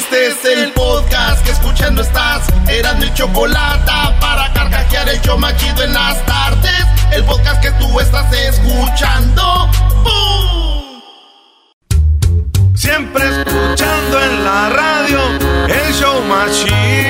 Este es el podcast que escuchando estás. Eran mi chocolate para carcajear el yo machido en las tardes. El podcast que tú estás escuchando. ¡Bum! Siempre escuchando en la radio el show machido.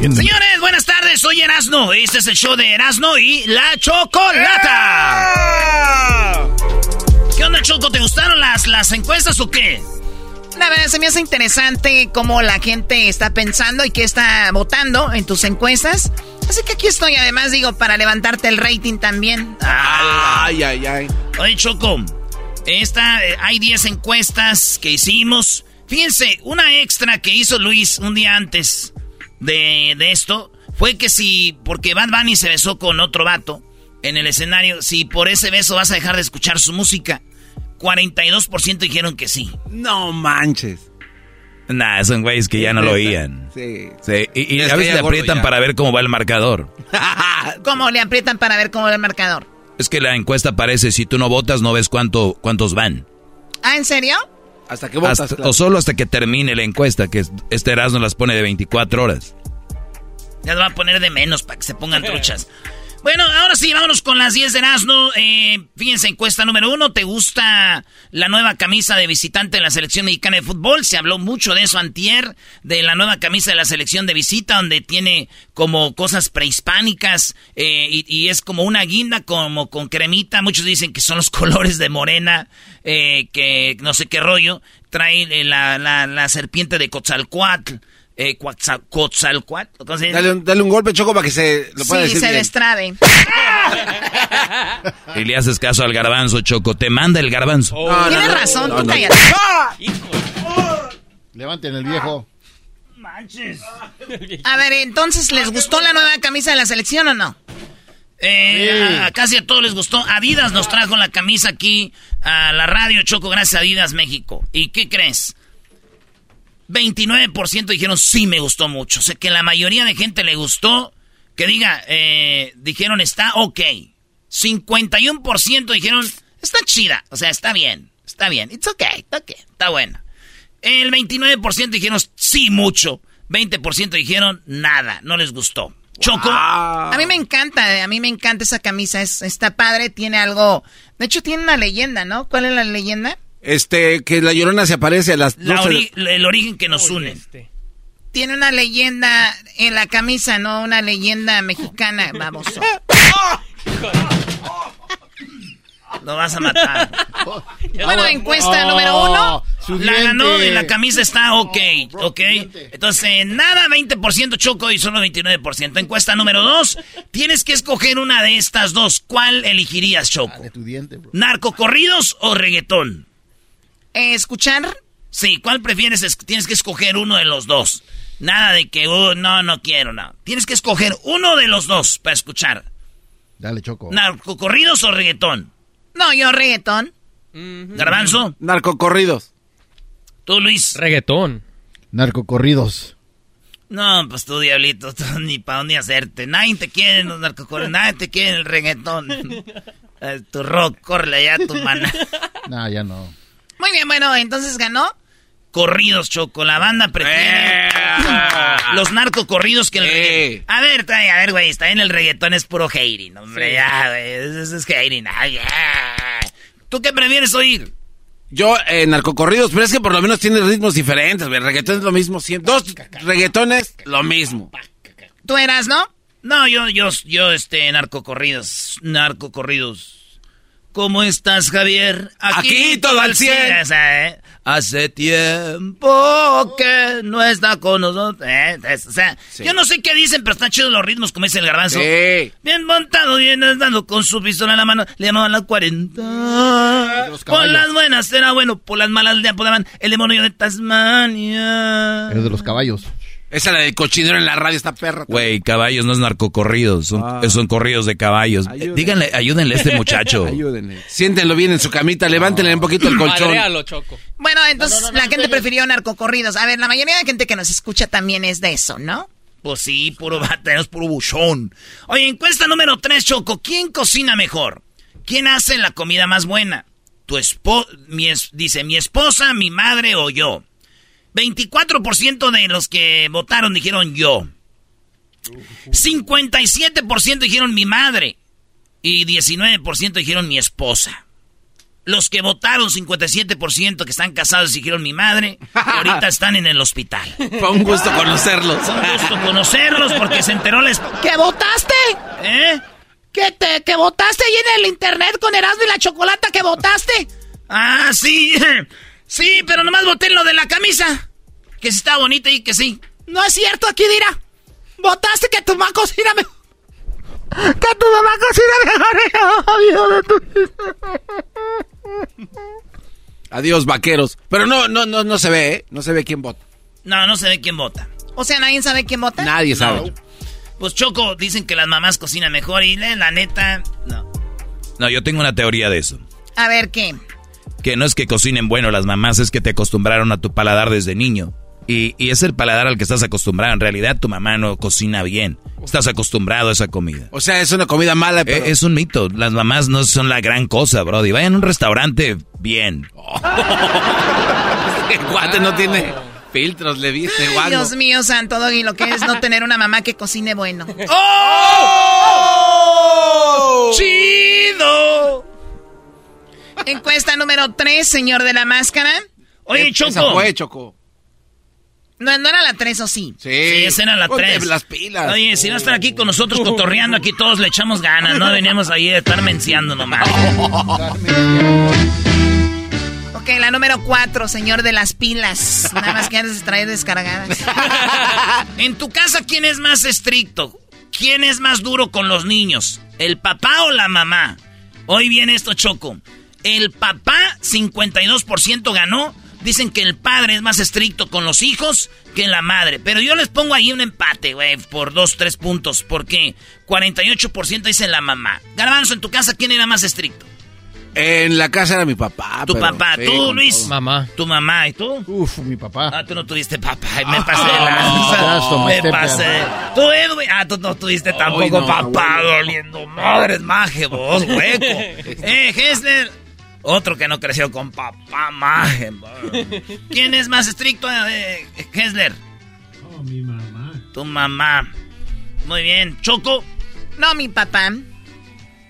Señores, buenas tardes, soy Erasno. Este es el show de Erasno y la Chocolata. ¿Qué onda, Choco? ¿Te gustaron las, las encuestas o qué? La verdad, se me hace interesante cómo la gente está pensando y qué está votando en tus encuestas. Así que aquí estoy, además, digo, para levantarte el rating también. Ay, ay, ay. Oye, Choco, esta, eh, hay 10 encuestas que hicimos. Fíjense, una extra que hizo Luis un día antes de, de esto fue que si, porque Bad Bunny se besó con otro vato en el escenario, si por ese beso vas a dejar de escuchar su música. 42% dijeron que sí. No manches. Nah, son güeyes que ya no lo oían. Sí. Sí, y, y a veces le aprietan ya. para ver cómo va el marcador. ¿Cómo le aprietan para ver cómo va el marcador? Es que la encuesta parece, si tú no votas, no ves cuánto, cuántos van. ¿Ah, en serio? Hasta que votas. Hasta- claro. O solo hasta que termine la encuesta, que es- este Erasmo las pone de 24 horas. Ya lo va a poner de menos para que se pongan truchas. Bueno, ahora sí, vámonos con las 10 de Erasmo. Eh, fíjense, encuesta número uno. ¿Te gusta la nueva camisa de visitante de la selección mexicana de fútbol? Se habló mucho de eso antier, de la nueva camisa de la selección de visita, donde tiene como cosas prehispánicas eh, y, es como una guinda como con cremita. Muchos dicen que son los colores de morena, eh, que no sé qué rollo. Trae eh, la, la, la serpiente de Cotzalcoatl. Eh. Dale un, dale un golpe, Choco, para que se lo pueda Sí, decir se bien. destrabe. Y le haces caso al garbanzo, Choco. Te manda el garbanzo. No, Tienes no, no. razón, No, tú no. cállate. Levanten el viejo. A ver, entonces, ¿les gustó la nueva camisa de la selección o no? Eh, a- casi a todos les gustó. Adidas nos trajo la camisa aquí a la radio Choco, gracias a Adidas México. ¿Y qué crees? 29% dijeron sí me gustó mucho. O sea que la mayoría de gente le gustó. Que diga, eh, dijeron está ok. 51% dijeron está chida. O sea, está bien. Está bien. It's okay. Está okay. Está buena. El 29% dijeron sí mucho. 20% dijeron nada. No les gustó. Choco. A mí me encanta, eh, a mí me encanta esa camisa, es, está padre, tiene algo... De hecho, tiene una leyenda, ¿no? ¿Cuál es la leyenda? Este, que la llorona se aparece a las La 12 de- ori- el origen que nos une. Tiene una leyenda en la camisa, no una leyenda mexicana, vamos. Lo vas a matar. bueno, encuesta número uno. La ganó en la camisa está ok, ok. Entonces, nada 20% Choco y solo 29%. Encuesta número dos. Tienes que escoger una de estas dos. ¿Cuál elegirías, Choco? Ah. ¿Narcocorridos o reggaetón? Eh, ¿Escuchar? Sí, ¿cuál prefieres? Es- Tienes que escoger uno de los dos. Nada de que, oh, no, no quiero, no. Tienes que escoger uno de los dos para escuchar. Dale, Choco. ¿Narcocorridos o reggaetón? No, yo reggaetón. ¿Garbanzo? Narcocorridos. ¿Tú, Luis? Reggaetón. Narcocorridos. No, pues tú, diablito, tú ni para dónde hacerte. Nadie te quiere en los narcocorridos, nadie te quiere en el reggaetón. Eh, tu rock, córrele allá tu mana. Nah, ya no. Muy bien, bueno, entonces ganó. Corridos, Choco, la banda prefiere los narcocorridos que el Eh. A ver, trae, a ver, güey, está en el reggaetón, es puro hating, hombre, ya, güey, eso es hating, ay, ya. ¿Tú qué prefieres oír? Yo, eh, narcocorridos, pero es que por lo menos tiene ritmos diferentes. güey. El reggaetón es lo mismo siempre. Dos reggaetones, lo mismo. ¿Tú eras, no? No, yo, yo, yo, este, narcocorridos, narcocorridos. ¿Cómo estás, Javier? Aquí todo al cien. ¿eh? Hace tiempo que no está con nosotros. ¿eh? Es- O sea, Sí. yo no sé qué dicen, pero están chidos los ritmos, como dice el garbanzo. Sí. Bien montado, bien andando con su pistola en la mano. Le llamaban las 40. los Por las buenas era bueno, por las malas le apodaban el demonio de Tasmania. Eres de los caballos. Esa la del cochinero en la radio, esta perra. Güey, caballos no es narcocorridos, son, Ah. son corridos de caballos. Ayúdenle. Díganle, ayúdenle a este muchacho. Ayúdenle. Siéntenlo bien en su camita, levántenle un poquito el colchón. Madréalo, Choco. Bueno, entonces la gente prefirió narcocorridos. A ver, la mayoría de gente que nos escucha también es de eso, ¿no? Pues sí, puro tenemos puro buchón. Oye, encuesta número 3, Choco. ¿Quién cocina mejor? ¿Quién hace la comida más buena? Tu esposa, dice, mi esposa, mi madre o yo. 24% de los que votaron dijeron yo. 57% dijeron mi madre. Y 19% dijeron mi esposa. Los que votaron, 57% que están casados, dijeron mi madre. Ahorita están en el hospital. Fue un gusto conocerlos. Fue un gusto conocerlos porque se enteró la ¿Que votaste? ¿Eh? ¿Que, te, ¿Que votaste ahí en el internet con Erasmo y la Chocolata que votaste? Ah, sí. Sí, pero nomás voté en lo de la camisa. Que sí está bonita y que sí. No es cierto, aquí dirá. Votaste que tu mamá cocina mejor. Que tu mamá cocina mejor. Adiós, vaqueros. Pero no, no, no, no se ve, ¿eh? No se ve quién vota. No, no sé de quién vota. O sea, ¿nadie sabe quién vota? Nadie sabe. Pues Choco, dicen que las mamás cocinan mejor y la la neta, no. No, yo tengo una teoría de eso. A ver, ¿qué? Que no es que cocinen bueno las mamás, es que te acostumbraron a tu paladar desde niño. Y, y es el paladar al que estás acostumbrado. En realidad tu mamá no cocina bien. Estás acostumbrado a esa comida. O sea, es una comida mala, pero... Eh, Es un mito. Las mamás no son la gran cosa, brody. Vayan a un restaurante bien. El guate no tiene filtros, le viste, Ay, guapo. Dios mío, santo Doggy, lo que es no tener una mamá que cocine bueno. ¡Oh! ¡Chido! Encuesta número 3, señor de la máscara. Oye, Esa Choco. fue, Choco. No, no era la 3 o sí. Sí, Sí, esa era la Ponte 3. las pilas. Oye, si va a estar aquí con nosotros cotorreando, aquí todos le echamos ganas, no veníamos ahí a estar menciando nomás. Ok, la número 4, señor de las pilas. Nada más que antes de traer descargadas. En tu casa, ¿quién es más estricto? ¿Quién es más duro con los niños? ¿El papá o la mamá? Hoy viene esto, Choco. El papá, 52% ganó. Dicen que el padre es más estricto con los hijos que la madre. Pero yo les pongo ahí un empate, güey, por dos, tres puntos. Porque 48% dice la mamá. Garbanzo, en tu casa, ¿quién era más estricto? En la casa era mi papá. Tu pero- papá, sí, tú, Luis. todo. Mamá. Tu mamá y tú. Uf, mi papá. Ah, tú no tuviste papá. Me pasé de lanza. Gasto, me Master, pasé. Tú, Edwin. Ah, tú no tuviste tampoco no, papá. Doliendo madres, maje, vos, hueco. eh, Hessler. Otro que no creció con papá, maje. ¿Quién es más estricto, eh, Hessler? Oh, mi mamá. Tu mamá. Muy bien. Choco, No, mi papá.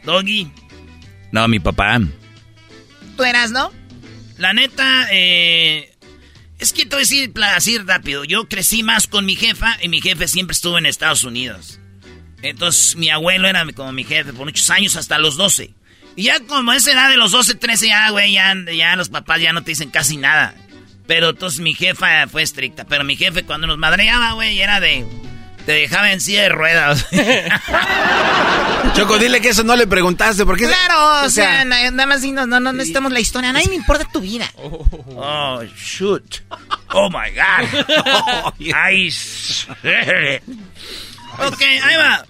Doggy. No, mi papá. ¿Tú eras, no? La neta, eh, es que te voy a decir así rápido. Yo crecí más con mi jefa y mi jefe siempre estuvo en Estados Unidos. Entonces mi abuelo era como mi jefe por muchos años, hasta los 12. Y ya como esa edad de los 12, 13, ya, güey, ya, ya los papás ya no te dicen casi nada. Pero entonces mi jefa fue estricta. Pero mi jefe cuando nos madreaba, güey, era de... Te dejaba en silla de ruedas. Choco, dile que eso no le preguntaste, porque... Claro, o, sea, nada más no, no, no necesitamos la historia. A nadie me importa tu vida. Oh, shoot. Oh, my God. Ice. ok, ahí va.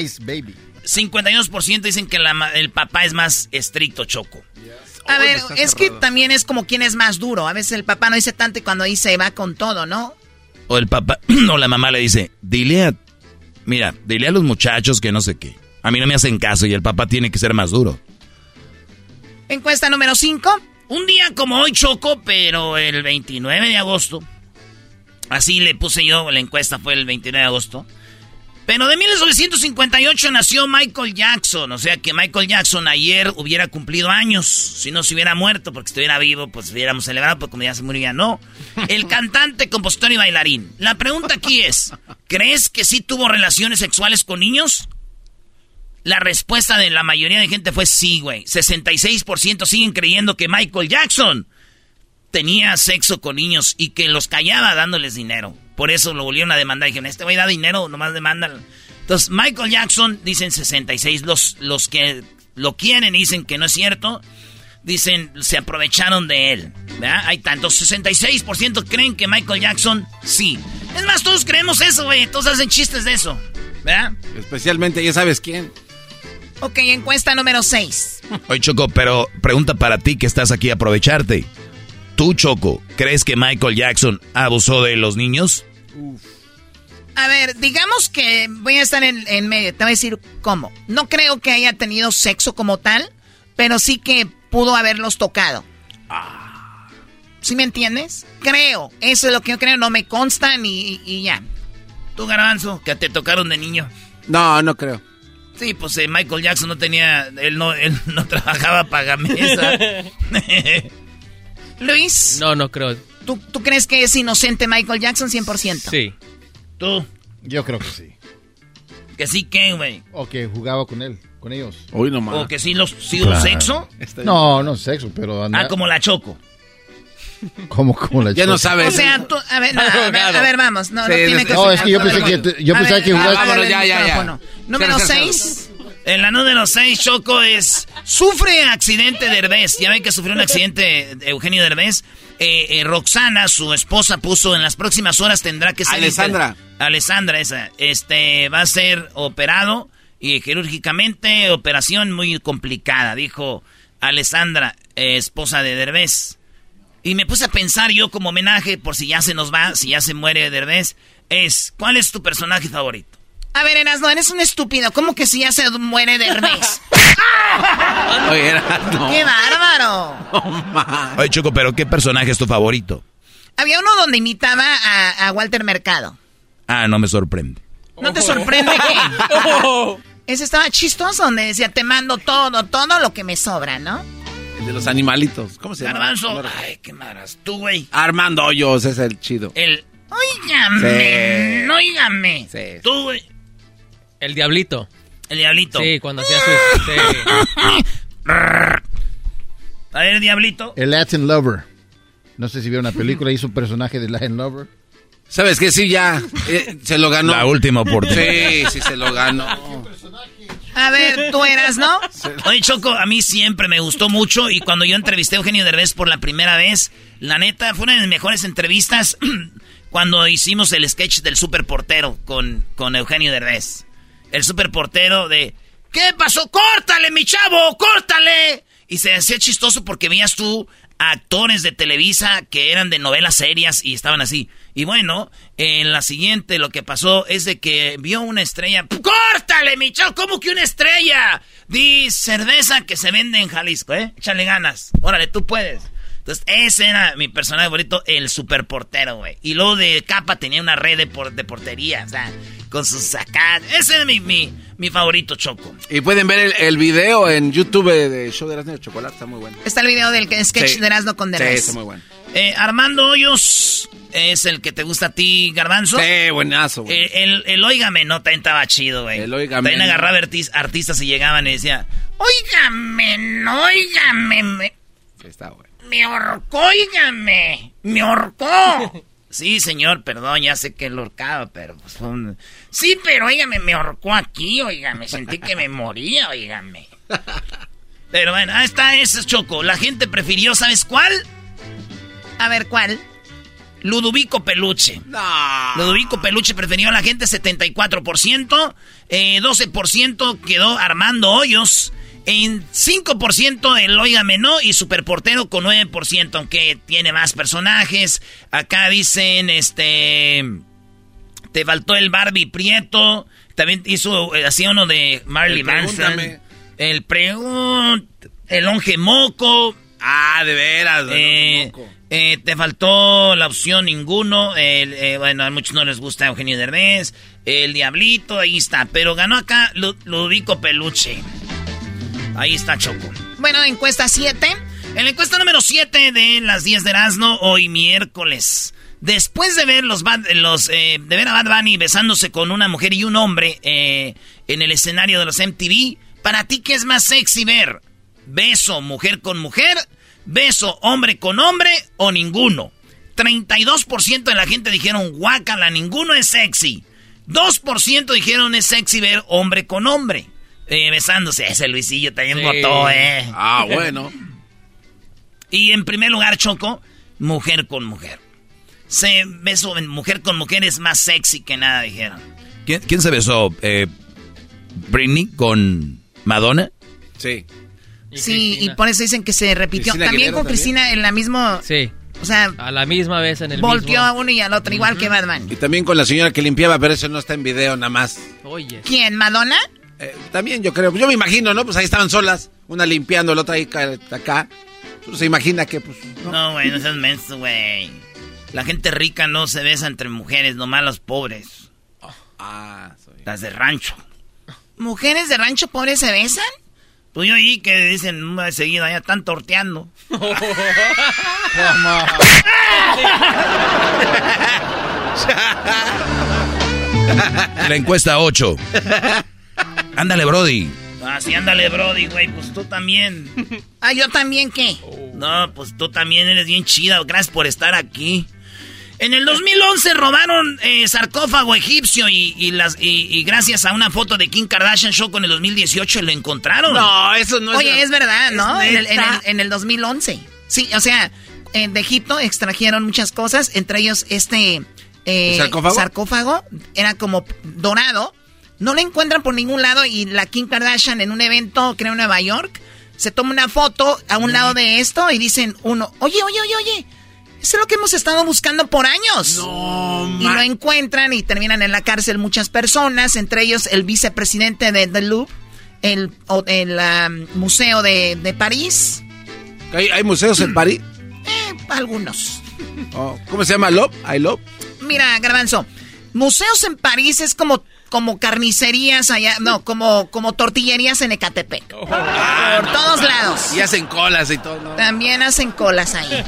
Ice Baby. 52% dicen que el papá es más estricto, Choco. A ver, es que también es como quien es más duro. A veces el papá no dice tanto y cuando dice va con todo, ¿no? O el papá o la mamá le dice, dile a, mira, dile a los muchachos que no sé qué. A mí no me hacen caso y el papá tiene que ser más duro. Encuesta número 5. Un día como hoy Choco, pero el 29 de agosto. Así le puse yo, la encuesta fue el 29 de agosto. Pero de 1958 nació Michael Jackson. O sea que Michael Jackson ayer hubiera cumplido años. Si no se hubiera muerto, porque estuviera vivo, pues hubiéramos celebrado, porque como ya se murió, ya no. El cantante, compositor y bailarín. La pregunta aquí es: ¿crees que sí tuvo relaciones sexuales con niños? La respuesta de la mayoría de gente fue sí, güey. 66% siguen creyendo que Michael Jackson tenía sexo con niños y que los callaba dándoles dinero. Por eso lo volvieron a demandar. Dijeron, este güey da dinero, nomás demandan. Entonces, Michael Jackson, dicen 66. Los, los que lo quieren dicen que no es cierto. Dicen, se aprovecharon de él. ¿verdad? Hay tantos. 66% creen que Michael Jackson sí. Es más, todos creemos eso, güey. Todos hacen chistes de eso. ¿Verdad? Especialmente, ya sabes quién. Ok, encuesta número 6. Oye, Choco, pero pregunta para ti que estás aquí, aprovecharte. ¿Tú, Choco, crees que Michael Jackson abusó de los niños? A ver, digamos que voy a estar en, medio. Te voy a decir cómo. No creo que haya tenido sexo como tal, pero sí que pudo haberlos tocado. ¿Sí me entiendes? Creo. Eso es lo que yo creo. No me consta ni y ya. ¿Tú, Garbanzo, que te tocaron de niño? No, no creo. Sí, pues eh, Michael Jackson no tenía... Él no, él no trabajaba para mesa. Luis. No, no creo. ¿Tú, ¿Tú crees que es inocente Michael Jackson 100%? Sí. ¿Tú? Yo creo que sí. ¿Que sí qué, güey? O que jugaba con él, con ellos. Uy, no ¿O que sí los sido sexo? No, no sexo, pero... Ah, como la Choco. ¿Cómo, cómo la Ya no sabes. O sea, tú, a ver, no, a, ver a ver, vamos. No, no tiene que No, es que yo pensé que, yo pensé que jugaba... Vámonos, ya, ya, ya. Número 6. En la número 6, Choco, es... Sufre accidente Derbez. Ya ven que sufrió un accidente Eugenio Derbez. Eh, eh, Roxana, su esposa, puso en las próximas horas tendrá que ser... Alessandra. Alessandra, esa. Este, va a ser operado y quirúrgicamente, operación muy complicada, dijo Alessandra, eh, esposa de Derbez. Y me puse a pensar yo como homenaje, por si ya se nos va, si ya se muere Derbez, es, ¿cuál es tu personaje favorito? A ver, Erasno, eres un estúpido. ¿Cómo que si ya se muere Derbez? Oye, Erasno. ¡Qué bárbaro! Oye, Choco, pero ¿qué personaje es tu favorito? Había uno donde imitaba a, Walter Mercado. Ah, no me sorprende. ¿No te sorprende qué? Ese estaba chistoso, donde decía, te mando todo, todo lo que me sobra, ¿no? El de los animalitos. ¿Cómo se llama? Garbanzo. Ay, qué maras. Tú, güey. Armando Hoyos es el chido. El... Óigame. Sí. Óigame. Sí. Tú, güey. El diablito. El diablito. Sí, cuando hacía su... A ver, diablito. El Latin Lover. No sé si vieron una película, hizo un personaje de Latin Lover. ¿Sabes qué? Sí, ya. Eh, se lo ganó. La última oportunidad. Sí, sí, se lo ganó. A ver, tú eras, ¿no? Oye, Choco, a mí siempre me gustó mucho y cuando yo entrevisté a Eugenio Derbez por la primera vez, la neta, fue una de las mejores entrevistas cuando hicimos el sketch del superportero con, con Eugenio Derbez el superportero de ¿Qué pasó? ¡Córtale, mi chavo! ¡Córtale! Y se hacía chistoso porque veías tú actores de Televisa que eran de novelas serias y estaban así. Y bueno, en la siguiente lo que pasó es de que vio una estrella. ¡Córtale, mi chavo! ¿Cómo que una estrella? Di cerveza que se vende en Jalisco, ¿eh? Échale ganas. Órale, tú puedes. Entonces, ese era mi personaje favorito, el superportero, güey. Y luego de capa tenía una red de, de portería, o sea, con sus sacadas. Ese es mi, mi, favorito, Choco. Y pueden ver el, el, video en YouTube de Show de Erasmo de Chocolate, está muy bueno. Está el video del sketch de Erasmo con Derbez. Sí, está muy bueno. Eh, Armando Hoyos es el que te gusta a ti, Garbanzo. Sí, buenazo, güey. Eh, el, el, Óigame no estaba chido, güey. El Óigame. También agarraba artistas y llegaban y decía, Óigame, no, óigame. Me, Está bueno. me ahorcó, óigame. Me ahorcó. Sí, señor, perdón, ya sé que lo horcaba, pero pues un- Sí, pero óigame, me ahorcó aquí, óigame. Sentí que me moría, óigame. Pero bueno, ahí está ese choco. La gente prefirió, ¿sabes cuál? A ver, ¿cuál? Ludovico Peluche. Ludovico Peluche prefirió a la gente 74%. eh, 12% quedó Armando Hoyos. En 5% el Óigame No y Superportero con 9%, aunque tiene más personajes. Acá dicen, este... Te faltó el Barbie Prieto. También hizo, eh, hacía uno de Marley Manson. El Pregunt... El Onge Moco. Ah, de veras. Eh, loco. eh, te faltó la opción ninguno. El, eh, bueno, a muchos no les gusta Eugenio Derbez. El Diablito, ahí está. Pero ganó acá Lu- Ludovico Peluche. Ahí está Choco. Bueno, encuesta 7. En la encuesta número 7 de las 10 de Erasmo, hoy miércoles. Después de ver los, eh, de ver a Bad Bunny besándose con una mujer y un hombre eh, en el escenario de los MTV, ¿para ti qué es más sexy ver? ¿Beso mujer con mujer? ¿Beso hombre con hombre o ninguno? 32% de la gente dijeron guácala, ninguno es sexy. 2% dijeron es sexy ver hombre con hombre. Eh, besándose. Ese Luisillo también Sí. votó, eh. Ah, bueno. Y en primer lugar, Choco, mujer con mujer. Se beso en mujer con mujer es más sexy que nada, dijeron. ¿Quién, quién se besó? Eh, ¿Britney con Madonna? Sí. Sí, y por eso dicen que se repitió. Cristina También Aguilera con también. Cristina en la misma... Sí. O sea, A la misma vez en el volteó a mismo. uno y al otro, igual que Batman. Y también con la señora que limpiaba, pero eso no está en video nada más. Oye. ¿Quién? ¿Madonna? Eh, también yo creo, yo me imagino, ¿no? Pues ahí estaban solas, una limpiando, la otra ahí acá. Pues se imagina que, pues, no. Güey, no seas menso, güey. La gente rica no se besa entre mujeres, nomás los pobres. Ah, soy... Las de rancho. ¿Mujeres de rancho pobres se besan? Pues yo oí que dicen una vez seguida, ya están torteando. La encuesta 8. Ándale, Brody. Así ándale, Brody, güey, pues tú también. Ah, ¿yo también qué? No, pues tú también eres bien chida. Gracias por estar aquí. En el 2011 robaron eh, sarcófago egipcio y, y las, y, y gracias a una foto de Kim Kardashian Show con el 2018 lo encontraron. No, eso no es... Oye, es verdad, ¿no? Es En el, en, el, en el 2011. Sí, o sea, eh, de Egipto extrajeron muchas cosas, entre ellos este eh, ¿El sarcófago? sarcófago, era como dorado. No lo encuentran por ningún lado y la Kim Kardashian en un evento, creo en Nueva York, se toma una foto a un lado de esto y dicen uno, oye, oye, oye, oye, eso es lo que hemos estado buscando por años. No, Y lo encuentran y terminan en la cárcel muchas personas, entre ellos el vicepresidente de The Louvre, el, o- el um, Museo de, de París, ¿Hay, hay museos en París? eh, algunos. Oh, ¿Cómo se llama? ¿Love? ¿I love? Mira, Garbanzo, museos en París es como, como carnicerías allá, no, como, como tortillerías en Ecatepec. Por todos lados. Y hacen colas y todo, ¿no? También hacen colas ahí.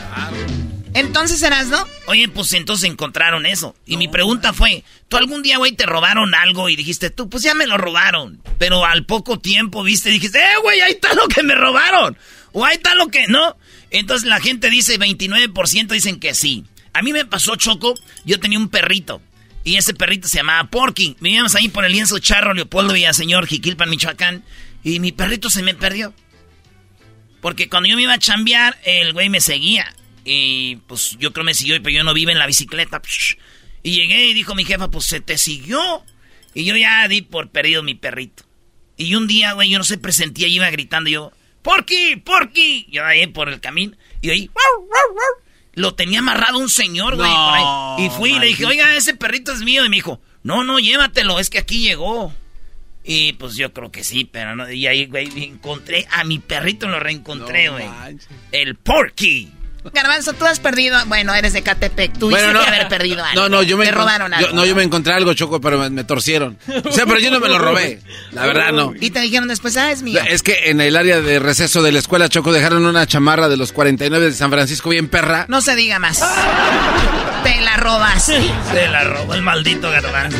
Entonces, ¿serás, no? Oye, pues entonces encontraron eso. Y mi pregunta fue, ¿tú algún día, güey, te robaron algo y dijiste tú, pues ya me lo robaron? Pero al poco tiempo viste y dijiste, eh, güey, ahí está lo que me robaron. O ahí está lo que, ¿no? Entonces la gente dice, 29% dicen que sí. A mí me pasó, Choco, yo tenía un perrito. Y ese perrito se llamaba Porky. Vivíamos ahí por el lienzo Charro, Leopoldo Villaseñor, Jiquilpan, Michoacán. Y mi perrito se me perdió. Porque cuando yo me iba a chambear, el güey me seguía. Y pues yo creo me siguió, pero yo no vivo en la bicicleta. Y llegué y dijo mi jefa, pues se te siguió. Y yo ya di por perdido mi perrito. Y un día, güey, yo no sé, presentía y iba gritando yo, ¡Porky! ¡Porky! Yo ahí por el camino. Y ahí, "Ruau, ruau, ruau". Lo tenía amarrado un señor, güey. No, por ahí. Y fui y le dije, oiga, ese perrito es mío. Y me dijo, no, no, llévatelo, es que aquí llegó. Y pues yo creo que sí, pero no. Y ahí, güey, encontré a mi perrito, lo reencontré, güey. el Porky. Garbanzo, tú has perdido, bueno, eres de Catepec, tuviste que haber perdido algo. No, no, yo me Te robaron algo. yo- no, yo me encontré algo, Choco, pero me, me torcieron. O sea, pero yo no me lo robé. La verdad, no. Y te dijeron después, ah, es mío. Es que en el área de receso de la escuela, Choco, dejaron una chamarra de los 49 de San Francisco bien perra. No se diga más. Te la robas. Se la robó el maldito garbanzo.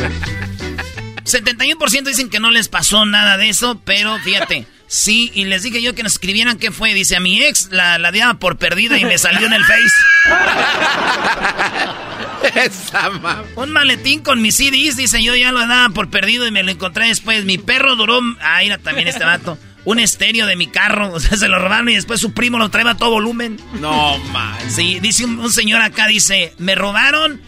71% dicen que no les pasó nada de eso, pero fíjate, Sí, y les dije yo que nos escribieran qué fue. Dice, a mi ex la, la daba por perdida y me salió en el Face. Un maletín con mis CDs, dice, yo ya lo daba por perdido y me lo encontré después. Mi perro duró... Ah, mira, también este vato. Un estéreo de mi carro, o sea, se lo robaron y después su primo lo traía a todo volumen. No, man. Sí, dice un, un señor acá, dice, me robaron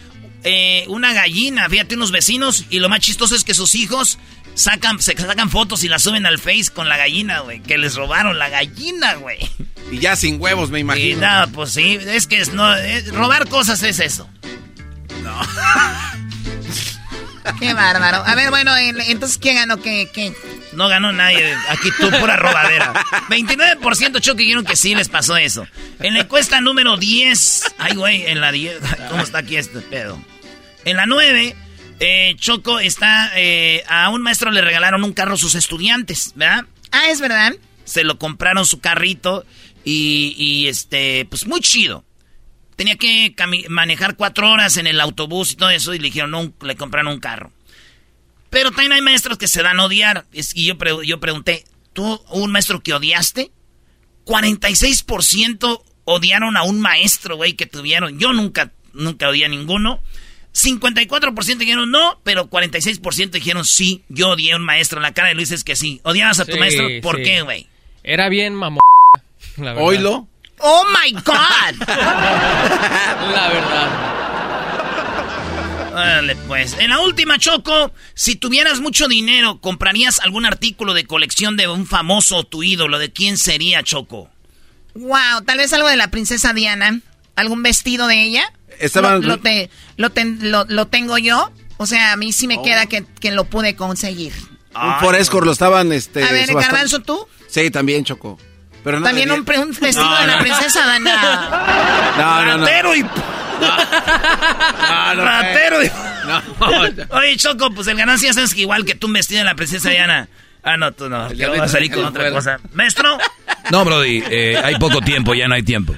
eh, una gallina, fíjate, unos vecinos, y lo más chistoso es que sus hijos sacan, se sacan fotos y las suben al Face con la gallina, güey. Que les robaron la gallina, güey. Y ya sin huevos, me imagino. Y nada, pues sí, es que es, no, robar cosas es eso. No. Qué bárbaro. A ver, bueno, entonces, ¿quién ganó? ¿Qué, qué? No ganó nadie. Aquí tú, pura robadera. 29% Choco dijeron que sí les pasó eso. En la encuesta número 10. Ay, güey, en la 10. ¿Cómo está aquí este pedo? En la 9, eh, Choco está. Eh, a un maestro le regalaron un carro a sus estudiantes, ¿verdad? Ah, es verdad. Se lo compraron su carrito y, y este, pues muy chido. Tenía que manejar cuatro horas en el autobús y todo eso y le dijeron, no, le compraron un carro. Pero también hay maestros que se dan a odiar. Y yo, yo pregunté, ¿tú un maestro que odiaste? 46% odiaron a un maestro, güey, que tuvieron. Yo nunca, nunca odié a ninguno. 54% dijeron no, pero 46% dijeron sí, yo odié a un maestro. La cara de Luis es que sí. ¿Odiabas a tu maestro? ¿Por qué, güey? Era bien mamón. ¿Oilo? ¡Oh, my God! la verdad. Dale, pues. En la última, Choco, si tuvieras mucho dinero, ¿comprarías algún artículo de colección de un famoso o tu ídolo? ¿De quién sería, Choco? Wow, tal vez algo de la princesa Diana. ¿Algún vestido de ella? Estaban... Lo, lo, lo, tengo yo. O sea, a mí sí me oh. queda que, que, lo pude conseguir. Un Forescore lo estaban, este... A ver, Garbanzo, ¿tú? Sí, también, Choco. Pero También un, un, vestido de la princesa Diana. No, no, no. Ratero y... Ratero y... Oye, Choco, pues el ganancia es que igual que tú un vestido de la princesa Diana. Ah, no, tú no. Yo voy a salir con otra cosa. ¿Maestro? No, Brody, eh, hay poco tiempo, ya no hay tiempo.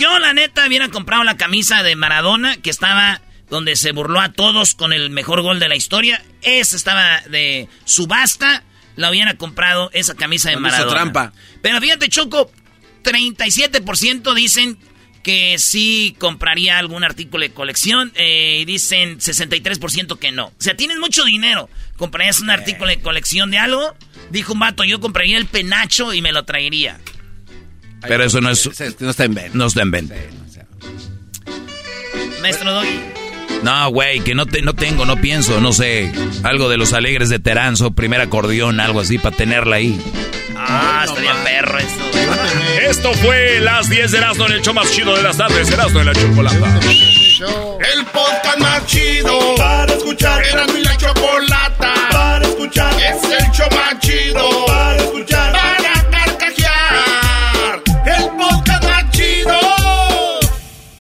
Yo, la neta, hubiera comprado la camisa de Maradona que estaba donde se burló a todos con el mejor gol de la historia. Esa estaba de subasta. La hubiera comprado esa camisa de Maradona. trampa. Pero fíjate, Choco, 37% dicen que sí compraría algún artículo de colección eh, y dicen 63% que no. O sea, tienes mucho dinero. ¿Comprarías un artículo de colección de algo? Dijo un vato, yo compraría el penacho y me lo traería. Pero eso no es... No está en venta. No está en venta. Maestro Doggy. No, güey, que no, te, no tengo, no pienso, no sé. Algo de los alegres de Teranzo, primer acordeón, algo así para tenerla ahí. Ah, estaría perro eso. Esto fue las 10 de Erasmo en el show más chido de las tardes, Erasmo en la Chocolata. El podcast más chido para escuchar. Erasmo y la Chocolata para escuchar. Es el show más chido para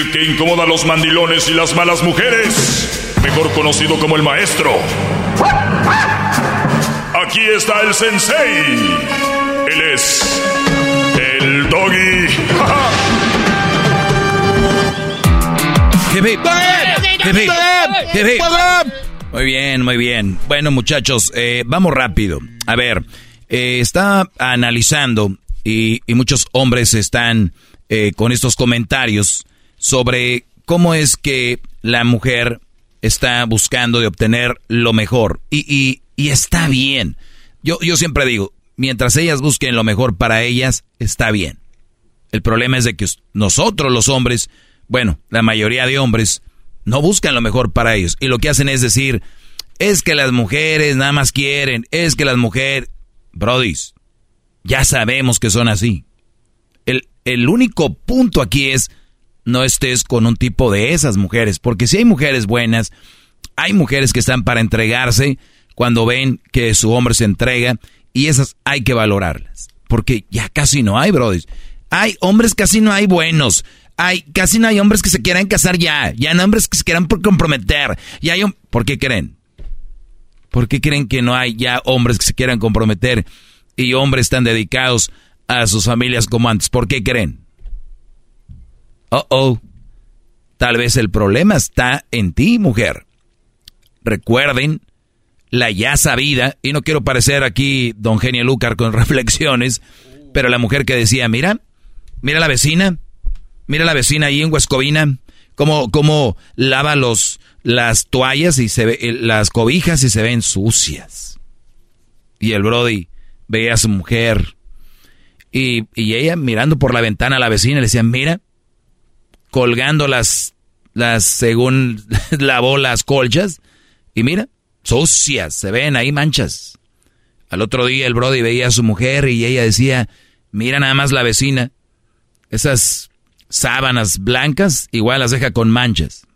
el que incomoda a los mandilones y las malas mujeres. mejor conocido como el maestro. Aquí está el sensei. Él es el doggy. Muy bien, muy bien. Bueno, muchachos, eh, vamos rápido. A ver, eh, está analizando y, y muchos hombres están eh, con estos comentarios sobre cómo es que la mujer está buscando de obtener lo mejor. Y, y, y está bien. Yo, yo siempre digo, mientras ellas busquen lo mejor para ellas, está bien. El problema es de que nosotros los hombres, bueno, la mayoría de hombres, no buscan lo mejor para ellos. Y lo que hacen es decir, es que las mujeres nada más quieren, es que las mujeres... Brodis, ya sabemos que son así. El, el único punto aquí es, no estés con un tipo de esas mujeres, porque si hay mujeres buenas, hay mujeres que están para entregarse cuando ven que su hombre se entrega y esas hay que valorarlas, porque ya casi no hay, brodis. Hay hombres casi no hay buenos hay, casi no hay hombres que se quieran casar ya. Ya no hombres que se quieran comprometer. Y hay, ¿Por qué creen? ¿Por qué creen que no hay ya hombres que se quieran comprometer y hombres tan dedicados a sus familias como antes? ¿Por qué creen? Oh, oh. Tal vez el problema está en ti, mujer. Recuerden la ya sabida, y no quiero parecer aquí don Genio Lucar con reflexiones, pero la mujer que decía, mira, mira la vecina, Mira la vecina ahí en Huescovina, cómo, cómo lava los, las toallas y se ve, eh, las cobijas y se ven sucias. Y el Brody veía a su mujer y, y ella mirando por la ventana a la vecina le decía, mira, colgando las, las, según lavó las colchas y mira, sucias, se ven ahí manchas. Al otro día el Brody veía a su mujer y ella decía, mira nada más la vecina, esas sábanas blancas, igual las deja con manchas.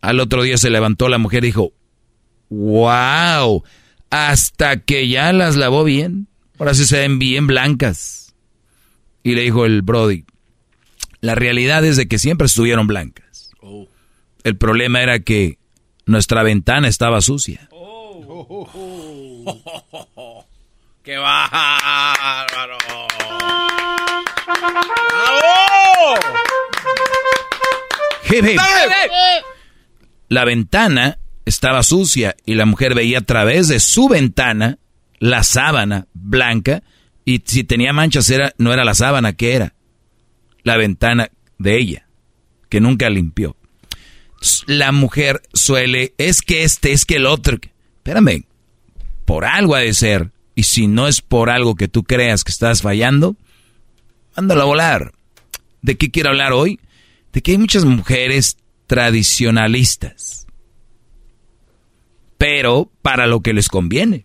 Al otro día se levantó la mujer y dijo, wow, hasta que ya las lavó bien, ahora sí se ven bien blancas. Y le dijo el Brody, la realidad es de que siempre estuvieron blancas. El problema era que nuestra ventana estaba sucia. ¡Qué bárbaro! La ventana estaba sucia y la mujer veía a través de su ventana la sábana blanca y si tenía manchas era, no era la sábana, que era? La ventana de ella, que nunca limpió. La mujer suele, es que este, es que el otro. Espérame, por algo ha de ser. Y si no es por algo que tú creas que estás fallando, mándalo a volar. ¿De qué quiero hablar hoy? De que hay muchas mujeres tradicionalistas. Pero para lo que les conviene.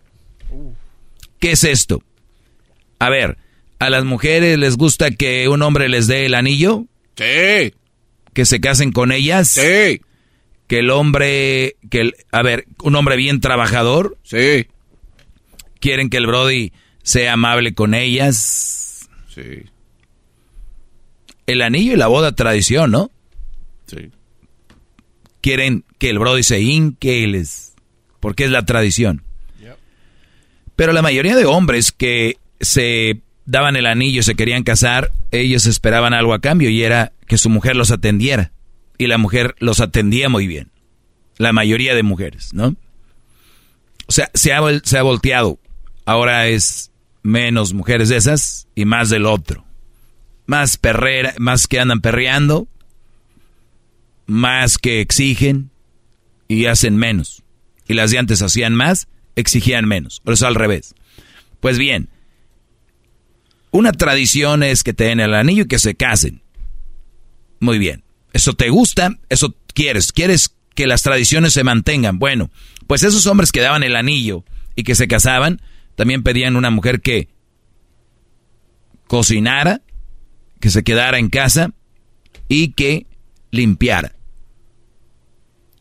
¿Qué es esto? A ver, ¿a las mujeres les gusta que un hombre les dé el anillo? Sí. ¿Que se casen con ellas? Sí. ¿Que el hombre, que el, a ver, un hombre bien trabajador? Sí. ¿Quieren que el Brody sea amable con ellas? Sí el anillo y la boda tradición, ¿no? Sí. Quieren que el brody se hinque, les, porque es la tradición. Pero la mayoría de hombres que se daban el anillo se querían casar, ellos esperaban algo a cambio y era que su mujer los atendiera. Y la mujer los atendía muy bien. La mayoría de mujeres, ¿no? O sea, se ha, se ha volteado. Ahora es menos mujeres de esas y más del otro más perrera, más que andan perreando, más que exigen y hacen menos. Y las de antes hacían más, exigían menos. Por eso al revés. Pues bien, una tradición es que te den el anillo y que se casen. Muy bien. ¿Eso te gusta? ¿Eso quieres? ¿Quieres que las tradiciones se mantengan? Bueno, pues esos hombres que daban el anillo y que se casaban, también pedían una mujer que cocinara, que se quedara en casa y que limpiara.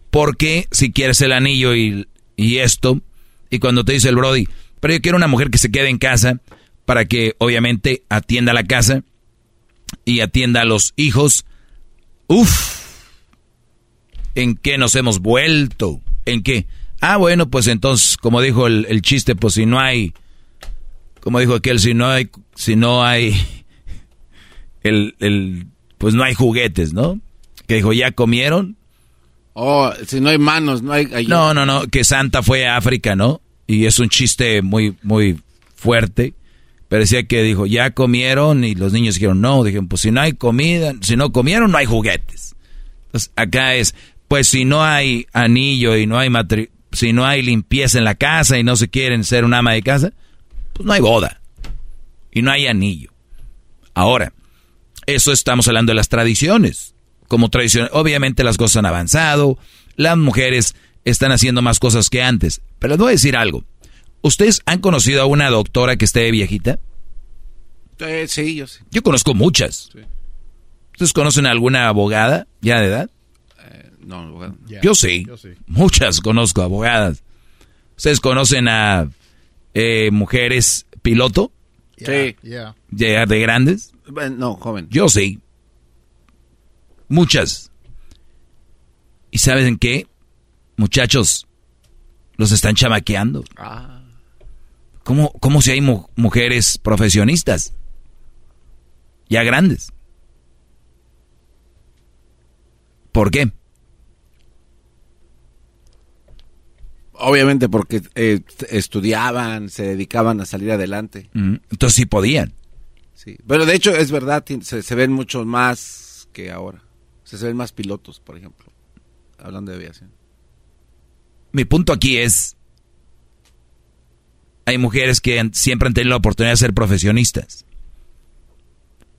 Porque si quieres el anillo y, esto, y cuando te dice el Brody, pero yo quiero una mujer que se quede en casa para que obviamente atienda la casa y atienda a los hijos, uff, ¿En qué nos hemos vuelto? ¿En qué? Ah, bueno, pues entonces, como dijo el, el chiste, pues si no hay, como dijo aquel, si no hay, si no hay, el, el, pues no hay juguetes, ¿no? Que dijo, ¿ya comieron? Oh, si no hay manos, no hay... No, no, no, que Santa fue a África, ¿no? Y es un chiste muy, muy fuerte. Pero decía que dijo, ya comieron y los niños dijeron, no, dijeron, pues si no hay comida, si no comieron, no hay juguetes. Entonces acá es, pues si no hay anillo y no hay matri si no hay limpieza en la casa y no se quieren ser un ama de casa, pues no hay boda. Y no hay anillo. Ahora, eso estamos hablando de las tradiciones. Como tradición, obviamente las cosas han avanzado, las mujeres están haciendo más cosas que antes. Pero les voy a decir algo. ¿Ustedes han conocido a una doctora que esté viejita? Eh, sí, yo sí. Yo conozco muchas. ¿Ustedes conocen a alguna abogada ya de edad? Eh, no, abogada. Yo, sí. Muchas conozco abogadas. ¿Ustedes conocen a eh, mujeres piloto? Sí. ¿Ya de grandes? No, joven. Yo sí. Muchas. ¿Y saben qué? Muchachos, los están chamaqueando. Ah. ¿Cómo, cómo si hay mujeres profesionistas? Ya grandes. ¿Por qué? Obviamente porque eh, estudiaban, se dedicaban a salir adelante. Entonces sí podían. Sí, pero de hecho es verdad, se, se ven mucho más que ahora. Se, se ven más pilotos, por ejemplo, hablando de aviación. Mi punto aquí es, hay mujeres que siempre han tenido la oportunidad de ser profesionistas.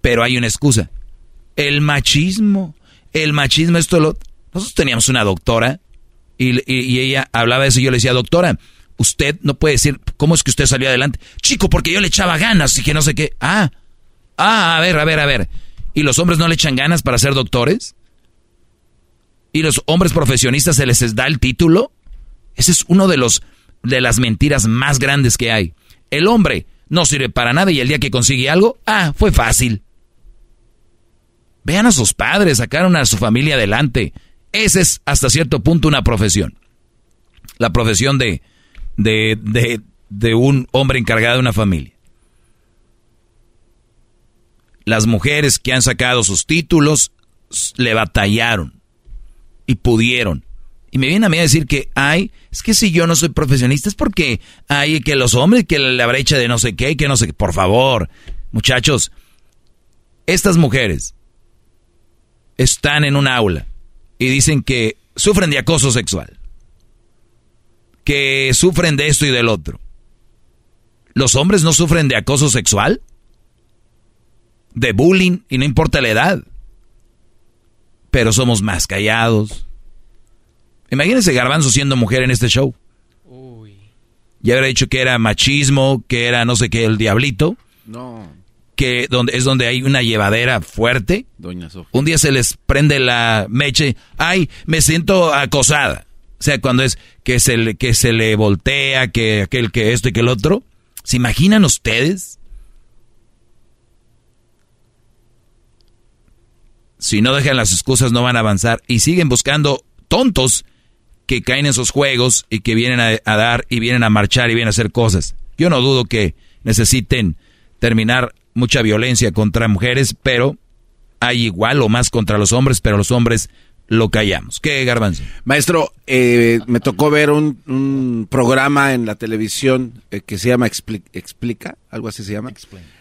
Pero hay una excusa. El machismo. El machismo, esto lo... Nosotros teníamos una doctora y, ella hablaba de eso y yo le decía, doctora, usted no puede decir, ¿cómo es que usted salió adelante? Chico, porque yo le echaba ganas y que no sé qué. Ah, ah, a ver, a ver, a ver. ¿Y los hombres no le echan ganas para ser doctores? ¿Y los hombres profesionistas se les da el título? Ese es uno de los de las mentiras más grandes que hay. El hombre no sirve para nada y el día que consigue algo, ah, fue fácil. Vean a sus padres, sacaron a su familia adelante. Esa es hasta cierto punto una profesión. La profesión de, de, de, de un hombre encargado de una familia. Las mujeres que han sacado sus títulos le batallaron y pudieron. Y me viene a mí a decir que hay, es que si yo no soy profesionista es porque hay que los hombres, que la brecha de no sé qué, que no sé qué. Por favor, muchachos, estas mujeres están en un aula y dicen que sufren de acoso sexual, que sufren de esto y del otro. ¿Los hombres no sufren de acoso sexual? De bullying y no importa la edad. Pero somos más callados Imagínense Garbanzo siendo mujer en este show. Uy. Ya habría dicho que era machismo, que era no sé qué, el diablito. No. Que donde, es donde hay una llevadera fuerte. Doña Sofía. Un día se les prende la meche. Ay, me siento acosada. O sea, cuando es que se le, que se le voltea, que aquel, que esto y que el otro. ¿Se imaginan ustedes? Si no dejan las excusas no van a avanzar y siguen buscando tontos que caen en esos juegos y que vienen a, dar y vienen a marchar y vienen a hacer cosas. Yo no dudo que necesiten terminar mucha violencia contra mujeres, pero hay igual o más contra los hombres, pero los hombres lo callamos. ¿Qué, Garbanzo? Maestro, eh, me tocó ver un, programa en la televisión eh, que se llama Explica, algo así se llama,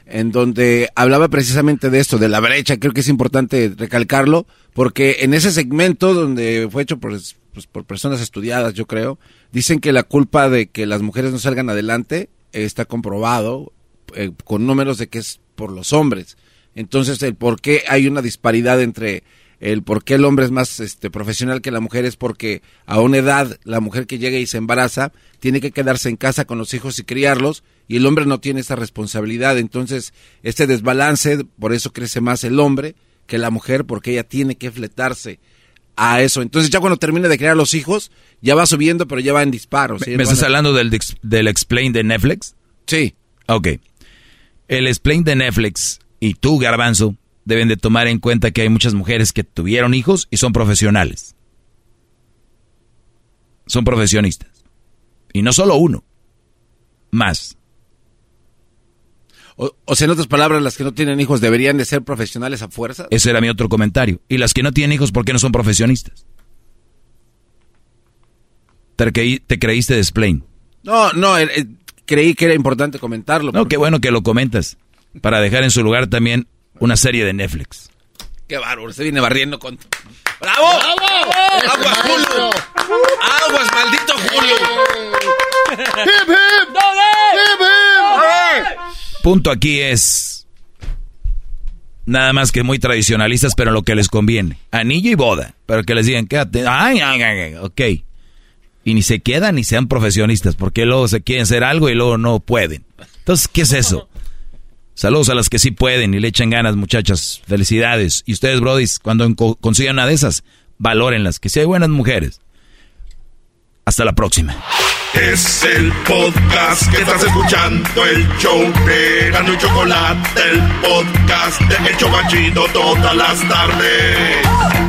en donde hablaba precisamente de esto, de la brecha. Creo que es importante recalcarlo, porque en ese segmento donde fue hecho por pues, por personas estudiadas, yo creo, dicen que la culpa de que las mujeres no salgan adelante está comprobado eh, con números de que es por los hombres. Entonces, el por qué hay una disparidad entre el por qué el hombre es más este, profesional que la mujer es porque a una edad la mujer que llega y se embaraza tiene que quedarse en casa con los hijos y criarlos y el hombre no tiene esa responsabilidad. Entonces, este desbalance, por eso crece más el hombre que la mujer porque ella tiene que fletarse a eso. Entonces ya cuando termine de crear los hijos, ya va subiendo, pero ya va en disparo. ¿Me, estás hablando del, del Explain de Netflix? Sí. Ok. El Explain de Netflix y tú, Garbanzo, deben de tomar en cuenta que hay muchas mujeres que tuvieron hijos y son profesionales. son profesionistas. Y no solo uno, más. O, o sea, en otras palabras, las que no tienen hijos deberían de ser profesionales a fuerza. Ese era mi otro comentario. Y las que no tienen hijos, ¿por qué no son profesionistas? Te, creí- te creíste de Splain. No, no, eh, eh, creí que era importante comentarlo. No, qué bueno que lo comentas. Para dejar en su lugar también una serie de Netflix. Qué bárbaro, se viene barriendo con... ¡Bravo! ¡Aguas, Julio! ¡Aguas, maldito Julio! ¡Hip, hip! ¡Hip, hip! Punto aquí es nada más que muy tradicionalistas, pero lo que les conviene. Anillo y boda. Pero que les digan, quédate. Ay, ay, ay, ok. Y ni se quedan ni sean profesionistas, porque luego se quieren hacer algo y luego no pueden. Entonces, ¿qué es eso? Saludos a las que sí pueden y le echan ganas, muchachas. Felicidades. Y ustedes, brodis, cuando consigan una de esas, valórenlas, que si hay buenas mujeres. Hasta la próxima. Es el podcast que estás escuchando, el show de Gano y Chocolate, el podcast de El Chocachito todas las tardes.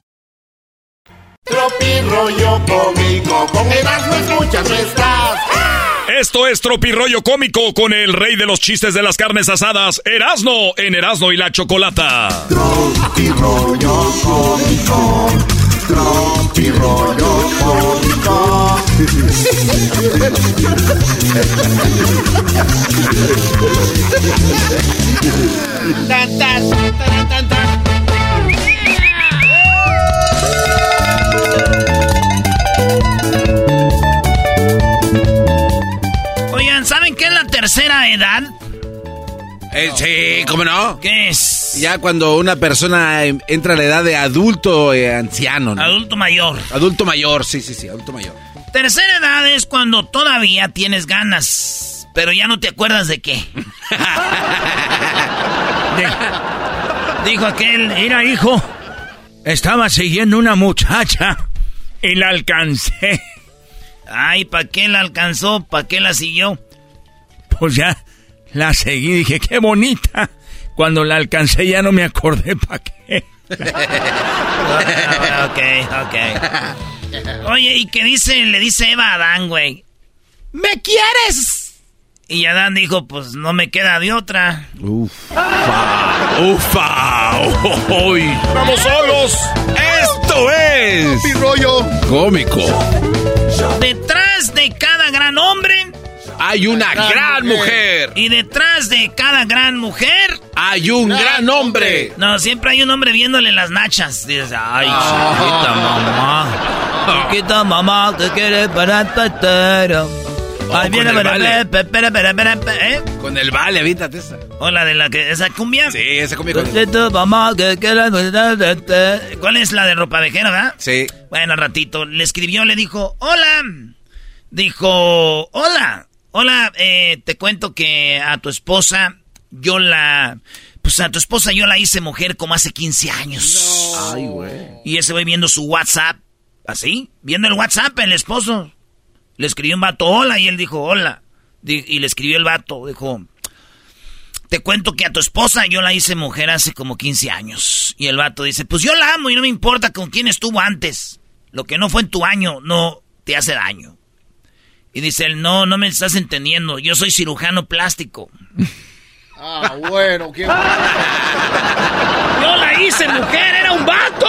Tropi rollo cómico, con Erasmo escuchas no estás. Esto es Tropirollo Cómico con el rey de los chistes de las carnes asadas, Erasno, en Erasno y la Chocolata. Tropi rollo cómico, tropi rollo cómico. Tan, tan, tan, tan, tan. ¿Saben qué es la tercera edad? Eh, sí, ¿cómo no? ¿Qué es? Ya cuando una persona eh, entra a la edad de adulto eh, anciano, ¿no? Adulto mayor. Adulto mayor, sí, sí, sí, adulto mayor. Tercera edad es cuando todavía tienes ganas, pero ya no te acuerdas de qué. De- dijo aquel, mira hijo, estaba siguiendo una muchacha y la alcancé. Ay, ¿para qué la alcanzó? ¿Para qué la siguió? Pues ya la seguí, dije, qué bonita. Cuando la alcancé ya no me acordé para qué. ok, ok. Oye, ¿y qué dice? Le dice Eva a Adán, güey. ¿Me quieres? Y Adán dijo, pues no me queda de otra. Ufa, ufa, uy. ¡Vamos solos! Esto es rollo cómico. Detrás de cada gran hombre Hay una gran mujer. y detrás de cada gran mujer. Hay un gran hombre. No, siempre hay un hombre viéndole las nachas. Dices, ay, chiquita mamá. Chiquita mamá, que quiere para tatero. Ay, con viene el para vale. pe- pe- ¿eh? Con el vale, avítate esa. Hola, de la que, esa cumbia. Sí, esa comida con. ¿Cuál es la de ropa vejera, verdad? Sí. Bueno, al ratito le escribió, le dijo, hola. Dijo, hola, hola, eh, te cuento que a tu esposa yo la... Pues a tu esposa yo la hice mujer como hace 15 años. Ay, güey. Y ese voy viendo su WhatsApp, así, viendo el WhatsApp, el esposo. Le escribió un vato, hola, y él dijo, hola. Y le escribió el vato, dijo, te cuento que a tu esposa yo la hice mujer hace como 15 años. Y el vato dice, pues yo la amo y no me importa con quién estuvo antes. Lo que no fue en tu año no te hace daño. Y dice él, no, no me estás entendiendo, yo soy cirujano plástico. Ah, bueno, qué Yo la hice mujer, era un vato.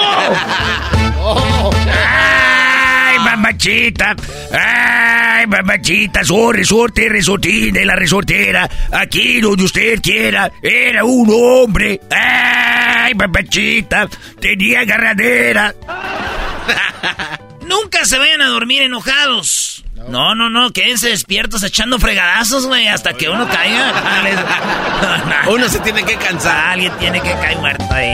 Oh. Ah. papachita. Ay, papachita, su resorte, resortín de la resortera. Aquí donde usted quiera. Era un hombre. Ay, papachita. Tenía agarradera. Nunca se vayan a dormir enojados. No, no, no, quédense despiertos echando fregadazos, güey, hasta que uno caiga. Uno se tiene que cansar. Alguien tiene que caer muerto ahí.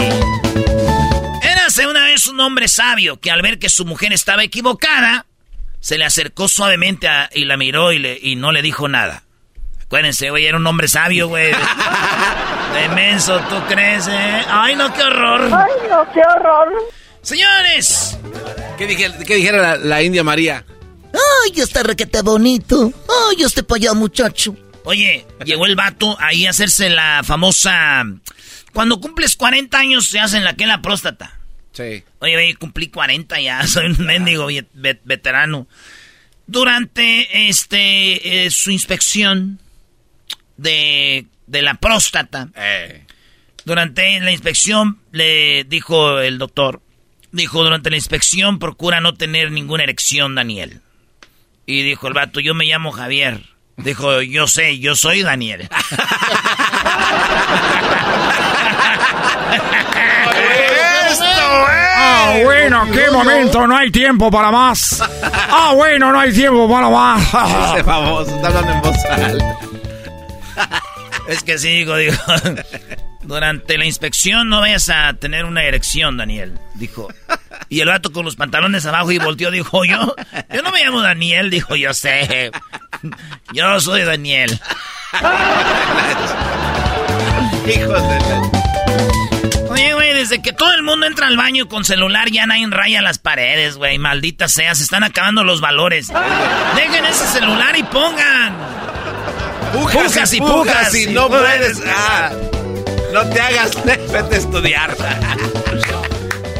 Érase una vez un hombre sabio que al ver que su mujer estaba equivocada, se le acercó suavemente a- y la miró y, le, y no le dijo nada. Acuérdense, güey, era un hombre sabio, güey. De menso, ¿tú crees, eh? Ay, no, qué horror. Ay, no, qué horror. Señores. ¿Qué, dije- qué dijera la, la India María? Ay, está requete bonito. Ay, este pa' allá, muchacho. Oye, llegó el vato ahí a hacerse la famosa... Cuando cumples 40 años se hacen la que la próstata. Sí. Oye, ve, cumplí 40 ya, soy un mendigo ve- ve- veterano. Durante este eh, su inspección de, de la próstata, durante la inspección le dijo el doctor, dijo, durante la inspección procura no tener ninguna erección, Daniel. Y dijo el vato, yo me llamo Javier. Dijo, yo sé, yo soy Daniel. Ah, bueno, qué momento, no hay tiempo para más. Ah, bueno, no hay tiempo para más. Ese famoso, está hablando en voz alta. Es que sí, digo, digo. Durante la inspección no vayas a tener una erección, Daniel, dijo. Y el vato con los pantalones abajo y volteó, dijo, yo, yo no me llamo Daniel, dijo, yo sé. Yo soy Daniel. Hijos de. Oye, güey, desde que todo el mundo entra al baño con celular, ya nadie raya las paredes, güey. Maldita sea, se están acabando los valores. Dejen ese celular y pongan. Pujas y pujas. y no puedes. ah, no te hagas, vete a estudiar.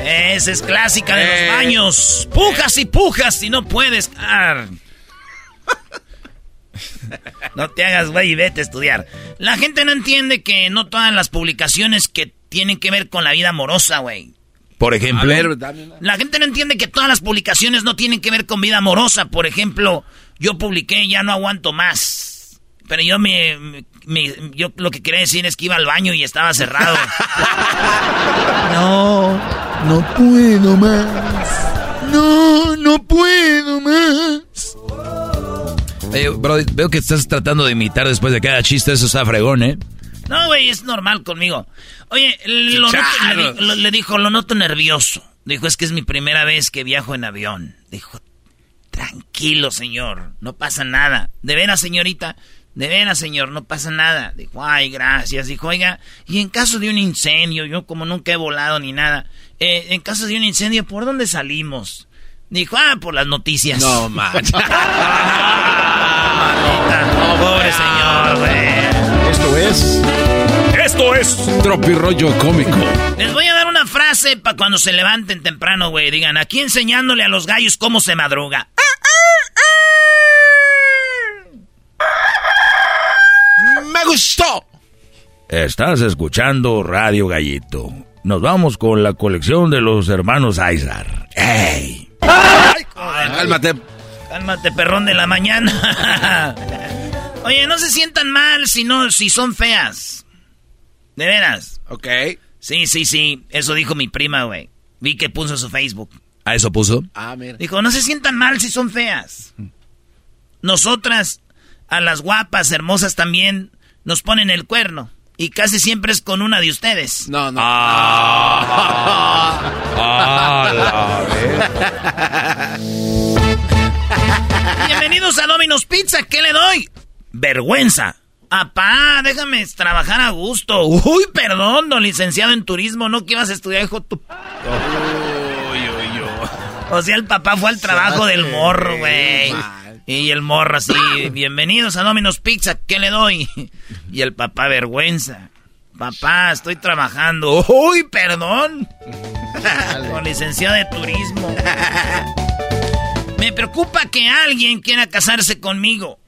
Esa es clásica de Eh. los baños. Pujas y pujas y no puedes. Ah. No te hagas, güey, y vete a estudiar. La gente no entiende que no todas las publicaciones que tienen que ver con la vida amorosa, güey. Por ejemplo. Ver. La gente no entiende que todas las publicaciones no tienen que ver con vida amorosa. Por ejemplo, yo publiqué Ya no aguanto más. Pero yo me, me- yo lo que quería decir es que iba al baño y estaba cerrado. No, no puedo más. No, no puedo más. Eh, bro, veo que estás tratando de imitar después de cada chiste, eso está fregón, ¿eh? No, güey, es normal conmigo. Oye, lo noto- le, di- lo- le dijo, lo noto nervioso. Dijo, es que es mi primera vez que viajo en avión. Dijo, tranquilo, señor, no pasa nada. De veras, señorita, de veras, señor, no pasa nada. Dijo, ay, gracias. Dijo, oiga, y en caso de un incendio, yo como nunca he volado ni nada, eh, en caso de un incendio, ¿por dónde salimos? Dijo, ah, por las noticias. No, manches. Pobre señor, güey. Esto es. Esto es Tropirollo cómico. Les voy a dar una frase para cuando se levanten temprano, güey. Digan, aquí enseñándole a los gallos cómo se madruga. ¡Me gustó! Estás escuchando Radio Gallito. Nos vamos con la colección de los hermanos Aizar. ¡Ey! Cálmate. Cálmate, perrón de la mañana. Oye, no se sientan mal si no, si son feas. De veras. Ok. Sí, sí, sí. Eso dijo mi prima, güey. Vi que puso su Facebook. ¿A eso puso? Ah, mira. Dijo, no se sientan mal si son feas. Nosotras, a las guapas, hermosas también, nos ponen el cuerno. Y casi siempre es con una de ustedes. No, no. Bienvenidos a Domino's Pizza. ¿Qué le doy? Vergüenza. Apá, déjame trabajar a gusto. Uy, perdón, don licenciado en turismo, no que ibas a estudiar, hijo tu... O sea, el papá fue al trabajo del morro, güey. Y el morro así, bienvenidos a Domino's Pizza, ¿qué le doy? Y el papá, vergüenza. Papá, estoy trabajando. Uy, perdón. Con licenciado de turismo. Me preocupa que alguien quiera casarse conmigo.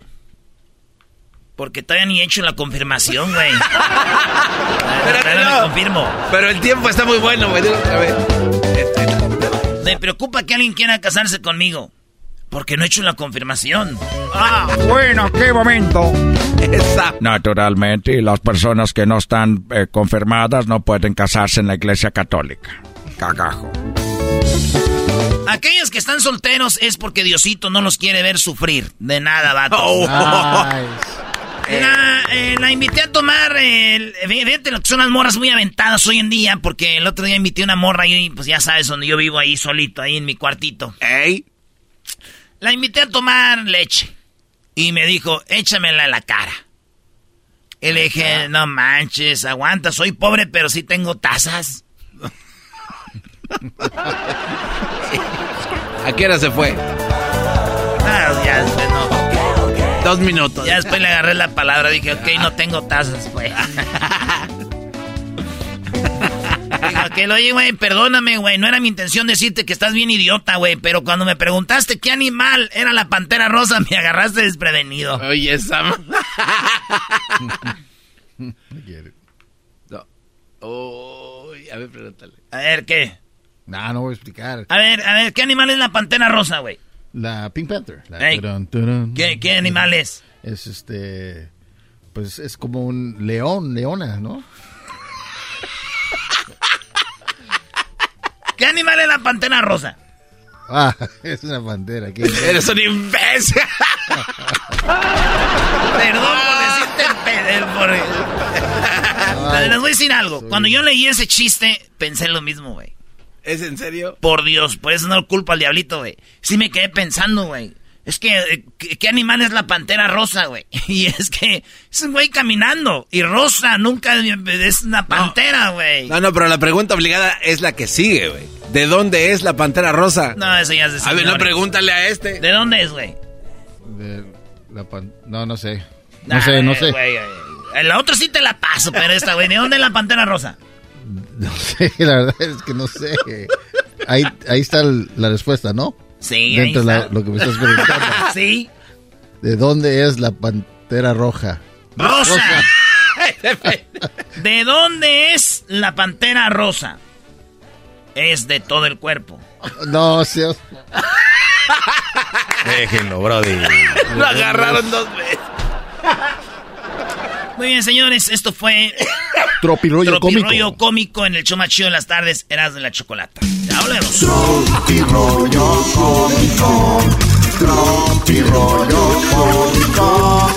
Porque todavía ni he hecho la confirmación, güey. Todavía no me confirmo. Pero el tiempo está muy bueno, güey. Me preocupa que alguien quiera casarse conmigo. Porque no he hecho la confirmación. Ah, bueno, qué momento. Naturalmente, las personas que no están eh, confirmadas no pueden casarse en la iglesia católica. Cagajo. Aquellos que están solteros es porque Diosito no los quiere ver sufrir. De nada, vato. Oh. La, eh, la invité a tomar, el, fíjate lo que son las morras muy aventadas hoy en día, porque el otro día invité a una morra y pues ya sabes donde yo vivo ahí solito, ahí en mi cuartito. ¡Ey! La invité a tomar leche y me dijo, échamela en la cara. Y le dije, no manches, aguanta, soy pobre pero sí tengo tazas. ¿A qué hora se fue? Ah, ya después no. Dos minutos. Ya después le agarré la palabra, dije, ok, no tengo tazas, güey. Lo oye, güey, perdóname, güey, no era mi intención decirte que estás bien idiota, güey, pero cuando me preguntaste qué animal era la pantera rosa, me agarraste desprevenido. Oye, esa... no. Uy, a ver, pregúntale. A ver, ¿qué? No, no voy a explicar. A ver, a ver, ¿qué animal es la pantera rosa, güey? La Pink Panther. La Ey, turun, turun. ¿qué, ¿Qué animal es? Es este. Pues es como un león, leona, ¿no? ¿Qué animal es la pantera rosa? Ah, es una pantera. ¿qué? Eres un imbécil. Perdón por decirte el por... Les voy a decir algo. Cuando yo leí ese chiste, pensé lo mismo, güey. ¿Es en serio? Por Dios, por eso no culpo al diablito, güey. Sí me quedé pensando, güey. Es que, eh, ¿qué, animal es la pantera rosa, güey? Y es que es un güey caminando. Y rosa nunca es una pantera, güey. No, no, pero la pregunta obligada es la que sigue, güey. ¿De dónde es la pantera rosa? No, eso ya es de A ver, no, pregúntale a este. ¿De dónde es, güey? De la pan- No, no sé. No sé, no sé. La otra sí te la paso, pero esta, güey. ¿De dónde es la pantera rosa? No sé, la verdad es que no sé. Ahí, ahí está la respuesta, ¿no? Sí, Dentro ahí de la- está. lo que me estás preguntando. Sí. ¿De dónde es la pantera roja? ¡Rosa! ¿De dónde es la pantera rosa? Es de todo el cuerpo. No, sí. Déjenlo, brody. Lo agarraron dos veces. Muy bien, señores, esto fue Tropirollo cómico. Tropirollo cómico en el show más chido de las tardes, Eras de la Chocolata. Ya volvemos. Tropirollo cómico. Tropirollo cómico.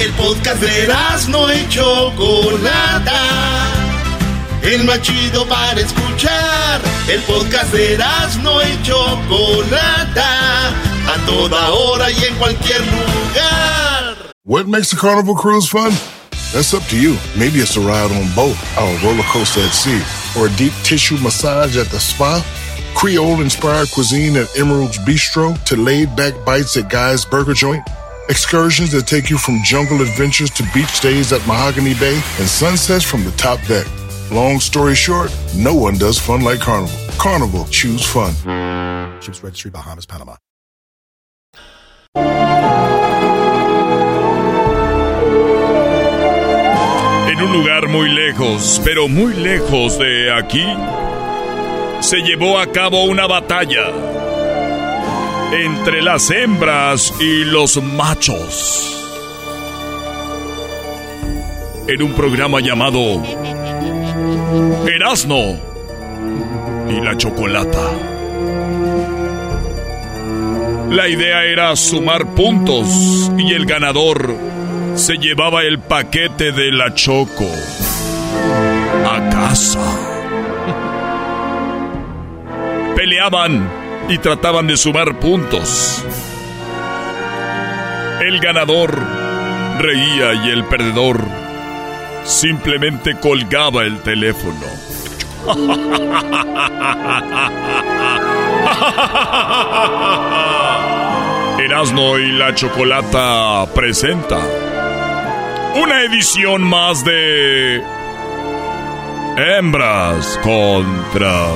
El podcast de no y Chocolata. El más chido para escuchar. El podcast de no y Chocolata. A toda hora y en cualquier lugar. What makes a carnival cruise fun? That's up to you. Maybe it's a ride on boat, a roller coaster at sea, or a deep tissue massage at the spa. Creole inspired cuisine at Emerald's Bistro to laid back bites at Guy's Burger Joint. Excursions that take you from jungle adventures to beach days at Mahogany Bay and sunsets from the top deck. Long story short, no one does fun like Carnival. Carnival, choose fun. Ships Registry, Bahamas, Panama. En un lugar muy lejos, pero muy lejos de aquí, se llevó a cabo una batalla entre las hembras y los machos. En un programa llamado Erasno y la Chocolata. La idea era sumar puntos y el ganador se llevaba el paquete de la Choco a casa. Peleaban y trataban de sumar puntos. El ganador reía y el perdedor simplemente colgaba el teléfono. Erasmo y la Chocolata presenta una edición más de Hembras contra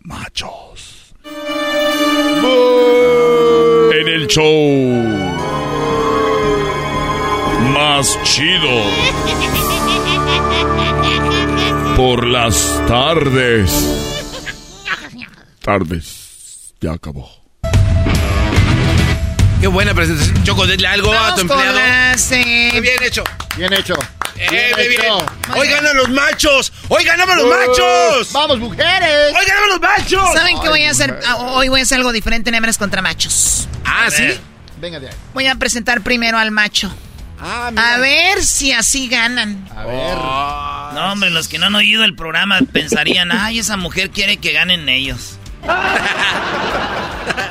Machos. En el show más chido. Por las tardes. Tardes. Ya acabó. Qué buena presentación. Choco, denle algo a tu Vamos con empleado. las, eh, Muy bien hecho. Bien hecho. Eh, bien. Hoy ganan los machos. Hoy ganamos los machos. ¡Vamos, mujeres! Hoy ganamos los machos. ¿Saben qué voy a hacer? Ah, Hoy voy a hacer algo diferente en hembras contra machos. Ah, ¿sí? Venga de ahí. Voy a presentar primero al macho. Ah, A ver si así ganan. A ver. No, hombre, los que no han oído el programa pensarían, ay, esa mujer quiere que ganen ellos.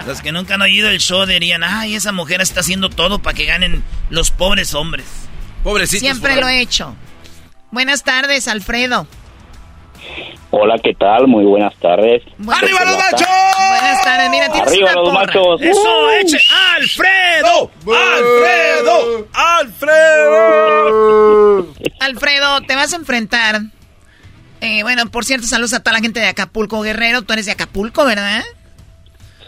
Los que nunca han oído el show dirían, ay, esa mujer está haciendo todo para que ganen los pobres hombres. Pobrecitos. Siempre lo he hecho. Buenas tardes, Alfredo. Hola, ¿qué tal? Muy buenas tardes. ¡Arriba los machos! Buenas tardes. Mira, tienes Arriba una los porra. machos. ¡Eso, eche! ¡Alfredo! ¡Alfredo! ¡Alfredo! Alfredo, te vas a enfrentar. Eh, bueno, por cierto, saludos a toda la gente de Acapulco, Guerrero. Tú eres de Acapulco, ¿verdad?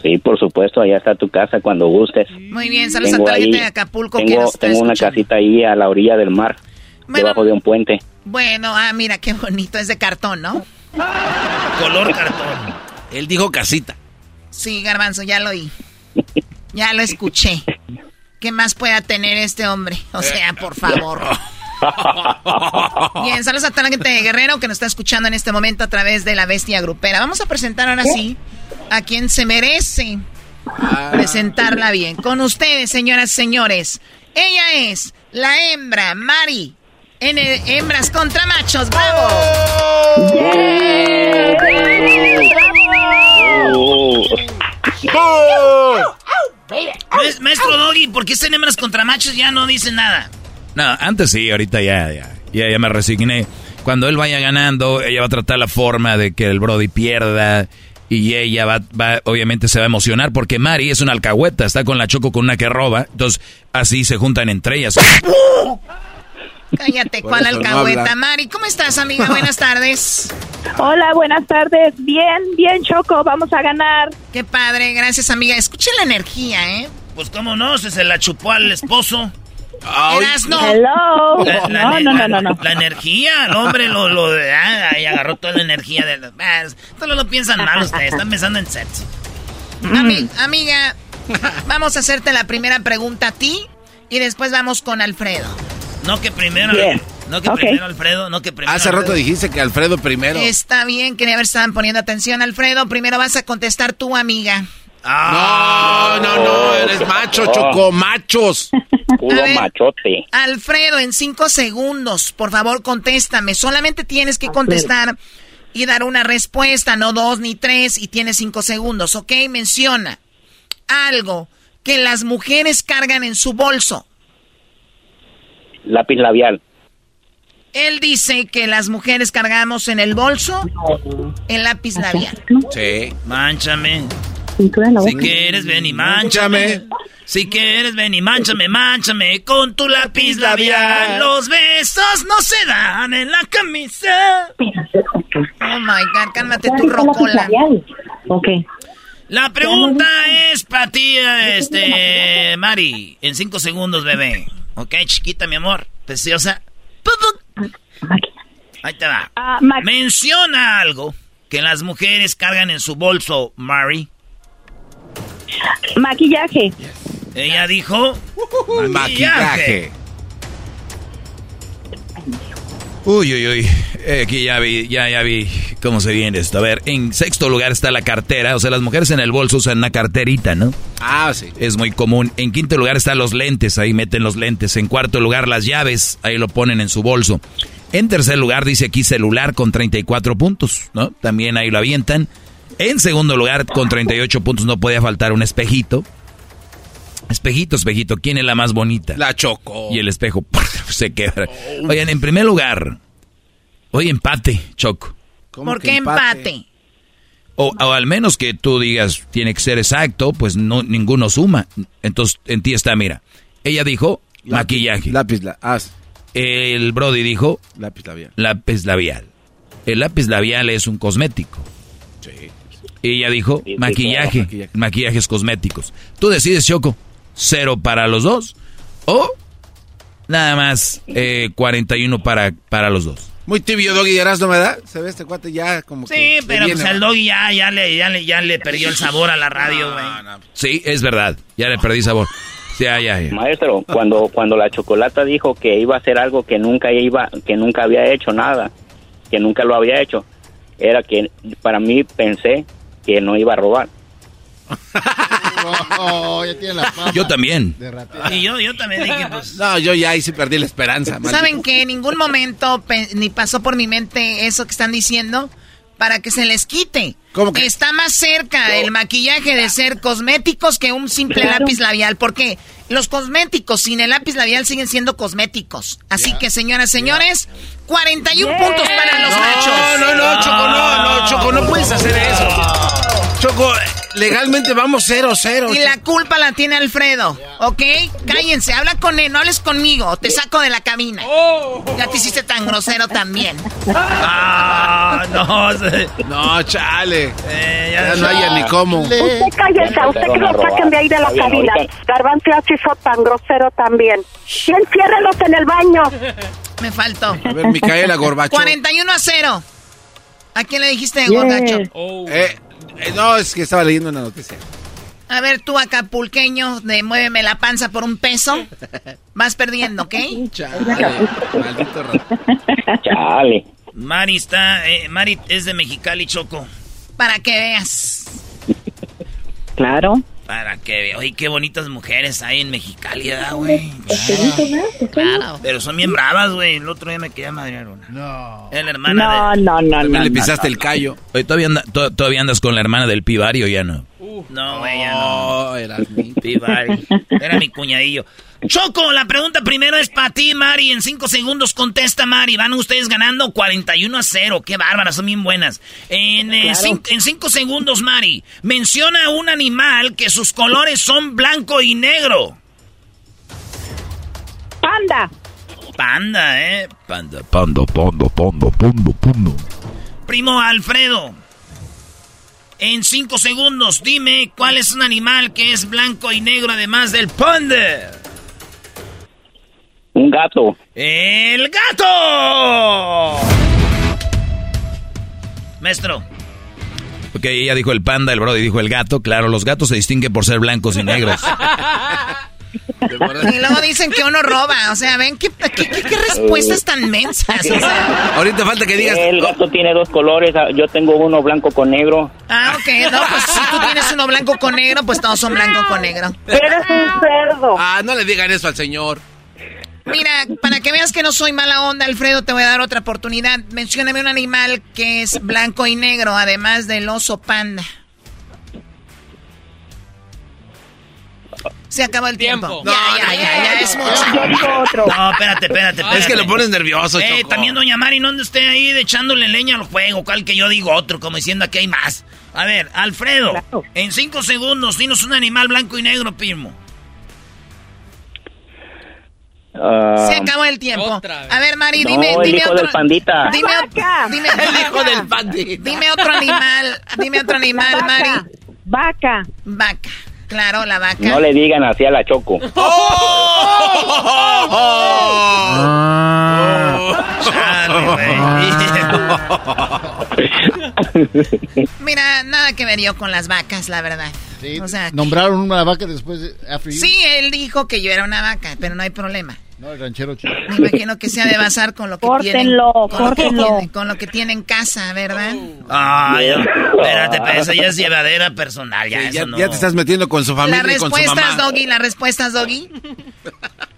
Sí, por supuesto, allá está tu casa cuando gustes. Muy bien, saludos a Tengo toda la gente de Acapulco que Tengo, nos está tengo una escuchando. casita ahí a la orilla del mar, Bueno. debajo de un puente. Bueno, ah, mira, qué bonito. Es de cartón, ¿no? Color cartón. Él dijo casita. Sí, Garbanzo, ya lo oí. Ya lo escuché. ¿Qué más pueda tener este hombre? O sea, por favor. Bien, saludos a toda la gente de Guerrero que nos está escuchando en este momento a través de la bestia grupera. Vamos a presentar ahora sí a quien se merece presentarla bien. Con ustedes, señoras y señores. Ella es la hembra, Mari. En el Hembras contra Machos, ¡bravo! Maes- Maestro Doggy, ¿por qué están hembras contra machos ya no dicen nada? No, antes sí, ahorita ya, ya, ya, ya me resigné. Cuando él vaya ganando, ella va a tratar la forma de que el Brody pierda y ella va, va, obviamente se va a emocionar porque Mari es una alcahueta, está con la Choco con una que roba, entonces así se juntan entre ellas. Cállate, Por ¿cuál no alcahueta? Mari, ¿cómo estás, amiga? Buenas tardes. Hola, buenas tardes. Bien, bien, Choco, vamos a ganar. Qué padre, gracias, amiga. Escuchen la energía, ¿eh? Pues cómo no, si se la chupó al esposo. Hello. La, la No, ne- no, no, no, no. la energía, el hombre lo, lo ah, y agarró toda la energía de los. Ah, Esto no lo piensan mal ustedes, están pensando en sexo. Ami- amiga, vamos a hacerte la primera pregunta a ti y después vamos con Alfredo. No que primero. Bien. No que primero Alfredo, no que primero. Hace rato Alfredo. dijiste que Alfredo primero. Está bien, quería ver si estaban poniendo atención, Alfredo. Primero vas a contestar tú, amiga. No, no, no, eres macho, Choco, machos. Puro ver. machote. Alfredo, en cinco segundos, por favor, contéstame. Solamente tienes que contestar y dar una respuesta, no dos ni tres, y tienes cinco segundos, ¿ok? Menciona algo que las mujeres cargan en su bolso. Lápiz labial. Él dice que las mujeres cargamos en el bolso el lápiz labial. Sí. La Si quieres, ven y manchame. Si quieres, ven y manchame, manchame con tu lápiz labial. Los besos no se dan en la camisa. Oh my God, cálmate tu rocola. Ok. La pregunta es para ti, este, Mari. En cinco segundos, bebé. Ok, chiquita, mi amor. Preciosa. Ahí te va. Ah, Menciona algo que las mujeres cargan en su bolso, Mari. Maquillaje. Ella dijo... Maquillaje. Uy, uy, uy. Eh, aquí ya vi, ya, ya vi cómo se viene esto. A ver, en sexto lugar está la cartera. O sea, las mujeres en el bolso usan una carterita, ¿no? Ah, sí. Es muy común. En quinto lugar están los lentes, ahí meten los lentes. En cuarto lugar las llaves, ahí lo ponen en su bolso. En tercer lugar dice aquí celular con 34 puntos, ¿no? También ahí lo avientan. En segundo lugar, con 38 puntos, no podía faltar un espejito. Espejito, espejito, ¿quién es la más bonita? La Choco. Y el espejo se quebra. Oigan, en primer lugar, hoy empate, Choco. ¿Por qué empate? O, o al menos que tú digas, tiene que ser exacto, pues no ninguno suma. Entonces, en ti está, mira. Ella dijo maquillaje. Lápiz la, ah, El Brody dijo lápiz labial. lápiz labial. El lápiz labial es un cosmético. Sí. Ella dijo Sí, sí, maquillaje. claro, maquillaje. Maquillajes cosméticos. Tú decides, Choco, cero para los dos o Nada más eh, 41 para, para los dos. Muy tibio, Doggy, ¿no me da? Se ve este cuate ya como Sí, que... se pero pues el ¿va? doggy ya, ya, le, ya, le, ya le perdió el sabor a la radio, güey. Sí, es verdad. Ya le perdí sabor. Ya, ya, ya. Maestro, cuando cuando la chocolata dijo que iba a hacer algo que nunca iba, que nunca había hecho nada, que nunca lo había hecho, era que para mí pensé que no iba a robar. Oh, ya tiene la fama. Yo también. de. Y yo, yo también dije, pues... No, yo ya ahí sí perdí la esperanza. maldito. ¿Saben que en ningún momento ni pasó por mi mente eso que están diciendo? Para que se les quite. Está más cerca el maquillaje de ser cosméticos que un simple Claro. lápiz labial. Porque los cosméticos sin el lápiz labial siguen siendo cosméticos. Así que, señoras, señores, 41 puntos para los machos. No, no, no, Choco, no, no, Choco, no puedes hacer eso. Choco, legalmente vamos 0-0. Y la culpa la tiene Alfredo, ¿ok? Cállense, habla con él, no hables conmigo, te saco de la cabina. Ya te hiciste tan grosero también. Ah, no. No, chale. Eh, ya no haya ni cómo. Usted cállese, a usted que lo saquen de ahí de la cabina. Garbanzo ya se hizo tan grosero también. Y enciérrelos en el baño. Me faltó. A ver, Micaela Gorbacho. 41 a 0. ¿A quién le dijiste Yeah. gordacho? Eh, eh, no, es que estaba leyendo una noticia. A ver, tú acapulqueño de muéveme la panza por un peso. Vas perdiendo, ¿ok? Maldito rato. Chale. Mari está... eh, Mari es de Mexicali, Choco. Para que veas. Claro. Para que vea. Oye, qué bonitas mujeres hay en Mexicali, ¿verdad, güey? Claro. Pero son bien bravas, güey. El otro día me quería madrear una. No. Es la hermana No, de... no, no, no. le no, pisaste el callo. Oye, ¿todavía, anda- to- ¿todavía andas con la hermana del pibario ya no? No, güey, ya no. Oh, Erasmi. Pivari. Era mi cuñadillo. Choco, la pregunta primero es para ti, Mari. En cinco segundos contesta, Mari. Van ustedes ganando 41 a 0. Qué bárbaras, son bien buenas. En, eh, Claro. en cinco segundos, Mari. Menciona un animal que sus colores son blanco y negro. Panda. Panda, ¿eh? Panda, panda, panda, panda, panda, panda. Primo Alfredo. En cinco segundos, dime cuál es un animal que es blanco y negro además del panda. Un gato. ¡El gato! Maestro. Ok, ella dijo el panda, el brody dijo el gato. Claro, los gatos se distinguen por ser blancos y negros. Y luego dicen que uno roba. O sea, ven qué, qué, qué- qué respuestas tan mensas. O sea. Ahorita falta que digas. El gato tiene dos colores. ah, Yo tengo uno blanco con negro. Ah, ok. No, pues si tú tienes uno blanco con negro, pues todos son blanco con negro. Eres un cerdo. Ah, no le digan eso al señor. Mira, para que veas que no soy mala onda, Alfredo, te voy a dar otra oportunidad. Mencióname un animal que es blanco y negro, además del oso panda. Se acabó el tiempo. Tiempo. Ya, ya, ya, ya, es mucho. Yo digo otro. No, espérate, espérate, espérate. Es que lo pones nervioso, Eh, Choco. también doña Mari, no esté ahí de echándole leña al juego, cual que yo digo otro, como diciendo aquí hay más. A ver, Alfredo, Claro. en cinco segundos, dinos un animal blanco y negro, primo. Ah, Se acabó el tiempo. A ver, Mari, No, dime, el dime hijo otro. del pandita. Dime, Vaca. dime, El hijo del pandita. dime otro animal. Dime otro animal, Vaca. Mari. Vaca. Vaca. Claro, la vaca. no le digan así a la Choco. Mira, nada que ver yo con las vacas, la verdad. Sí, O sea, nombraron una vaca después de You. sí, él dijo que yo era una vaca, pero no hay problema. No, el ranchero chico. Me imagino que se ha de basar con lo que Córtenlo, tienen, con lo que córtenlo. tiene, con lo que tiene en casa, ¿verdad? Ay, espérate, pero eso ya es llevadera personal, ya Sí, eso ya, no. ya te estás metiendo con su familia Las y con su respuestas, mamá. Doggy, las respuestas, Doggy.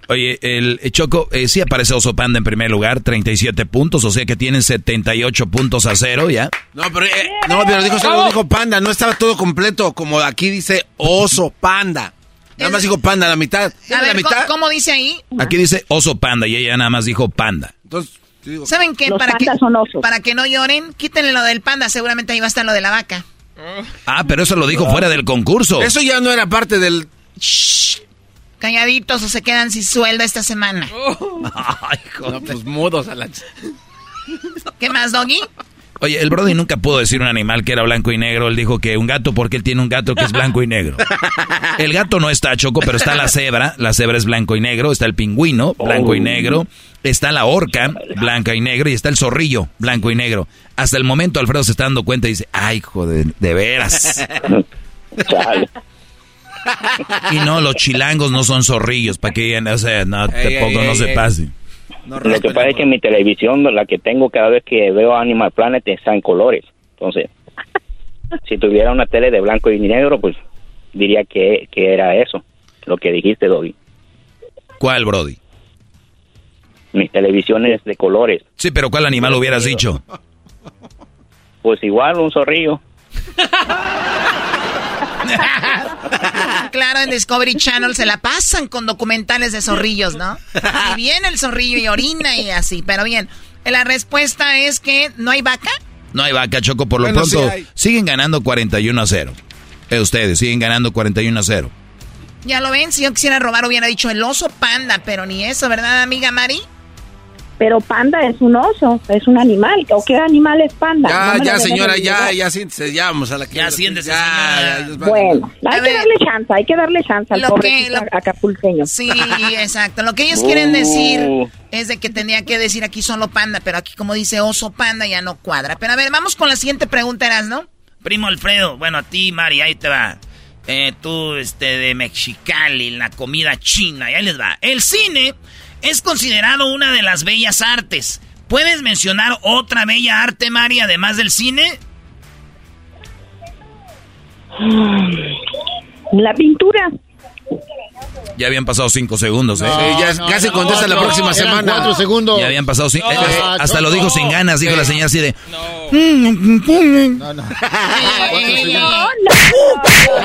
Oye, el eh, Choco, eh, sí aparece Oso Panda en primer lugar, 37 puntos, o sea que tienen 78 puntos a cero, ¿ya? No, pero, eh, no, pero dijo, solo dijo panda, no estaba todo completo, como aquí dice oso panda. Nada más dijo panda, la mitad. A la ver, mitad? ¿cómo, dice ahí? Aquí dice Oso Panda y ella nada más dijo Panda. Entonces, digo, ¿Saben qué? Los Para que, pandas son osos. para que no lloren, quítenle lo del panda, seguramente ahí va a estar lo de la vaca. Ah, pero eso lo dijo fuera del concurso. eso ya no era parte del... Calladitos o se quedan sin sueldo esta semana. No, pues mudos a la... ¿Qué más, Doggy? Oye, el Brody nunca pudo decir un animal que era blanco y negro. Él dijo que un gato porque él tiene un gato que es blanco y negro. El gato no está choco, pero está la cebra. La cebra es blanco y negro. Está el pingüino, blanco y negro. Está la orca, blanca y negro. Y está el zorrillo, blanco y negro. Hasta el momento Alfredo se está dando cuenta y dice, ay, joder, de veras. Y no, los chilangos no son zorrillos, para que o sea, no, tampoco no se pase. Lo que pasa es que mi televisión, la que tengo cada vez que veo Animal Planet, está en colores. Entonces, si tuviera una tele de blanco y negro, pues diría que, que era eso, lo que dijiste, Dobby. ¿Cuál, Brody? Mis televisiones de colores. Sí, pero ¿cuál animal hubieras dicho? Pues igual, un zorrillo. claro, en Discovery Channel se la pasan con documentales de zorrillos, ¿no? Y viene el zorrillo y orina y así, pero bien. La respuesta es que no hay vaca. No hay vaca, Choco, por lo pronto siguen ganando 41 a 0. Eh, ustedes siguen ganando 41 a 0. Ya lo ven, si yo quisiera robar hubiera dicho el oso panda, pero ni eso, ¿verdad, amiga Mari? Pero panda es un oso, es un animal. ¿O qué animal es panda? Ya, ya, señora, ya, ya siéntese, ya vamos a la que... Ya siéntese, ya, Bueno, hay que darle chance, hay que darle chance al pobre acapulqueño. Sí, exacto. Lo que ellos quieren decir es de que tendría que decir aquí solo panda, pero aquí como dice oso panda ya no cuadra. Pero a ver, vamos con la siguiente pregunta, Eras, ¿no? Primo Alfredo, bueno, a ti, Mari, ahí te va. Eh, tú, este, de Mexicali, la comida china, y ahí les va. El cine es considerado una de las bellas artes. ¿Puedes mencionar otra bella arte, Mari, además del cine? La pintura. Ya habían pasado cinco segundos, ¿eh? sí, ya casi contesta la próxima semana. Cuatro segundos. Ya habían pasado cinco. Eh, hasta lo dijo sin ganas, dijo la señora así de. No, no. no,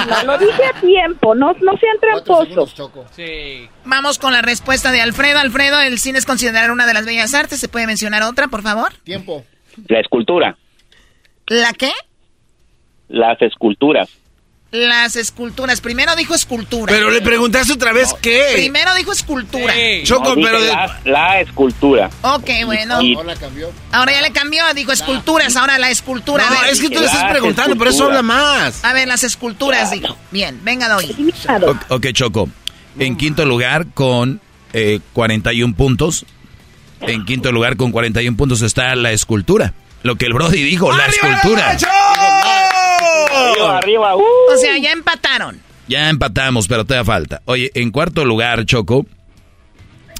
no, lo dije a tiempo. No, no sean tramposos. Sí. Vamos con la respuesta de Alfredo. Alfredo, el cine es considerado una de las bellas artes. ¿Se puede mencionar otra, por favor? Tiempo. La escultura. ¿La qué? Las esculturas las esculturas. Primero dijo escultura. Pero le preguntaste otra vez qué. Primero dijo escultura. Choco, pero. La, escultura. Ok, bueno. Ahora cambió. Ahora ya le cambió, dijo esculturas. Ahora la escultura. No, es que tú le estás preguntando, pero eso habla más. A ver, las esculturas, dijo. Bien, venga, doy. Ok, Choco. En quinto lugar con eh, 41 puntos. En quinto lugar con 41 puntos está la escultura. Lo que el Brody dijo, la escultura. Arriba, uh. O sea, ya empataron. Ya empatamos, pero te da falta. Oye, en cuarto lugar, Choco.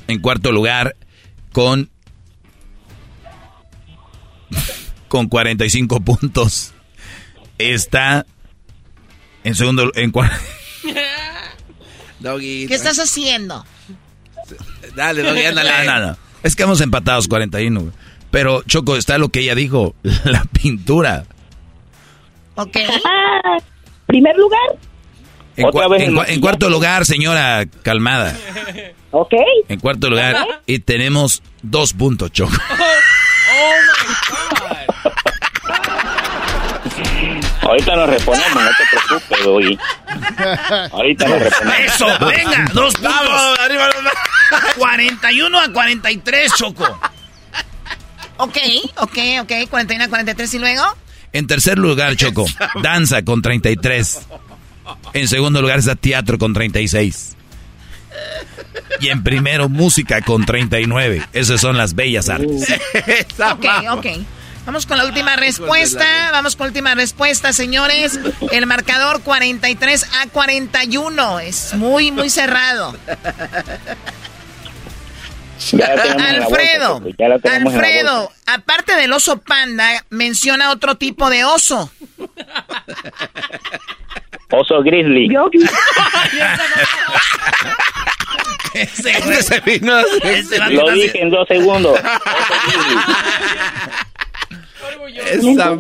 En cuarto lugar, con. con 45 puntos. Está. En segundo. En ¿Qué estás haciendo? Dale, Doggy, ándale. No, Es que hemos empatados 41. Pero, Choco, está lo que ella dijo: la pintura. Ok. ¿Primer lugar? En, cuarto lugar, señora, calmada. Ok. En cuarto lugar, y tenemos dos puntos, Choco. Oh, my God. Ahorita nos reponemos, no te preocupes, güey. Ahorita nos reponemos. Eso, venga, dos puntos. Vamos, arriba, 41 a 43, Choco. Ok, ok, ok, 41 a 43 y luego. En tercer lugar, Choco, danza con 33. En segundo lugar está teatro con 36. Y en primero, música con 39. Esas son las bellas artes. ok, ok. Vamos con la última respuesta. Vamos con la última respuesta, señores. El marcador 43 a 41. Es muy, muy cerrado. Alfredo, Alfredo, aparte del oso panda, menciona otro tipo de oso. Oso grizzly. ese, se vino. Lo dije en dos segundos. Esa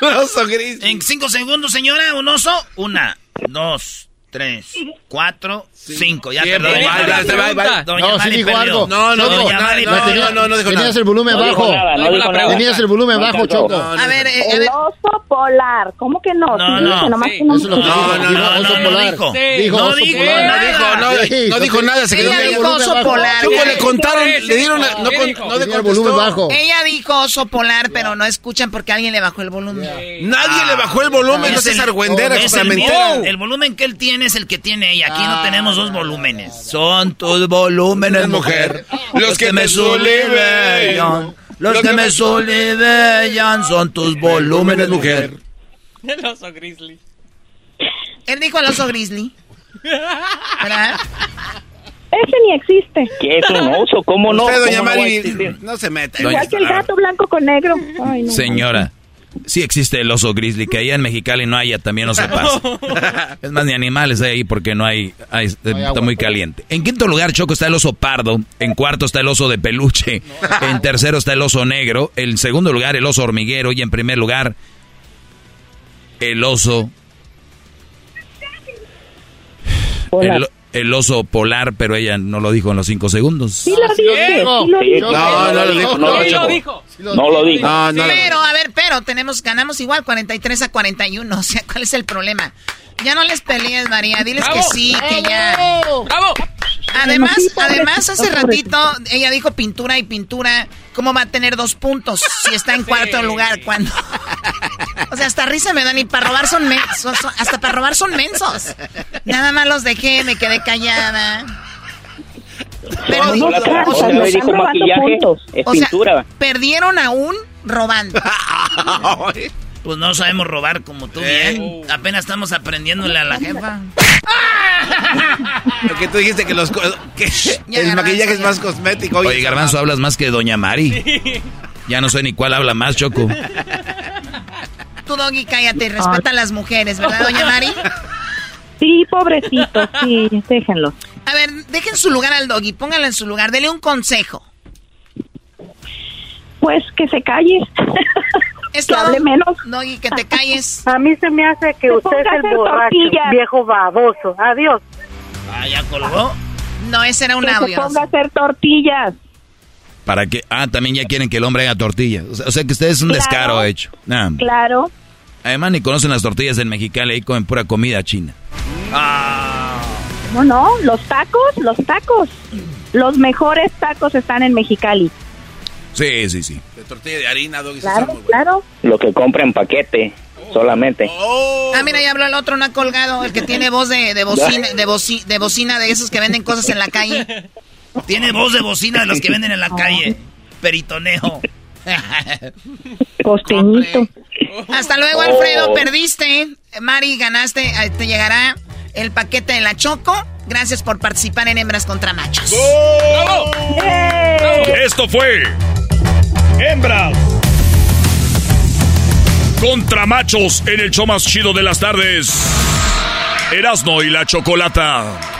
oso gris. En cinco segundos, señora, un oso. Una, dos, tres, cuatro, cinco. Ya perdón. Vale, vale, vale, vale. Doña No, sí dijo perdió. algo. No, no, no, no, no, no, no dijo Tenías el volumen bajo. nada, no dijo nada. Tenías el volumen No bajo. Choco. A ver, eh, El oso polar. ¿Cómo que no? No, no. no oso no, no polar. dijo. Dijo No oso dijo polar. nada. No dijo, no, Sí, no dijo nada. Se quedó Ella en el oso polar. Choco, ¿Qué le contaron, ¿Qué le dieron, no, no el volumen bajo. Ella dijo oso polar, pero no escuchan porque alguien le bajó el volumen. Nadie le bajó el volumen, no Es argüendera, el volumen que él tiene es el que tiene ella. Aquí no tenemos dos volúmenes. Son tus volúmenes, mujer. Los que me solivellan. Los que me solivellan son tus volúmenes, mujer. El oso grizzly. Él dijo el oso grizzly. ¿Verdad? Ese ni existe. ¿Qué es un oso? ¿Cómo no? Usted, doña ¿Cómo no Mari, existir? no se meta. Igual que el gato blanco con negro. Ay, no. Señora, sí existe el oso grizzly, que allá en Mexicali no haya, también no se pasa. Es más, ni animales hay ahí porque no hay, hay- está muy caliente. En quinto lugar, Choco, está el oso pardo. En cuarto está el oso de peluche. En tercero está el oso negro. En segundo lugar, el oso hormiguero. Y en primer lugar, el oso... El, el oso polar, pero ella no lo dijo en los cinco segundos. Sí lo dije. No, no lo dijo. No lo dijo. dijo. No lo dijo. No, no. Pero, a ver, pero tenemos, ganamos igual 43 a 41. O sea, ¿cuál es el problema? Ya no les pelees, María. Diles que sí, que ya. ¡Bravo! Además, además hace ratito ella dijo pintura y pintura. ¿Cómo va a tener dos puntos si está en cuarto lugar? Cuando. O sea, hasta risa me dan y para robar son mensos. Hasta para robar son mensos. Nada más los dejé, me quedé callada. Pero, No, digo, o o sea, no le están dijo maquillaje, puntos. es O sea, pintura. perdieron aún robando. Pues no sabemos robar como tú bien. Apenas estamos aprendiéndole a la jefa. Porque tú dijiste que, los, que el Garbanzo, maquillaje es más cosmético. Oye, Garbanzo, hablas más que Doña Mari. Ya no sé ni cuál habla más, Choco. Tú, Doggy, cállate, respeta a las mujeres, ¿verdad, doña Mari? Sí, pobrecito, sí, déjenlo. A ver, dejen su lugar al Doggy, póngalo en su lugar, dele un consejo. Pues que se calle. ¿Es que todo? hable menos. Doggy, que te calles. A mí se me hace que Se usted es el borracho, tortillas. viejo baboso. Adiós. Ah, ya colgó. No, ese era un Que se audio. ponga a hacer tortillas. ¿Para qué? Ah, también ya quieren que el hombre haga tortillas. O sea, o sea que ustedes es un Claro. descaro hecho. Nah. Claro. Además, ni conocen las tortillas en Mexicali, ahí comen pura comida china. No, no, los tacos, los tacos. Los mejores tacos están en Mexicali. Sí, sí, sí. De tortilla de harina, Doggy. Claro, claro. Lo que compra en paquete, solamente. Ah, mira, ya habló el otro, no ha colgado, el que tiene voz de, de bocina, de, boci- de bocina de esos que venden cosas en la calle. Tiene voz de bocina de los que venden en la calle. Peritoneo. Costeñito. Hasta luego, Alfredo, perdiste. Mari, ganaste, eh, te llegará el paquete de la Choco. Gracias por participar en Hembras contra Machos. Esto fue Hembras contra machos en el show más chido de las tardes. Erasno y la chocolata.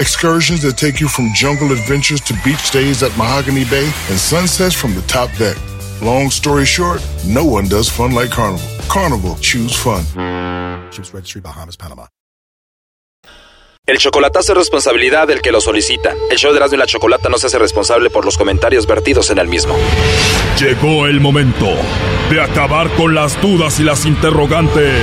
Excursions that take you from jungle adventures to beach stays at Mahogany Bay and sunsets from the top deck. Long story short, no one does fun like Carnival. Carnival, choose fun. Ships Registry, Bahamas, Panama. El chocolatazo es responsabilidad del que lo solicita. El show de Erasmo y la Chocolata no se hace responsable por los comentarios vertidos en el mismo. Llegó el momento de acabar con las dudas y las interrogantes.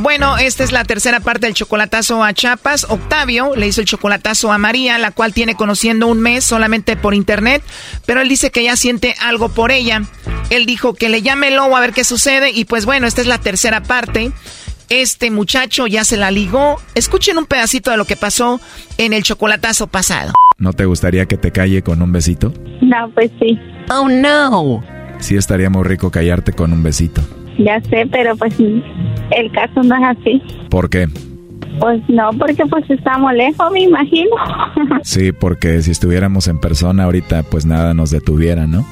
Bueno, esta es la tercera parte del chocolatazo a Chapas. Octavio le hizo el chocolatazo a María, la cual tiene conociendo un mes solamente por internet, pero él dice que ya siente algo por ella. Él dijo que le llame el lobo a ver qué sucede y pues bueno, esta es la tercera parte. Este muchacho ya se la ligó. Escuchen un pedacito de lo que pasó en el chocolatazo pasado. ¿No te gustaría que te calle con un besito? No, pues sí. Oh, no. Sí estaría muy rico callarte con un besito. Ya sé, pero pues el caso no es así. ¿Por qué? Pues no, porque pues estamos lejos, me imagino. Sí, porque si estuviéramos en persona ahorita pues nada nos detuviera, ¿no?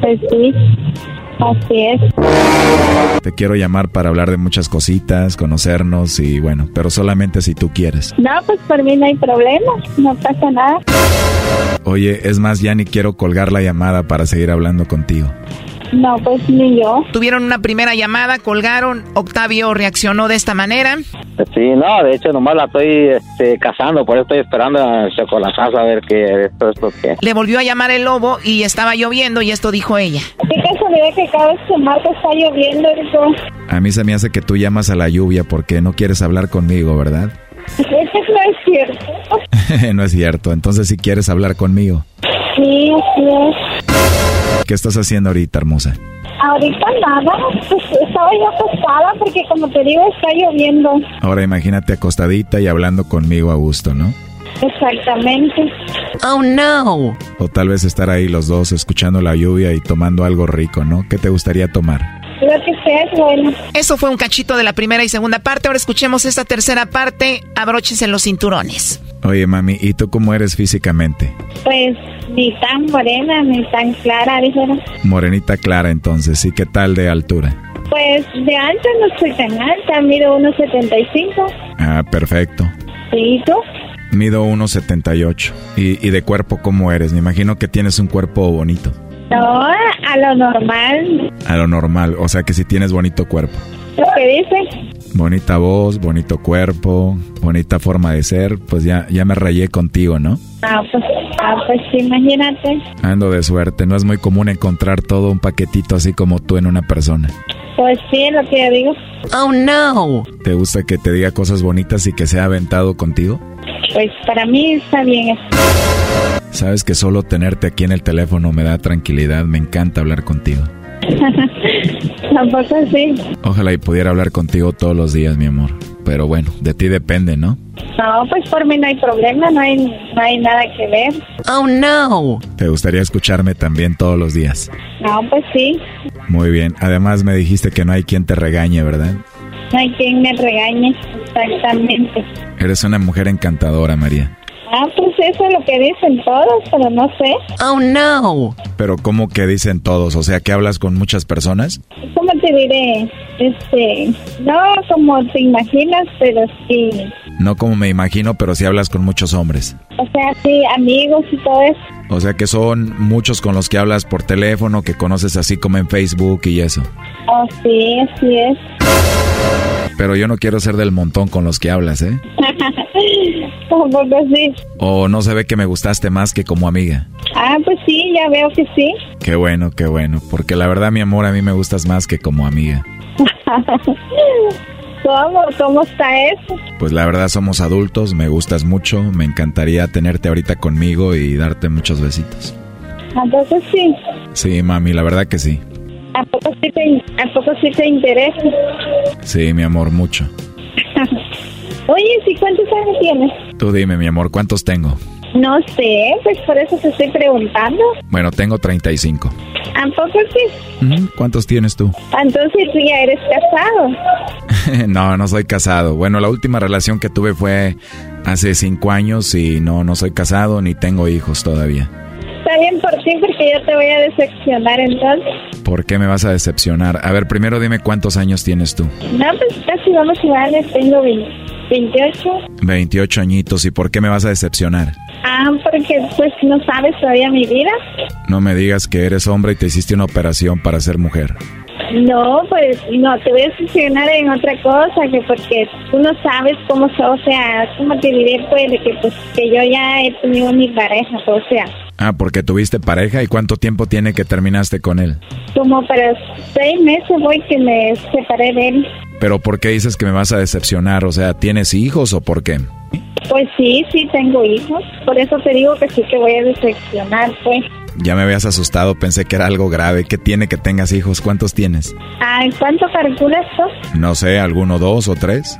Pues sí, así es. Te quiero llamar para hablar de muchas cositas, conocernos y bueno, pero solamente si tú quieres. No, pues por mí no hay problema, no pasa nada. Oye, es más, ya ni quiero colgar la llamada para seguir hablando contigo. No, pues ni yo. Tuvieron una primera llamada, colgaron. Octavio reaccionó de esta manera. Sí, no, de hecho nomás la estoy este, cazando, por eso estoy esperando el chocolatazo a ver qué esto es lo que... Le volvió a llamar el lobo y estaba lloviendo y esto dijo ella. Qué casualidad que cada vez que marco está lloviendo, eso. A mí se me hace que tú llamas a la lluvia porque no quieres hablar conmigo, ¿verdad? Eso no es cierto. no es cierto, entonces si quieres hablar conmigo. Sí, sí es. ¿Qué estás haciendo ahorita, hermosa? Ahorita nada, pues estaba yo acostada porque como te digo está lloviendo. Ahora imagínate acostadita y hablando conmigo a gusto, ¿no? Exactamente. Oh no. O tal vez estar ahí los dos escuchando la lluvia y tomando algo rico, ¿no? ¿Qué te gustaría tomar? Lo que sea es bueno. Eso fue un cachito de la primera y segunda parte. Ahora escuchemos esta tercera parte. Abróchense los cinturones. Oye, mami, ¿y tú cómo eres físicamente? Pues ni tan morena ni tan clara, dijeron. Morenita clara, entonces. ¿Y qué tal de altura? Pues de alta no soy tan alta, mido 1,75. Ah, perfecto. ¿Y tú? Mido 1,78. ¿Y, ¿Y de cuerpo cómo eres? Me imagino que tienes un cuerpo bonito. No, a lo normal. A lo normal, o sea que si tienes bonito cuerpo. Lo que dice. Bonita voz, bonito cuerpo, bonita forma de ser, pues ya, ya me rayé contigo, ¿no? Ah, pues, ah, pues imagínate. Ando de suerte, no es muy común encontrar todo un paquetito así como tú en una persona. Pues sí, es lo que yo digo. Oh no. ¿Te gusta que te diga cosas bonitas y que sea aventado contigo? Pues para mí está bien eso. Sabes que solo tenerte aquí en el teléfono me da tranquilidad, me encanta hablar contigo. Tampoco sí. Ojalá y pudiera hablar contigo todos los días, mi amor. Pero bueno, de ti depende, ¿no? No, pues por mí no hay problema, no hay, no hay nada que ver. Oh no. ¿Te gustaría escucharme también todos los días? No, pues sí. Muy bien. Además me dijiste que no hay quien te regañe, ¿verdad? No hay quien me regañe, exactamente. Eres una mujer encantadora, María. Ah, pues eso es lo que dicen todos, pero no sé. Oh no. Pero ¿cómo que dicen todos? O sea, que hablas con muchas personas. ¿Cómo te diré? Este, no como te imaginas, pero sí. No como me imagino, pero sí hablas con muchos hombres. O sea, sí, amigos y todo eso. O sea, que son muchos con los que hablas por teléfono, que conoces así como en Facebook y eso. Oh, sí, así es. Pero yo no quiero ser del montón con los que hablas, ¿eh? O no se ve que me gustaste más que como amiga. Ah, pues sí, ya veo que sí. Qué bueno, qué bueno. Porque la verdad, mi amor, a mí me gustas más que como amiga. ¿Cómo? ¿Cómo está eso? Pues la verdad somos adultos, me gustas mucho, me encantaría tenerte ahorita conmigo y darte muchos besitos. Entonces sí. Sí, mami, la verdad que sí. ¿A poco sí te, a poco sí te interesa? Sí, mi amor, mucho. Oye, ¿sí cuántos años tienes? Tú dime, mi amor, ¿cuántos tengo? No sé, pues por eso te estoy preguntando. Bueno, tengo 35. ¿A poco sí? ¿Cuántos tienes tú? Entonces tú ya eres casado. no, no soy casado. Bueno, la última relación que tuve fue hace cinco años y no, no soy casado ni tengo hijos todavía. Está bien por ti porque yo te voy a decepcionar entonces. ¿Por qué me vas a decepcionar? A ver, primero dime cuántos años tienes tú. No, pues casi vamos iguales, tengo 20 28. 28 añitos. ¿Y por qué me vas a decepcionar? Ah, porque pues no sabes todavía mi vida. No me digas que eres hombre y te hiciste una operación para ser mujer. No, pues no, te voy a decepcionar en otra cosa, que porque tú no sabes cómo, so- o sea, cómo te diré, pues, de que, pues, que yo ya he tenido mi pareja, o sea. Ah, porque tuviste pareja y cuánto tiempo tiene que terminaste con él. Como para seis meses voy que me separé de él. Pero ¿por qué dices que me vas a decepcionar? O sea, ¿tienes hijos o por qué? Pues sí, sí tengo hijos. Por eso te digo que sí que voy a decepcionar, pues. Ya me habías asustado, pensé que era algo grave. ¿Qué tiene que tengas hijos? ¿Cuántos tienes? Ah, ¿cuánto calculas tú? No sé, ¿alguno dos o tres?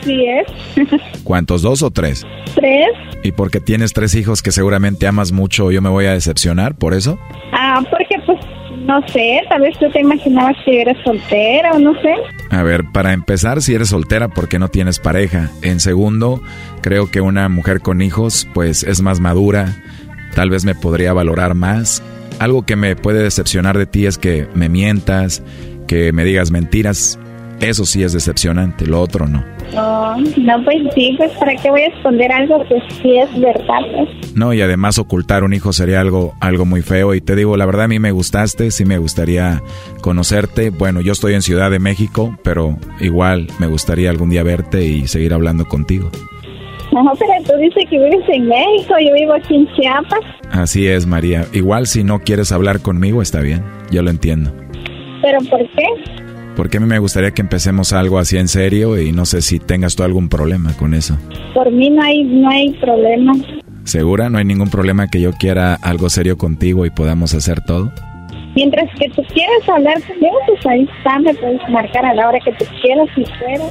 Así es. ¿Cuántos, dos o tres? ¿Tres? ¿Y porque tienes tres hijos que seguramente amas mucho, yo me voy a decepcionar por eso? Ah, porque pues, no sé, tal vez tú te imaginabas que eres soltera o no sé. A ver, para empezar, si eres soltera, porque no tienes pareja? En segundo, creo que una mujer con hijos, pues es más madura, tal vez me podría valorar más. Algo que me puede decepcionar de ti es que me mientas, que me digas mentiras. Eso sí es decepcionante, lo otro no. No, no, pues sí, pues ¿para qué voy a esconder algo que sí es verdad? Pues? No, y además ocultar un hijo sería algo, algo muy feo. Y te digo, la verdad a mí me gustaste, sí me gustaría conocerte. Bueno, yo estoy en Ciudad de México, pero igual me gustaría algún día verte y seguir hablando contigo. No, pero tú dices que vives en México, yo vivo aquí en Chiapas. Así es, María. Igual si no quieres hablar conmigo, está bien, yo lo entiendo. ¿Pero por qué? Porque a mí me gustaría que empecemos algo así en serio y no sé si tengas tú algún problema con eso. Por mí no hay, no hay problema. ¿Segura? ¿No hay ningún problema que yo quiera algo serio contigo y podamos hacer todo? Mientras que tú quieras hablar conmigo, pues ahí está, me puedes marcar a la hora que tú quieras y quieras.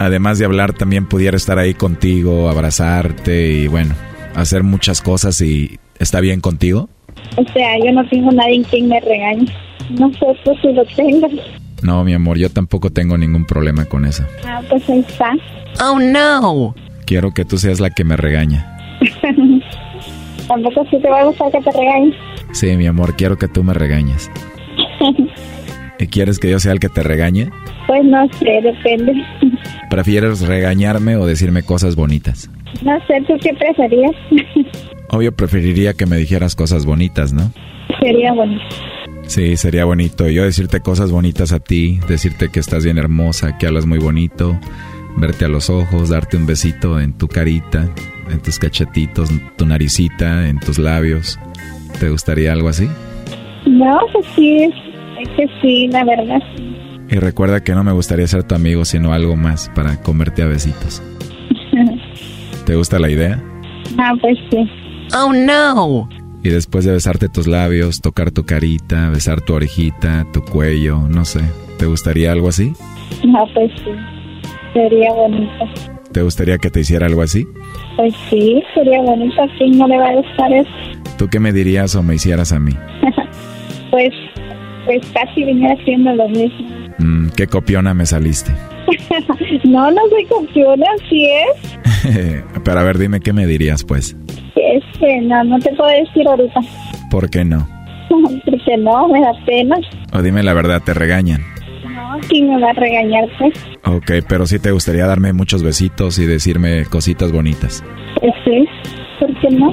Además de hablar, también pudiera estar ahí contigo, abrazarte y bueno, hacer muchas cosas y ¿está bien contigo? O sea, yo no tengo nadie en quien me regañe. No sé tú si lo tengas. No, mi amor, yo tampoco tengo ningún problema con eso. Ah, pues ahí está. Oh, no. Quiero que tú seas la que me regaña. Tampoco sí te va a gustar que te regañe. Sí, mi amor, quiero que tú me regañes. ¿Y quieres que yo sea el que te regañe? pues no sé, depende. ¿Prefieres regañarme o decirme cosas bonitas? No sé, ¿tú qué preferías? Obvio preferiría que me dijeras cosas bonitas, ¿no? Sería bonito. Sí, sería bonito. Yo decirte cosas bonitas a ti, decirte que estás bien hermosa, que hablas muy bonito, verte a los ojos, darte un besito en tu carita, en tus cachetitos, tu naricita, en tus labios. ¿Te gustaría algo así? No, pues sí, es que sí, la verdad. Y recuerda que no me gustaría ser tu amigo, sino algo más para comerte a besitos. ¿Te gusta la idea? Ah, pues sí. Oh, no. Y después de besarte tus labios, tocar tu carita, besar tu orejita, tu cuello, no sé. ¿Te gustaría algo así? No, pues sí. Sería bonito. ¿Te gustaría que te hiciera algo así? Pues sí, sería bonito. ¿A quién no le va a gustar eso? ¿Tú qué me dirías o me hicieras a mí? pues, pues casi venía haciendo lo mismo. Mm, qué copiona me saliste. no, no soy copiona, sí es. Pero a ver, dime qué me dirías, pues. Es que no, no te puedo decir ahorita. ¿Por qué no? Porque no, me da pena. O dime la verdad, ¿te regañan? No, ¿quién me va a regañar, pues? Ok, pero sí te gustaría darme muchos besitos y decirme cositas bonitas. Pues sí, ¿por qué no?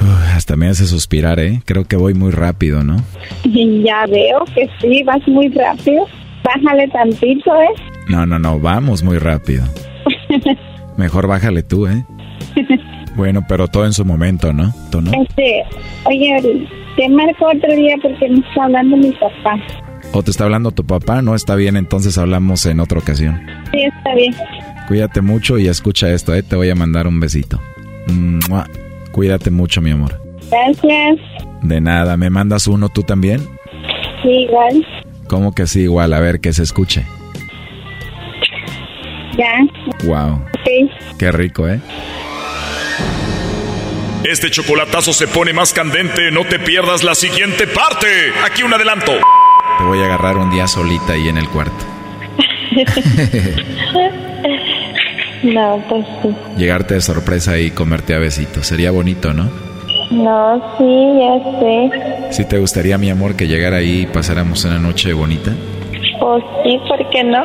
Uf, hasta me hace suspirar, ¿eh? Creo que voy muy rápido, ¿no? Ya veo que sí, vas muy rápido. Bájale tantito, ¿eh? No, no, no, vamos muy rápido. Mejor bájale tú, ¿eh? Bueno, pero todo en su momento, ¿no? ¿Tú no? Este, oye, te marco otro día porque me está hablando mi papá. ¿O te está hablando tu papá? No, está bien, entonces hablamos en otra ocasión. Sí, está bien. Cuídate mucho y escucha esto, ¿eh? Te voy a mandar un besito. Mua. Cuídate mucho, mi amor. Gracias. De nada, ¿me mandas uno tú también? Sí, igual. ¿Cómo que sí, igual? A ver, que se escuche. Ya. Wow. Sí. Qué rico, ¿eh? Este chocolatazo se pone más candente, no te pierdas la siguiente parte. Aquí un adelanto. Te voy a agarrar un día solita ahí en el cuarto. no, pues sí. Llegarte de sorpresa y comerte a besitos. Sería bonito, ¿no? No, sí, ya sé. ¿Sí te gustaría, mi amor, que llegara ahí y pasáramos una noche bonita? Pues sí, ¿por qué no?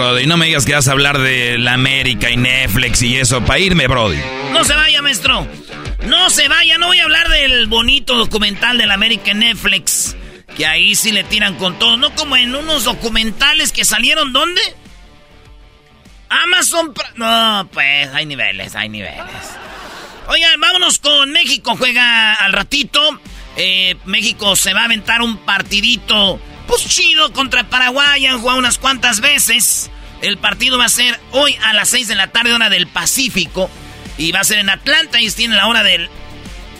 Brody, no me digas que vas a hablar de la América y Netflix y eso, para irme, Brody. No se vaya, maestro. No se vaya, no voy a hablar del bonito documental de la América en Netflix. Que ahí sí le tiran con todo, no como en unos documentales que salieron, ¿dónde? Amazon. No, pues hay niveles, hay niveles. Oigan, vámonos con México. Juega al ratito. Eh, México se va a aventar un partidito, pues chido, contra Paraguay. Han jugado unas cuantas veces. El partido va a ser hoy a las 6 de la tarde, hora del Pacífico. Y va a ser en Atlanta, y tiene la hora del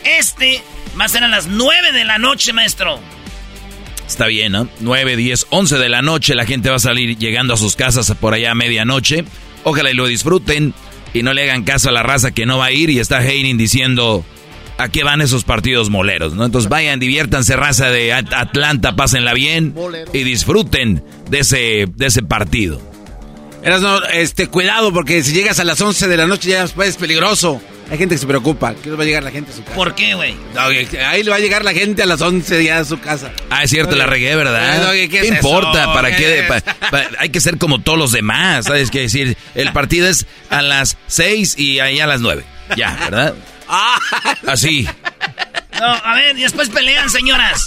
este. Va a ser a las 9 de la noche, maestro. Está bien, ¿no? 9, 10, 11 de la noche. La gente va a salir llegando a sus casas por allá a medianoche. Ojalá y lo disfruten. Y no le hagan caso a la raza que no va a ir. Y está Heining diciendo a qué van esos partidos moleros, ¿no? Entonces vayan, diviértanse, raza de Atlanta, pásenla bien y disfruten de ese, de ese partido. Eras no, este, cuidado, porque si llegas a las 11 de la noche ya es peligroso. Hay gente que se preocupa. ¿Qué va a llegar la gente a su casa? ¿Por qué, güey? ahí le va a llegar la gente a las 11 ya a su casa. Ah, es cierto, la regué, ¿verdad? ¿Qué, importa? ¿Para qué? hay que ser como todos los demás, ¿sabes? qué decir, el partido es a las 6 y ahí a las 9. Ya, ¿verdad? Así. No, a ver, después pelean, señoras.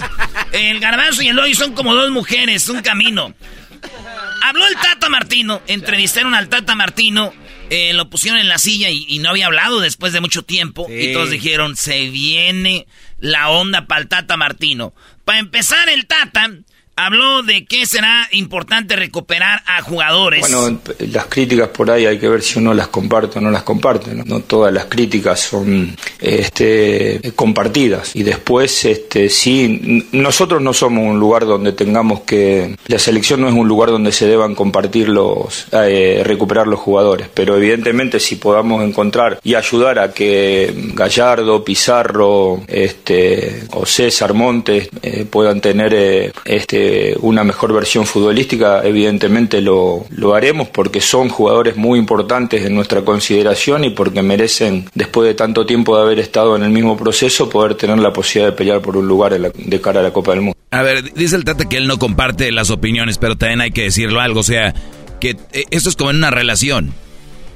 El garbanzo y el hoy son como dos mujeres, un camino. Habló el Tata Martino, entrevistaron al Tata Martino, eh, lo pusieron en la silla y, no había hablado después de mucho tiempo. Y todos dijeron, se viene la onda para el Tata Martino. Para empezar, el Tata habló de que será importante recuperar a jugadores. Bueno, las críticas por ahí hay que ver si uno las comparte o no las comparte. No, todas las críticas son este, compartidas. Y después, este, sí, nosotros no somos un lugar donde tengamos que... La selección no es un lugar donde se deban compartir los... Eh, recuperar los jugadores. Pero evidentemente si podamos encontrar y ayudar a que Gallardo, Pizarro este, o César Montes eh, puedan tener... Eh, este, una mejor versión futbolística, evidentemente lo, lo haremos porque son jugadores muy importantes en nuestra consideración y porque merecen, después de tanto tiempo de haber estado en el mismo proceso, poder tener la posibilidad de pelear por un lugar de cara a la Copa del Mundo. A ver, dice el Tata que él no comparte las opiniones, pero también hay que decirlo algo, o sea, que eh, esto es como en una relación,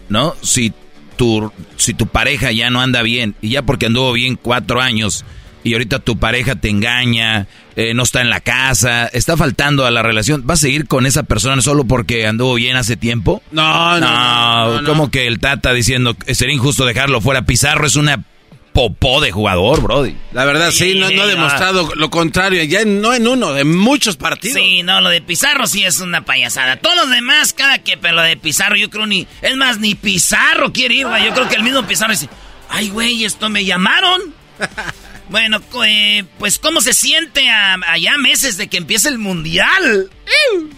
¿no? Si tu, si tu pareja ya no anda bien, y ya porque anduvo bien cuatro años, y ahorita tu pareja te engaña, eh, no está en la casa, está faltando a la relación, ¿vas a seguir con esa persona solo porque anduvo bien hace tiempo? No, no. No, como que el Tata diciendo que sería injusto dejarlo fuera. Pizarro es una popó de jugador, Brody. La verdad, sí, no, ha demostrado lo contrario. Ya no en uno, en muchos partidos. Sí, no, lo de Pizarro sí es una payasada. Todos los demás, cada que, pero lo de Pizarro, yo creo ni. Es más, ni Pizarro quiere ir, Yo creo que el mismo Pizarro dice: Ay, güey, esto me llamaron. Bueno, eh, pues ¿cómo se siente allá meses de que empiece el mundial?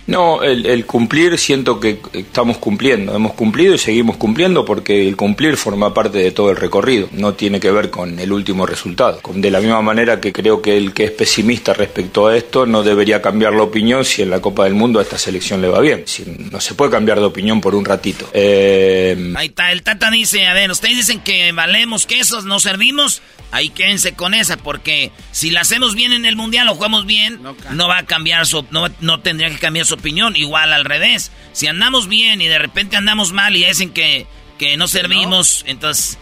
No, el, cumplir siento que estamos cumpliendo, hemos cumplido y seguimos cumpliendo porque el cumplir forma parte de todo el recorrido, no tiene que ver con el último resultado. De la misma manera que creo que el que es pesimista respecto a esto no debería cambiar la opinión si en la Copa del Mundo a esta selección le va bien. Si no se puede cambiar de opinión por un ratito. Eh... Ahí está, el Tata dice, a ver, ustedes dicen que valemos quesos, no servimos, ahí quédense con esa porque si la hacemos bien en el Mundial o jugamos bien, no, va a cambiar su... No, no tendría que cambiar su opinión. Igual al revés. Si andamos bien y de repente andamos mal y dicen que, que no servimos, entonces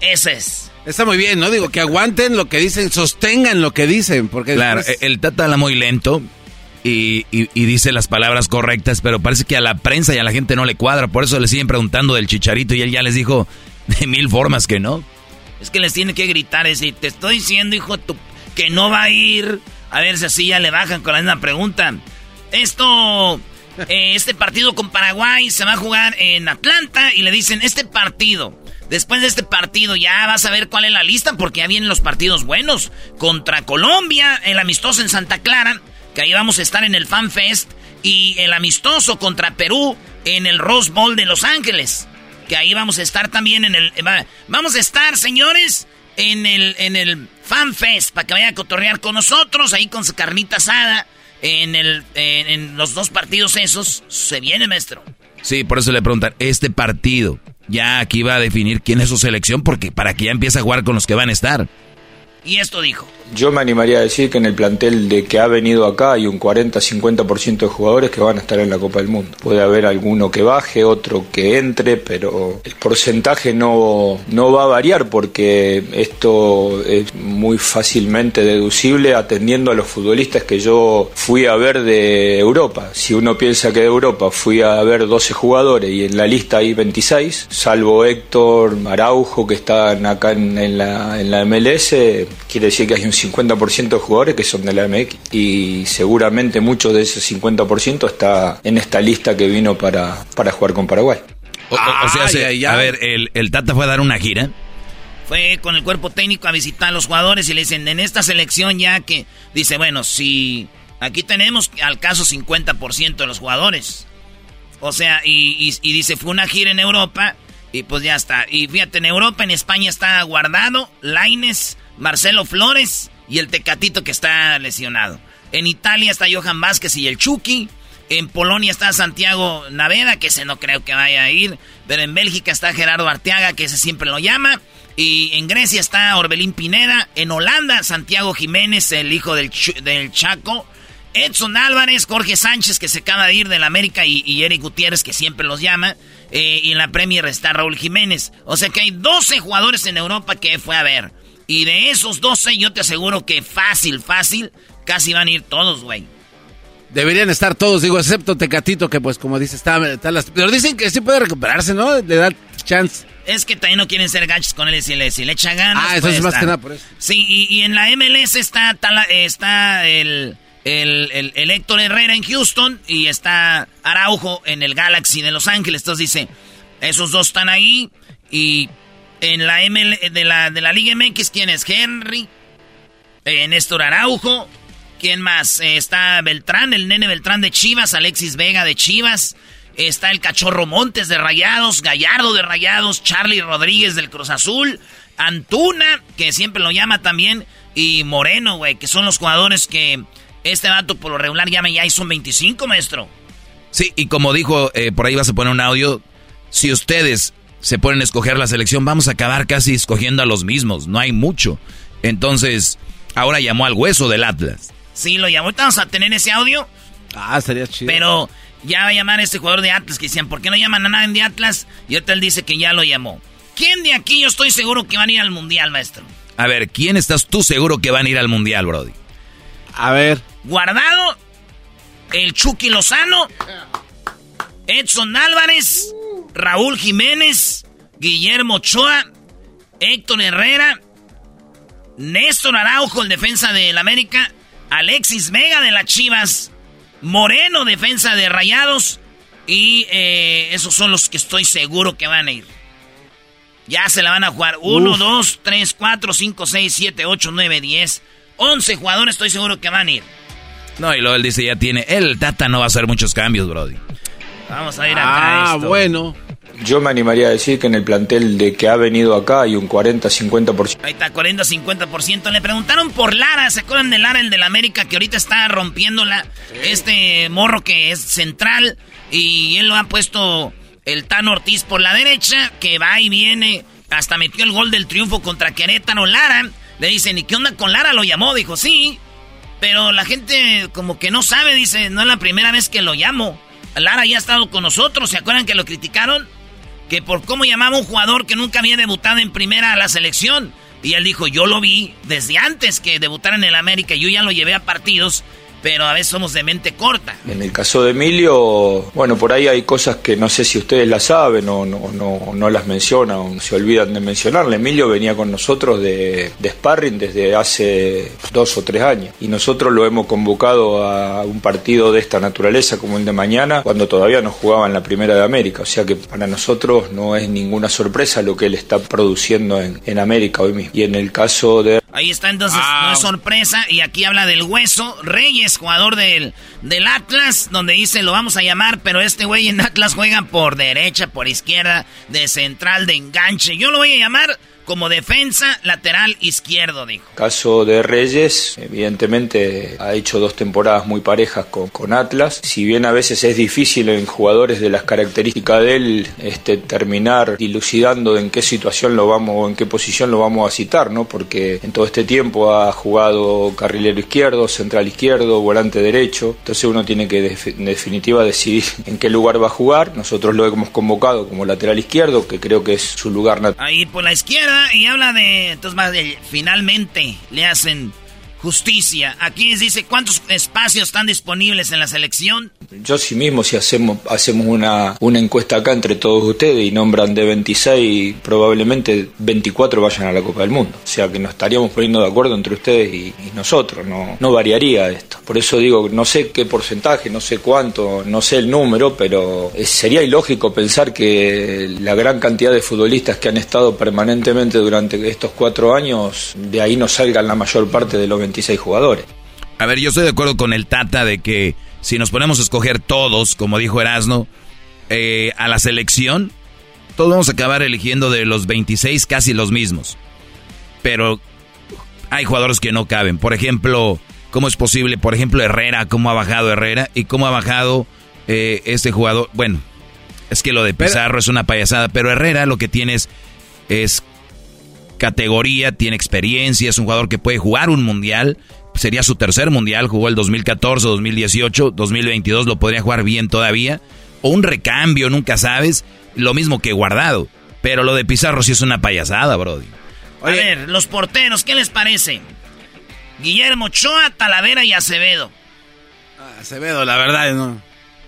ese es. Está muy bien, ¿no? Digo, que aguanten lo que dicen, sostengan lo que dicen. Porque claro, el Tata habla muy lento y, y, dice las palabras correctas, pero parece que a la prensa y a la gente no le cuadra. Por eso le siguen preguntando del chicharito y él ya les dijo de mil formas que no. Es que les tiene que gritar, es decir, te estoy diciendo, hijo, tu, que no va a ir. A ver si así ya le bajan con la misma pregunta. Esto, eh, este partido con Paraguay se va a jugar en Atlanta y le dicen, este partido, después de este partido ya vas a ver cuál es la lista porque ya vienen los partidos buenos. Contra Colombia, el amistoso en Santa Clara, que ahí vamos a estar en el Fan Fest, y el amistoso contra Perú en el Rose Bowl de Los Ángeles que ahí vamos a estar también en el... Vamos a estar, señores, en el, en el Fan Fest, para que vaya a cotorrear con nosotros, ahí con su carnita asada, en, el, en, los dos partidos esos. Se viene, maestro. Sí, por eso le preguntan, este partido, ya aquí va a definir quién es su selección, porque para que ya empiece a jugar con los que van a estar. Y esto dijo. Yo me animaría a decir que en el plantel de que ha venido acá hay un 40-50% de jugadores que van a estar en la Copa del Mundo. Puede haber alguno que baje, otro que entre, pero el porcentaje no, no va a variar porque esto es muy fácilmente deducible atendiendo a los futbolistas que yo fui a ver de Europa. Si uno piensa que de Europa fui a ver 12 jugadores y en la lista hay 26, salvo Héctor, Araujo que están acá en, la, en la MLS, quiere decir que hay un 50% de jugadores que son de la MX y seguramente muchos de ese 50% está en esta lista que vino para, para jugar con Paraguay. O, sea, a ver, el, el Tata fue a dar una gira. Fue con el cuerpo técnico a visitar a los jugadores y le dicen, en esta selección ya que, dice, bueno, si aquí tenemos al caso 50% de los jugadores. O sea, y, y, dice, fue una gira en Europa y pues ya está. Y fíjate, en Europa, en España está guardado, Laines, Marcelo Flores y el Tecatito que está lesionado. En Italia está Johan Vázquez y el Chucky. En Polonia está Santiago Naveda, que ese no creo que vaya a ir. Pero en Bélgica está Gerardo Arteaga, que ese siempre lo llama. Y en Grecia está Orbelín Pineda. En Holanda, Santiago Jiménez, el hijo del, del Chaco. Edson Álvarez, Jorge Sánchez, que se acaba de ir del América, y, Eric Gutiérrez, que siempre los llama. Eh, y en la Premier está Raúl Jiménez. O sea que hay 12 jugadores en Europa que fue a ver. Y de esos 12, yo te aseguro que fácil, fácil, casi van a ir todos, güey. Deberían estar todos, digo, excepto Tecatito, que pues como dice, está, las... Pero dicen que sí puede recuperarse, ¿no? Le da chance. Es que también no quieren ser gachos con él y si le, si le echa ganas. Ah, eso es más que nada por eso. Sí, y, en la MLS está, está el, el, el, Héctor Herrera en Houston y está Araujo en el Galaxy de Los Ángeles. Entonces dice, esos dos están ahí y en la ML, de la, de la Liga MX, ¿quién es? Henry. Eh, Néstor Araujo. ¿Quién más? Eh, está Beltrán, el nene Beltrán de Chivas. Alexis Vega de Chivas. Está el Cachorro Montes de Rayados. Gallardo de Rayados. Charlie Rodríguez del Cruz Azul. Antuna, que siempre lo llama también. Y Moreno, güey, que son los jugadores que este vato por lo regular llama ya y son 25, maestro. Sí, y como dijo, eh, por ahí vas a poner un audio. Si ustedes se pueden escoger la selección, vamos a acabar casi escogiendo a los mismos, no hay mucho. Entonces, ahora llamó al hueso del Atlas. Sí, lo llamó, ahorita vamos a tener ese audio. Ah, sería chido. Pero ya va a llamar a este jugador de Atlas que decían, ¿por qué no llaman a nadie de Atlas? Y ahorita él dice que ya lo llamó. ¿Quién de aquí yo estoy seguro que van a ir al Mundial, maestro? A ver, ¿quién estás tú seguro que van a ir al Mundial, Brody? A ver. Guardado, el Chucky Lozano, Edson Álvarez, Raúl Jiménez, Guillermo Ochoa, Héctor Herrera, Néstor Araujo, el defensa del América, Alexis Vega de las Chivas, Moreno, defensa de Rayados, y eh, esos son los que estoy seguro que van a ir. Ya se la van a jugar. 1, 2, 3, 4, 5, 6, 7, 8, 9, 10. 11 jugadores estoy seguro que van a ir. No, y luego él dice, ya tiene... El Tata no va a hacer muchos cambios, Brody. Vamos a ir acá. Ah, bueno. Yo me animaría a decir que en el plantel de que ha venido acá hay un 40-50%. Ahí está, 40-50%. Le preguntaron por Lara, ¿se acuerdan de Lara, el del América, que ahorita está rompiéndola? Este morro que es central y él lo ha puesto el Tan Ortiz por la derecha, que va y viene, hasta metió el gol del triunfo contra Querétaro. Lara, le dicen, ¿y qué onda con Lara? Lo llamó, dijo, sí, pero la gente como que no sabe, dice, no es la primera vez que lo llamo. Lara ya ha estado con nosotros, ¿se acuerdan que lo criticaron? Que por cómo llamaba un jugador que nunca había debutado en primera a la selección. Y él dijo, yo lo vi desde antes que debutara en el América, yo ya lo llevé a partidos pero a veces somos de mente corta. En el caso de Emilio, bueno, por ahí hay cosas que no sé si ustedes las saben o no, no, no las mencionan o se olvidan de mencionarle. Emilio venía con nosotros de, de sparring desde hace dos o tres años y nosotros lo hemos convocado a un partido de esta naturaleza como el de mañana cuando todavía no jugaba en la Primera de América. O sea que para nosotros no es ninguna sorpresa lo que él está produciendo en, en América hoy mismo. Y en el caso de... Ahí está entonces, no es sorpresa. Y aquí habla del hueso. Reyes, jugador del, del Atlas, donde dice lo vamos a llamar, pero este güey en Atlas juega por derecha, por izquierda, de central, de enganche. Yo lo voy a llamar como defensa lateral izquierdo, dijo. Caso de Reyes, evidentemente ha hecho dos temporadas muy parejas con, con Atlas. Si bien a veces es difícil en jugadores de las características de él este, terminar dilucidando en qué situación lo vamos o en qué posición lo vamos a citar, ¿no? Porque en todo este tiempo ha jugado carrilero izquierdo, central izquierdo, volante derecho. Entonces uno tiene que en definitiva decidir en qué lugar va a jugar. Nosotros lo hemos convocado como lateral izquierdo, que creo que es su lugar natural. Ahí por la izquierda y habla de. Entonces, más de. Finalmente le hacen justicia. Aquí dice cuántos espacios están disponibles en la selección. Yo sí mismo, si hacemos, hacemos una, una encuesta acá entre todos ustedes y nombran de 26, probablemente 24 vayan a la Copa del Mundo. O sea que nos estaríamos poniendo de acuerdo entre ustedes y, nosotros, no, no variaría esto. Por eso digo, no sé qué porcentaje, no sé cuánto, no sé el número, pero es- sería ilógico pensar que la gran cantidad de futbolistas que han estado permanentemente durante estos cuatro años, de ahí no salgan la mayor parte de los 26 jugadores. A ver, yo estoy de acuerdo con el Tata de que si nos ponemos a escoger todos, como dijo Erasno, eh, a la selección, todos vamos a acabar eligiendo de los 26 casi los mismos. Pero hay jugadores que no caben. Por ejemplo, ¿cómo es posible? Por ejemplo, Herrera, ¿cómo ha bajado Herrera? ¿Y cómo ha bajado eh, este jugador? Bueno, es que lo de Pizarro es una payasada, pero Herrera lo que tiene es, es categoría, tiene experiencia, es un jugador que puede jugar un mundial. Sería su tercer mundial, jugó el 2014, 2018, 2022, lo podría jugar bien todavía. O un recambio, nunca sabes. Lo mismo que guardado. Pero lo de Pizarro sí es una payasada, Brody. A ver, los porteros, ¿qué les parece? Guillermo Ochoa, Talavera y Acevedo. Acevedo, la verdad, no.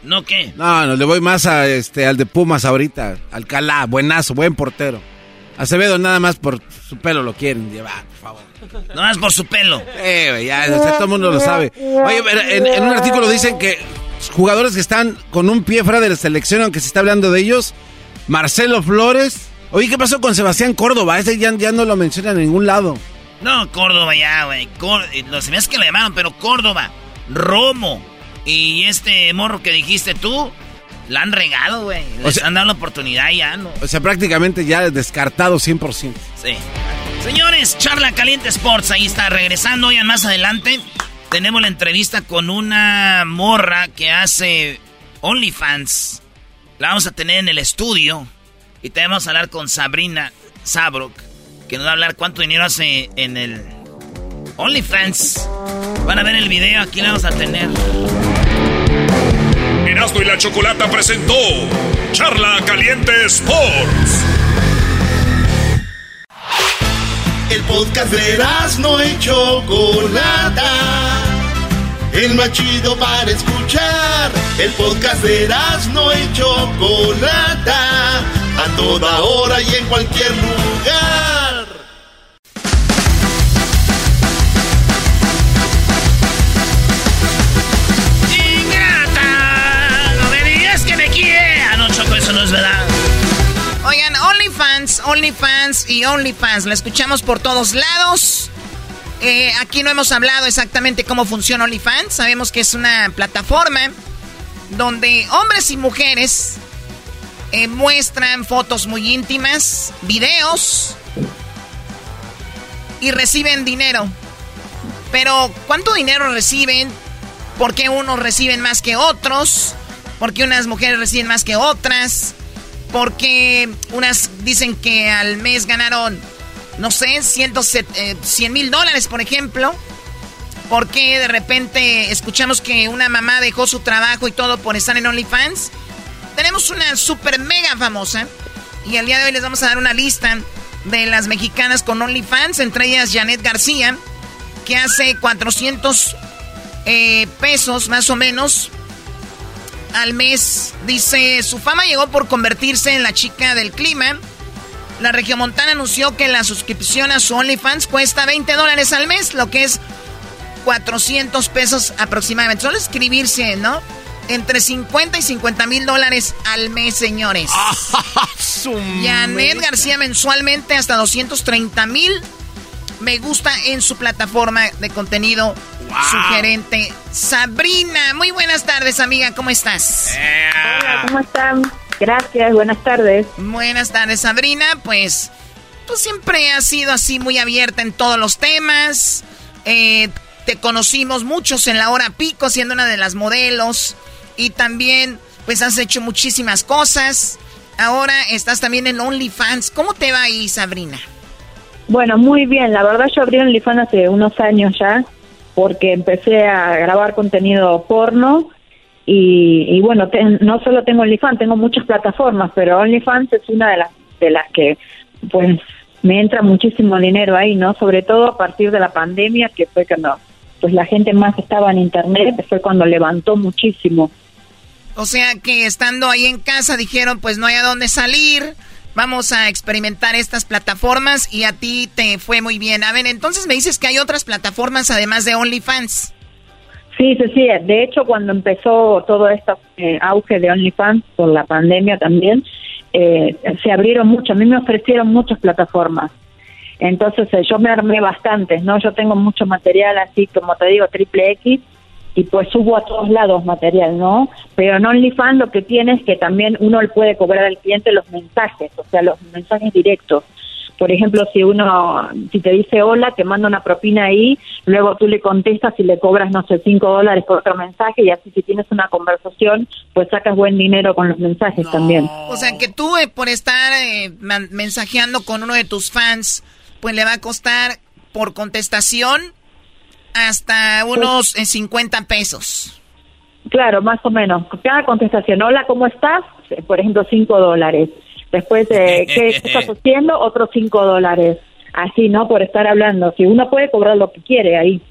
¿No qué? No, no, le voy más a este al de Pumas ahorita. Alcalá, buenazo, buen portero. Acevedo nada más por su pelo lo quieren llevar, por favor. No más por su pelo. Eh, güey, ya, o sea, todo el mundo lo sabe. Oye, pero en, en un artículo dicen que jugadores que están con un pie fuera de la selección, aunque se está hablando de ellos, Marcelo Flores. Oye, ¿qué pasó con Sebastián Córdoba? Ese ya, ya no lo mencionan en ningún lado. No, Córdoba ya, güey. Cór- eh, Los se me hace que le llamaron, pero Córdoba, Romo y este morro que dijiste tú, la han regado, güey. Les han dado la oportunidad ya, ¿no? O sea, prácticamente ya descartado 100%. Sí. Señores, Charla Caliente Sports, ahí está regresando. Oigan, más adelante tenemos la entrevista con una morra que hace OnlyFans. La vamos a tener en el estudio. Y también vamos a hablar con Sabrina Sabrok, que nos va a hablar cuánto dinero hace en el OnlyFans. Van a ver el video, aquí la vamos a tener. Erasmo y la Chocolata presentó Charla Caliente Sports. El podcast de no y Chocolata. El más chido para escuchar. El podcast de no y Chocolata. A toda hora y en cualquier lugar. OnlyFans, OnlyFans y OnlyFans. La escuchamos por todos lados. Eh, aquí no hemos hablado exactamente cómo funciona OnlyFans. Sabemos que es una plataforma donde hombres y mujeres eh, muestran fotos muy íntimas, videos y reciben dinero. Pero, ¿cuánto dinero reciben? ¿Por qué unos reciben más que otros? ¿Por qué unas mujeres reciben más que otras? Porque unas dicen que al mes ganaron, no sé, 100 mil dólares, por ejemplo. Porque de repente escuchamos que una mamá dejó su trabajo y todo por estar en OnlyFans. Tenemos una super mega famosa. Y el día de hoy les vamos a dar una lista de las mexicanas con OnlyFans. Entre ellas Janet García, que hace 400 eh, pesos más o menos al mes. Dice, su fama llegó por convertirse en la chica del clima. La Regiomontana anunció que la suscripción a su OnlyFans cuesta 20 dólares al mes, lo que es 400 pesos aproximadamente. Solo escribirse, ¿no? Entre 50 y 50 mil dólares al mes, señores. Janet García mensualmente hasta 230 mil me gusta en su plataforma de contenido sugerente. Sabrina, muy buenas tardes, amiga, ¿cómo estás? Hola, ¿cómo están? Gracias, buenas tardes. Buenas tardes, Sabrina. Pues tú siempre has sido así muy abierta en todos los temas. Eh, te conocimos muchos en la hora pico siendo una de las modelos y también pues has hecho muchísimas cosas. Ahora estás también en OnlyFans. ¿Cómo te va ahí, Sabrina? Bueno, muy bien. La verdad yo abrí OnlyFans hace unos años ya porque empecé a grabar contenido porno y, bueno, no solo tengo OnlyFans, tengo muchas plataformas, pero OnlyFans es una de las de las que pues me entra muchísimo dinero ahí, ¿no? Sobre todo a partir de la pandemia, que fue cuando pues la gente más estaba en internet, fue cuando levantó muchísimo. O sea que estando ahí en casa dijeron, pues no hay a dónde salir, vamos a experimentar estas plataformas y a ti te fue muy bien. A ver, entonces me dices que hay otras plataformas además de OnlyFans. Sí, sí, sí. De hecho, cuando empezó todo este auge de OnlyFans por la pandemia también, eh, se abrieron mucho. A mí me ofrecieron muchas plataformas. Entonces eh, yo me armé bastantes, ¿no? Yo tengo mucho material así, como te digo, triple X, y pues subo a todos lados material, ¿no? Pero en OnlyFans lo que tiene es que también uno le puede cobrar al cliente los mensajes, o sea, los mensajes directos. Por ejemplo, si uno, si te dice hola, te manda una propina ahí, luego tú le contestas y le cobras, no sé, cinco dólares por otro mensaje y así si tienes una conversación, pues sacas buen dinero con los mensajes también. O sea, que tú eh, por estar eh, mensajeando con uno de tus fans, pues le va a costar por contestación hasta unos 50 pues pesos. Claro, más o menos. Cada contestación, hola, ¿cómo estás? Por ejemplo, 5 dólares. Después, de ¿qué estás haciendo? Otros 5 dólares. Así, ¿no? Por estar hablando. Si uno puede cobrar lo que quiere ahí.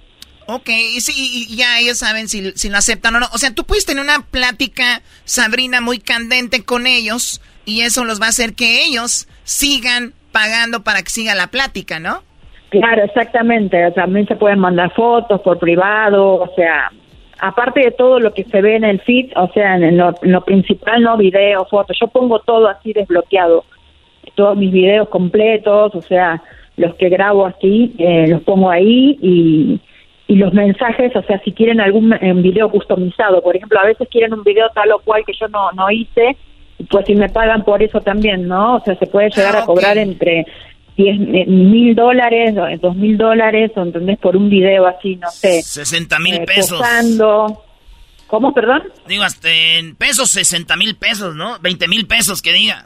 Ok, y, sí, y ya ellos saben si, si lo aceptan o no. O sea, tú puedes tener una plática, Sabrina, muy candente con ellos y eso los va a hacer que ellos sigan pagando para que siga la plática, ¿no? Claro, exactamente. También se pueden mandar fotos por privado, o sea, aparte de todo lo que se ve en el feed, o sea, en lo, principal, no video, fotos, yo pongo todo así desbloqueado, todos mis videos completos, o sea, los que grabo aquí, eh, los pongo ahí y, y los mensajes, o sea, si quieren algún video customizado, por ejemplo, a veces quieren un video tal o cual que yo no, no hice, pues si me pagan por eso también, ¿no? O sea, se puede llegar a ah, cobrar entre 10 mil dólares, dos mil dólares, o entendés, por un video así, no sé. 60 mil eh, pesos. ¿Cómo, perdón? Digo, hasta en pesos, 60 mil pesos, ¿no? 20 mil pesos, que diga.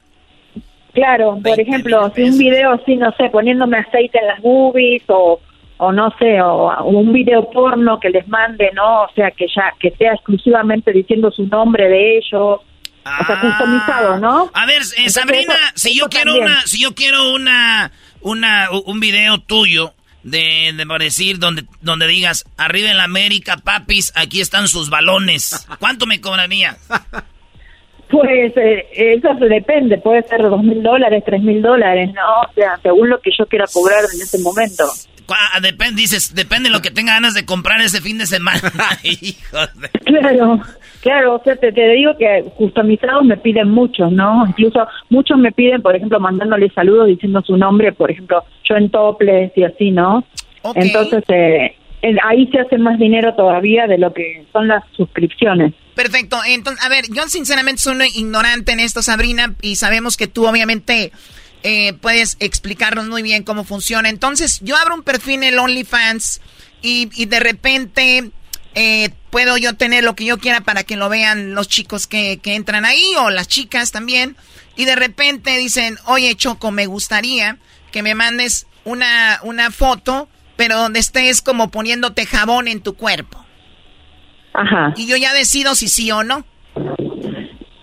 Claro, por ejemplo, si un video así, no sé, poniéndome aceite en las boobies o, o no sé, o, un video porno que les mande, ¿no? O sea, que ya, que sea exclusivamente diciendo su nombre de ellos o sea, customizado, ¿no? A ver, eh, Sabrina, si yo quiero una, si yo quiero una, una, un video tuyo de, de por decir donde, donde digas arriba en la América, papis, aquí están sus balones. ¿Cuánto me cobraría? Pues eh, eso depende, puede ser dos mil dólares, tres mil dólares, ¿no? O sea, según lo que yo quiera cobrar en ese momento. Ah, depende, dices, depende de lo que tenga ganas de comprar ese fin de semana. Claro, claro, o sea, te, digo que customizados me piden muchos, ¿no? Incluso muchos me piden, por ejemplo, mandándole saludos diciendo su nombre, por ejemplo, yo en toples y así, ¿no? Entonces, eh, ahí se hace más dinero todavía de lo que son las suscripciones. Perfecto. Entonces, a ver, yo sinceramente soy ignorante en esto, Sabrina, y sabemos que tú obviamente eh, puedes explicarnos muy bien cómo funciona. Entonces, yo abro un perfil en OnlyFans y, y de repente eh, puedo yo tener lo que yo quiera para que lo vean los chicos que, que entran ahí o las chicas también. Y de repente dicen, oye Choco, me gustaría que me mandes una, una foto, pero donde estés como poniéndote jabón en tu cuerpo. Ajá. Y yo ya decido si sí o no.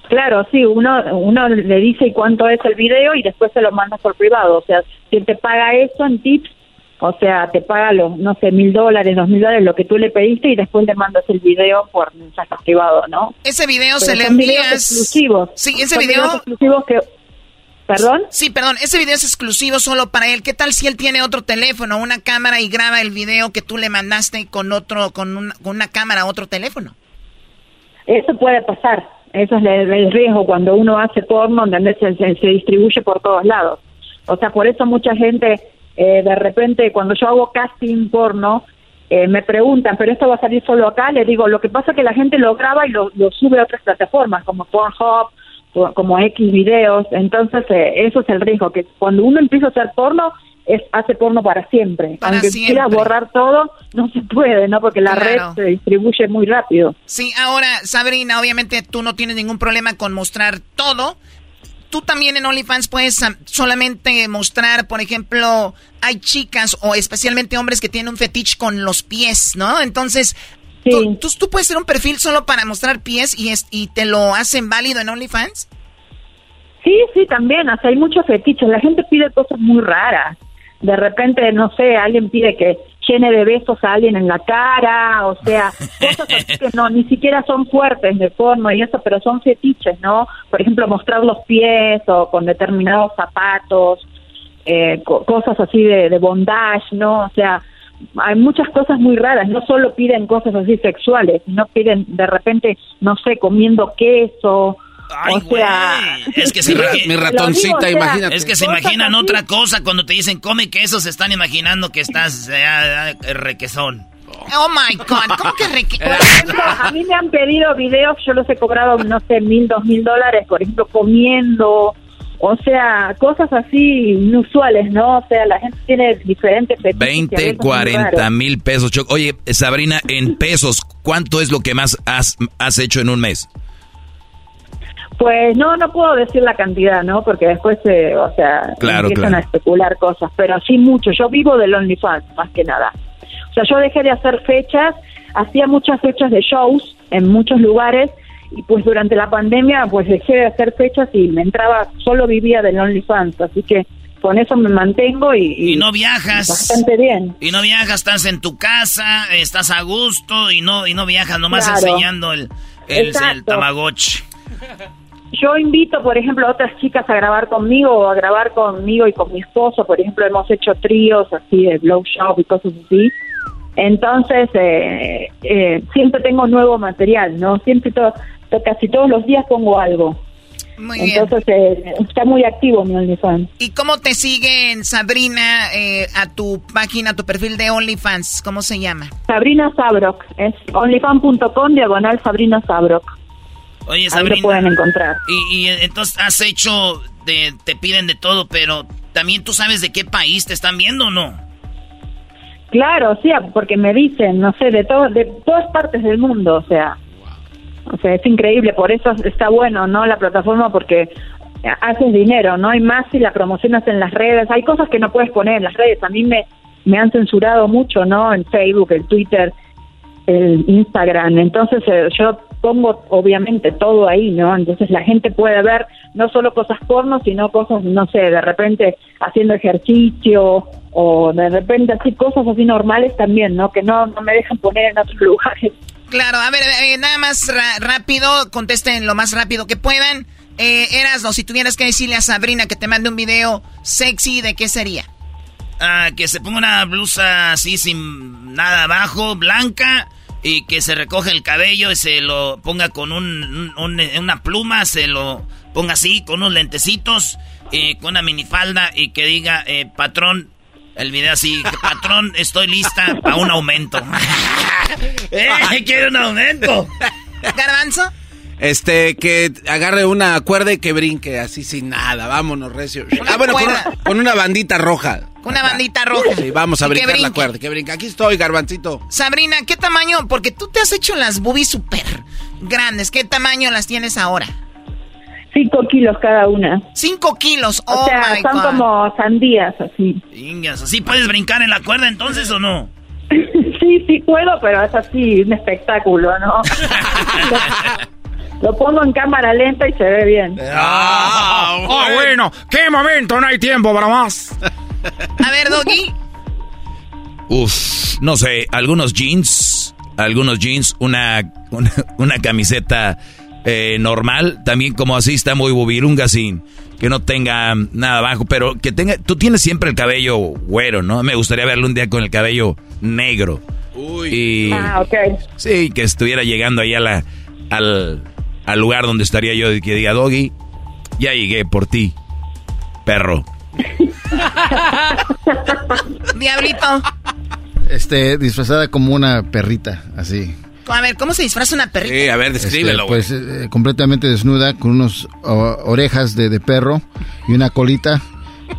Claro, sí, uno, uno le dice cuánto es el video y después se lo manda por privado. O sea, si te paga eso en tips, O sea, te paga los, no sé, mil dólares, dos mil dólares, lo que tú le pediste y después le mandas el video por mensaje privado, ¿no? Ese video Pero se le videos envías... exclusivos. Sí, ese Son video... videos exclusivos que... ¿Perdón? Sí, perdón, ese video es exclusivo solo para él. ¿Qué tal si él tiene otro teléfono, una cámara y graba el video que tú le mandaste con otro, con, un- con una cámara otro teléfono? Eso puede pasar. Eso es el, el riesgo cuando uno hace porno, donde se, se, se distribuye por todos lados. O sea, por eso mucha gente, eh, de repente, cuando yo hago casting porno, eh, me preguntan, ¿pero esto va a salir solo acá? Le digo, lo que pasa es que la gente lo graba y lo, lo sube a otras plataformas, como Pornhub, como X videos. Entonces, eh, eso es el riesgo, que cuando uno empieza a hacer porno, es, hace porno para siempre. Para Aunque siempre. quiera borrar todo, no se puede, ¿no? Porque la Claro. red se distribuye muy rápido. Sí, ahora, Sabrina, obviamente tú no tienes ningún problema con mostrar todo. Tú también en OnlyFans puedes am, solamente mostrar, por ejemplo, hay chicas o especialmente hombres que tienen un fetiche con los pies, ¿no? Entonces, tú, tú, tú puedes hacer un perfil solo para mostrar pies y, es, y te lo hacen válido en OnlyFans. Sí, sí, también. O sea, hay muchos fetiches. La gente pide cosas muy raras. De repente, no sé, alguien pide que llene de besos a alguien en la cara, o sea, cosas así que no, ni siquiera son fuertes de porno y eso, pero son fetiches, ¿no? Por ejemplo, mostrar los pies o con determinados zapatos, eh, co- cosas así de, de bondage, ¿no? O sea, hay muchas cosas muy raras, no solo piden cosas así sexuales, sino piden de repente, no sé, comiendo queso, o sea, Es que se mi ratoncita, o sea, imagínate. Es que se imaginan así. otra cosa cuando te dicen come queso, se están imaginando que estás eh, ah, requesón. Oh my God, ¿cómo que reque- Por ejemplo, a mí me han pedido videos, yo los he cobrado, no sé, mil, dos mil dólares, por ejemplo, comiendo, o sea, cosas así inusuales, ¿no? O sea, la gente tiene diferentes fetiches y a 20, veces muy 40 raros. mil pesos. Choc. Oye, Sabrina, en pesos, ¿cuánto es lo que más has, has hecho en un mes? Pues no, no puedo decir la cantidad, ¿no? Porque después, eh, o sea, Claro, empiezan claro. a especular cosas, pero sí mucho. Yo vivo del OnlyFans, más que nada. O sea, yo dejé de hacer fechas, hacía muchas fechas de shows en muchos lugares y pues durante la pandemia pues dejé de hacer fechas y me entraba, solo vivía del OnlyFans, así que con eso me mantengo y, Y no viajas. bastante bien. Y no viajas, estás en tu casa, estás a gusto y no y no viajas, nomás Claro. enseñando el, el, el tamagotchi. Yo invito, por ejemplo, a otras chicas a grabar conmigo o a grabar conmigo y con mi esposo. Por ejemplo, hemos hecho tríos así de blow shop y cosas así. Entonces, eh, eh, siempre tengo nuevo material, ¿no? Siempre, to- to- casi todos los días pongo algo. Muy bien. Entonces, eh, está muy activo mi OnlyFans. ¿Y cómo te siguen, Sabrina, eh, a tu página, a tu perfil de OnlyFans? ¿Cómo se llama? Sabrina Sabrok, es onlyfans.com diagonal Sabrina Sabrok. Oye, Ahí lo Sabrina. pueden encontrar. Y, y entonces has hecho, de, te piden de todo, pero también tú sabes de qué país te están viendo o no. Claro, sí, porque me dicen, no sé, de, todo, de todas partes del mundo, o sea, o sea, es increíble, por eso está bueno, ¿no? La plataforma porque haces dinero, ¿no? Y más si la promocionas en las redes, hay cosas que no puedes poner en las redes, a mí me, me han censurado mucho, ¿no? En Facebook, el Twitter, el Instagram, entonces eh, yo pongo obviamente todo ahí, ¿no? Entonces la gente puede ver no solo cosas porno, sino cosas, no sé, de repente haciendo ejercicio o de repente así cosas así normales también, ¿no? Que no, no me dejan poner en otros lugares. Claro, a ver, eh, nada más rápido, contesten lo más rápido que puedan. Eh, Erasno, si tuvieras que decirle a Sabrina que te mande un video sexy, ¿de qué sería? Ah, que se ponga una blusa así sin nada abajo, blanca, y que se recoge el cabello y se lo ponga con un, un- un- una pluma, se lo ponga así, con unos lentecitos, eh, con una minifalda y que diga, eh, patrón, el video así, patrón, estoy lista para un aumento. ¡Eh, quiero un aumento! ¿Garbanzo? Este, que agarre una cuerda y que brinque así sin nada. Vámonos, recio. Ah, bueno, con una, con una bandita roja. Con una bandita roja. Sí, vamos a Y brincar la cuerda. Que brinque. Aquí estoy, garbancito. Sabrina, ¿qué tamaño? Porque tú te has hecho las boobies súper grandes. ¿Qué tamaño las tienes ahora? Cinco kilos cada una. Cinco kilos, O oh sea, my son God. como sandías así. Ingas, ¿así puedes brincar en la cuerda entonces o no? sí, sí puedo, pero es así un espectáculo, ¿no? Lo pongo en cámara lenta y se ve bien. Ah, bueno, qué momento, no hay tiempo para más. A ver, Doggy. Uf, no sé, algunos jeans, algunos jeans, una, una, camiseta eh, normal, también como así está muy bubirunga sin que no tenga nada abajo, pero que tenga, tú tienes siempre el cabello güero, ¿no? Me gustaría verlo un día con el cabello negro. Uy. ah, ok. Sí, que estuviera llegando ahí a la, al, al lugar donde estaría yo y que diga, Doggy, ya llegué por ti, perro. Diablito. Este, disfrazada como una perrita, así. A ver, ¿cómo se disfraza una perrita? Sí, a ver, descríbelo. Este, pues eh, completamente desnuda, con unos orejas de, de, perro y una colita.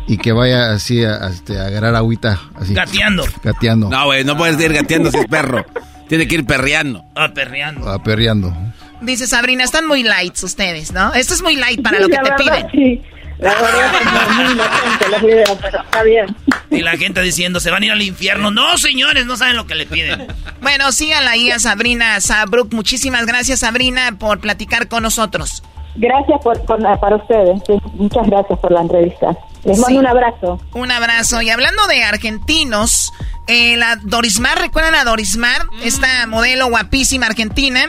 Y que vaya así a, este, a agarrar agüita. Así, gateando. Gateando. No, güey, no puedes ir gateando si es perro. Tiene que ir perreando. Ah, perreando. Ah, perreando. Dice Sabrina, están muy lights ustedes, ¿no? Esto es muy light para lo que te piden. Sí. La verdad es muy inocente los videos, pero está bien. Y la gente diciendo, se van a ir al infierno. No, señores, no saben lo que le piden. Bueno, síganla ahí a Sabrina Sabruk. Muchísimas gracias, Sabrina, por platicar con nosotros. Gracias por, para ustedes. muchas gracias por la entrevista. Les mando un abrazo. Un abrazo. Y hablando de argentinos, eh, la Dorismar, ¿recuerdan a Dorismar? Mm. Esta modelo guapísima argentina.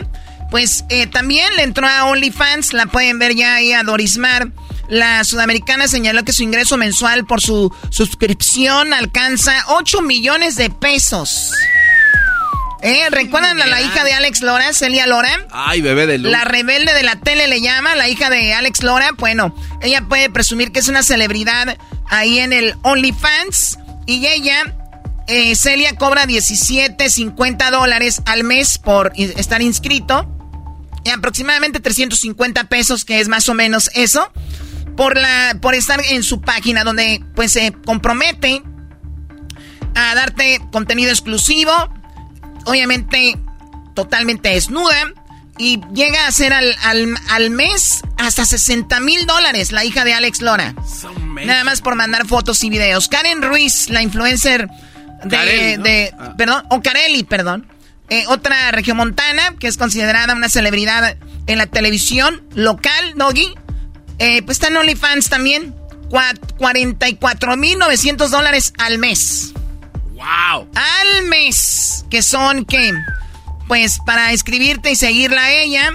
Pues eh, también le entró a OnlyFans, la pueden ver ya ahí a Dorismar. La sudamericana señaló que su ingreso mensual por su suscripción alcanza 8 millones de pesos. ¿Eh? ¿Recuerdan a la hija de Alex Lora, Celia Lora? Ay, bebé de luz. La rebelde de la tele le llama, la hija de Alex Lora. Bueno, ella puede presumir que es una celebridad ahí en el OnlyFans. Y ella, eh, Celia, cobra 17.50 dólares al mes por estar inscrito. Aproximadamente 350 pesos, que es más o menos eso por la por estar en su página donde pues se compromete a darte contenido exclusivo, obviamente totalmente desnuda y llega a ser al, al, mes hasta 60 mil dólares la hija de Alex Lora. Nada más por mandar fotos y videos. Karen Ruiz, la influencer de, de ah. perdón, o Carelli, perdón. Eh, otra regiomontana que es considerada una celebridad en la televisión local, Doggy, eh, pues está en OnlyFans también. 44.900 dólares al mes. ¡Wow! Al mes. Que son, ¿qué? Pues para escribirte y seguirla a ella,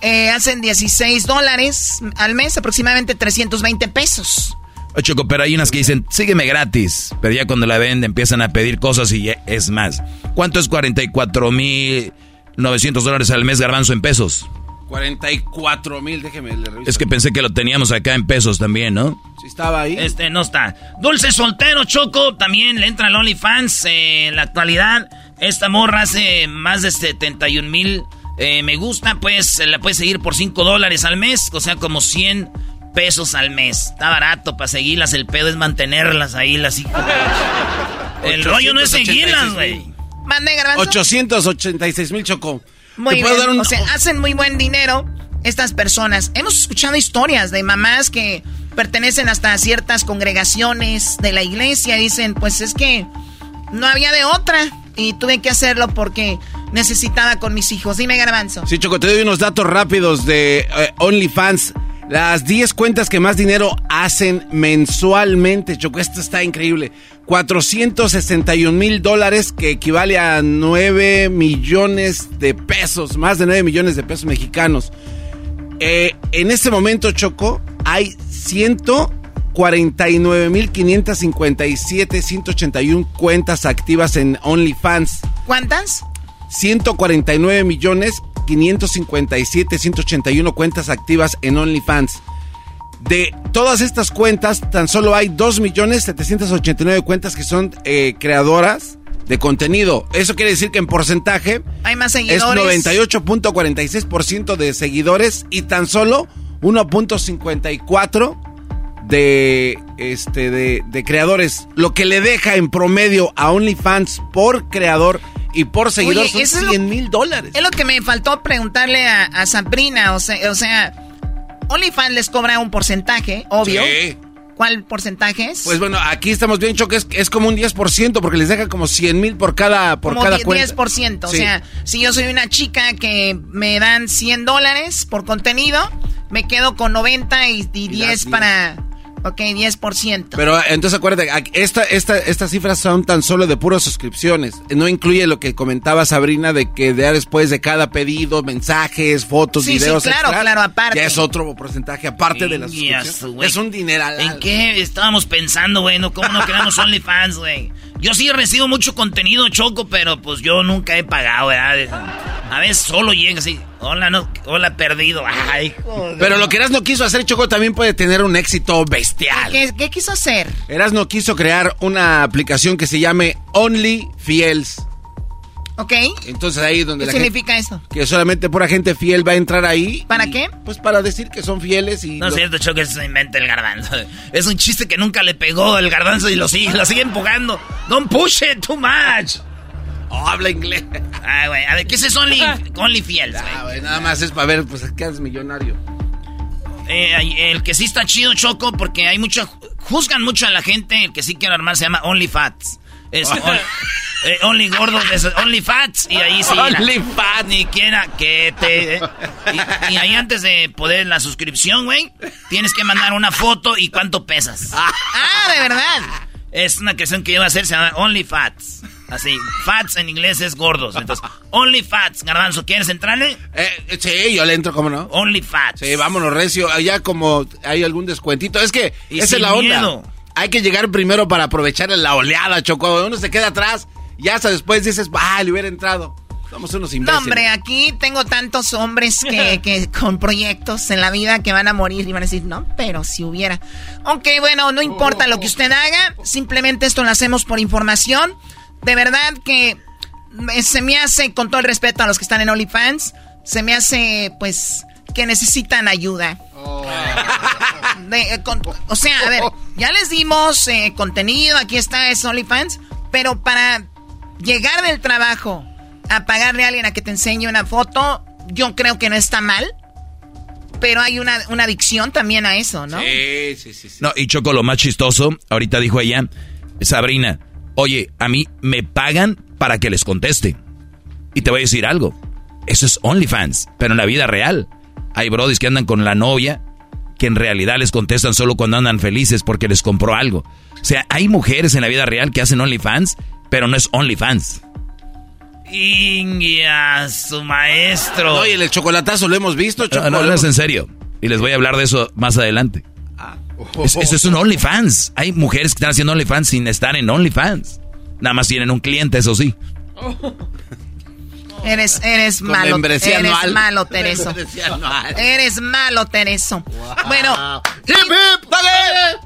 eh, hacen 16 dólares al mes, aproximadamente 320 pesos. Choco, pero hay unas que dicen, sígueme gratis. Pero ya cuando la venden empiezan a pedir cosas y es más. ¿Cuánto es 44.900 dólares al mes, garbanzo, en pesos? 44 mil, déjeme le Es que pensé que lo teníamos acá en pesos también, ¿no? Sí, estaba ahí. Este, no está. Dulce Soltero Choco también le entra al OnlyFans eh, en la actualidad. Esta morra hace más de 71 mil eh, me gusta, pues la puedes seguir por 5 dólares al mes, o sea, como 100 pesos al mes. Está barato para seguirlas, el pedo es mantenerlas ahí, las El rollo no es seguirlas, güey. Mande 886 mil Choco. Muy bien. O sea, hacen muy buen dinero estas personas. Hemos escuchado historias de mamás que pertenecen hasta a ciertas congregaciones de la iglesia. Dicen, pues es que no había de otra y tuve que hacerlo porque necesitaba con mis hijos. Dime, Garbanzo. Sí, Choco, te doy unos datos rápidos de eh, OnlyFans. Las 10 cuentas que más dinero hacen mensualmente, Choco, esto está increíble. 461 mil dólares, que equivale a 9 millones de pesos, más de 9 millones de pesos mexicanos. Eh, en este momento, Choco, hay 149 mil 557, 181 cuentas activas en OnlyFans. ¿Cuántas? 149 millones 557, 181 cuentas activas en OnlyFans. De todas estas cuentas, tan solo hay 2.789 cuentas que son eh, creadoras de contenido. Eso quiere decir que en porcentaje hay más seguidores. Es 98.46% de seguidores y tan solo 1.54 de este de, de creadores, lo que le deja en promedio a OnlyFans por creador y por seguidor son 100 mil dólares. Es lo que me faltó preguntarle a, a Sabrina. O sea, o sea, OnlyFans les cobra un porcentaje, obvio. Sí. ¿Cuál porcentaje es? Pues bueno, aquí estamos bien choque, es, es como un 10% porque les deja como 100 mil por cada, por como cada 10, cuenta. 10%, o sea, si yo soy una chica que me dan 100 dólares por contenido, me quedo con 90 y, y 10 para Ok, 10%. Pero entonces acuérdate, esta, esta, estas cifras son tan solo de puras suscripciones. No incluye lo que comentaba Sabrina de que ya después de cada pedido, mensajes, fotos, Sí, sí, videos. claro, extra, claro, aparte. Ya es otro porcentaje aparte de la Ingas, suscripción. güey. Es un dineral. ¿En qué estábamos pensando, güey? ¿Cómo no creamos OnlyFans, güey? Yo sí recibo mucho contenido, Choco, pero pues yo nunca he pagado, ¿verdad? A veces solo llega así, hola, no, hola, perdido. Ay, joder. Pero lo que Erasmo quiso hacer, Choco, también puede tener un éxito bestial. ¿Qué, qué quiso hacer? Erasmo quiso crear una aplicación que se llame Only Fiels. ¿Ok? Entonces ahí donde ¿Qué la gente, significa eso? que solamente pura gente fiel va a entrar ahí. ¿Para qué? Pues para decir que son fieles y No es lo- cierto, Choco, eso se inventa el garbanzo. Es un chiste que nunca le pegó el garbanzo y lo sigue, lo sigue empujando. Don't push it too much. Oh, habla inglés. Ay, güey, a ver, ¿qué es eso Only, only güey? Ah, güey, nada más es para ver, pues que eres millonario. Eh, el que sí está chido, Choco, porque hay mucho... Juzgan mucho a la gente, el que sí quiere armar se llama Only Fats. Es on- eh, Only Gordos, es Only Fats, y ahí sí... Only Fats. Ni quiera que te... eh. Y, y ahí antes de poder la suscripción, güey, tienes que mandar una foto y cuánto pesas. Ah, de verdad. Es una canción que iba a hacer, se llama Only Fats. Así, Fats en inglés es gordos. Entonces, Only Fats, Garbanzo, ¿quieres entrarle? Eh, sí, yo le entro, ¿cómo no? Only Fats. Sí, vámonos, Recio. Allá como hay algún descuentito. Es que Y esa es la onda. miedo. Hay que llegar primero para aprovechar la oleada, Choco. Uno se queda atrás y hasta después dices, ah, le hubiera entrado. Somos unos No, imbéciles. hombre, aquí tengo tantos hombres que, que con proyectos en la vida que van a morir y van a decir, no, pero si hubiera. Ok, bueno, no importa lo que usted haga, simplemente esto lo hacemos por información. De verdad que eh, se me hace, con todo el respeto a los que están en OnlyFans, se me hace, pues, que necesitan ayuda. De, eh, con- o sea, a ver, ya les dimos eh, contenido, aquí está, es OnlyFans, pero para llegar del trabajo a pagarle a alguien a que te enseñe una foto, yo creo que no está mal, pero hay una, una adicción también a eso, ¿no? Sí, sí, sí. No, y Choco, lo más chistoso, ahorita dijo ella, Sabrina, oye, a mí me pagan para que les conteste. Y te voy a decir algo, eso es OnlyFans, pero en la vida real. Hay brodis que andan con la novia que en realidad les contestan solo cuando andan felices porque les compró algo. O sea, hay mujeres en la vida real que hacen OnlyFans, pero no es OnlyFans. Ingia, su maestro. No, y en el chocolatazo lo hemos visto, Choco. No, no, no, es en serio. Y les voy a hablar de eso más adelante. Es- eso es un OnlyFans. Hay mujeres que están haciendo OnlyFans sin estar en OnlyFans. Nada más tienen un cliente, eso sí. Eres, eres Con malo. Eres anual. malo, Tereso. Eres malo, Tereso. Bueno. ¡Hip, hip! ¡Dale!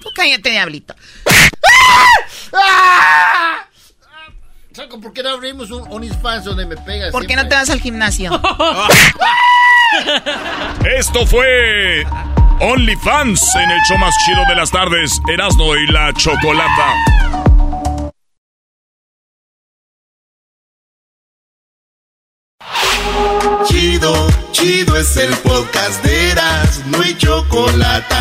Tú cállate, diablito. Choco, ¿por qué no abrimos un OnlyFans donde me pegas? ¿Por qué no te vas al gimnasio? Esto fue OnlyFans en el show más chido de las tardes, Erasmo y la Chocolata. Chido, chido es el podcast de Eras, no hay chocolate.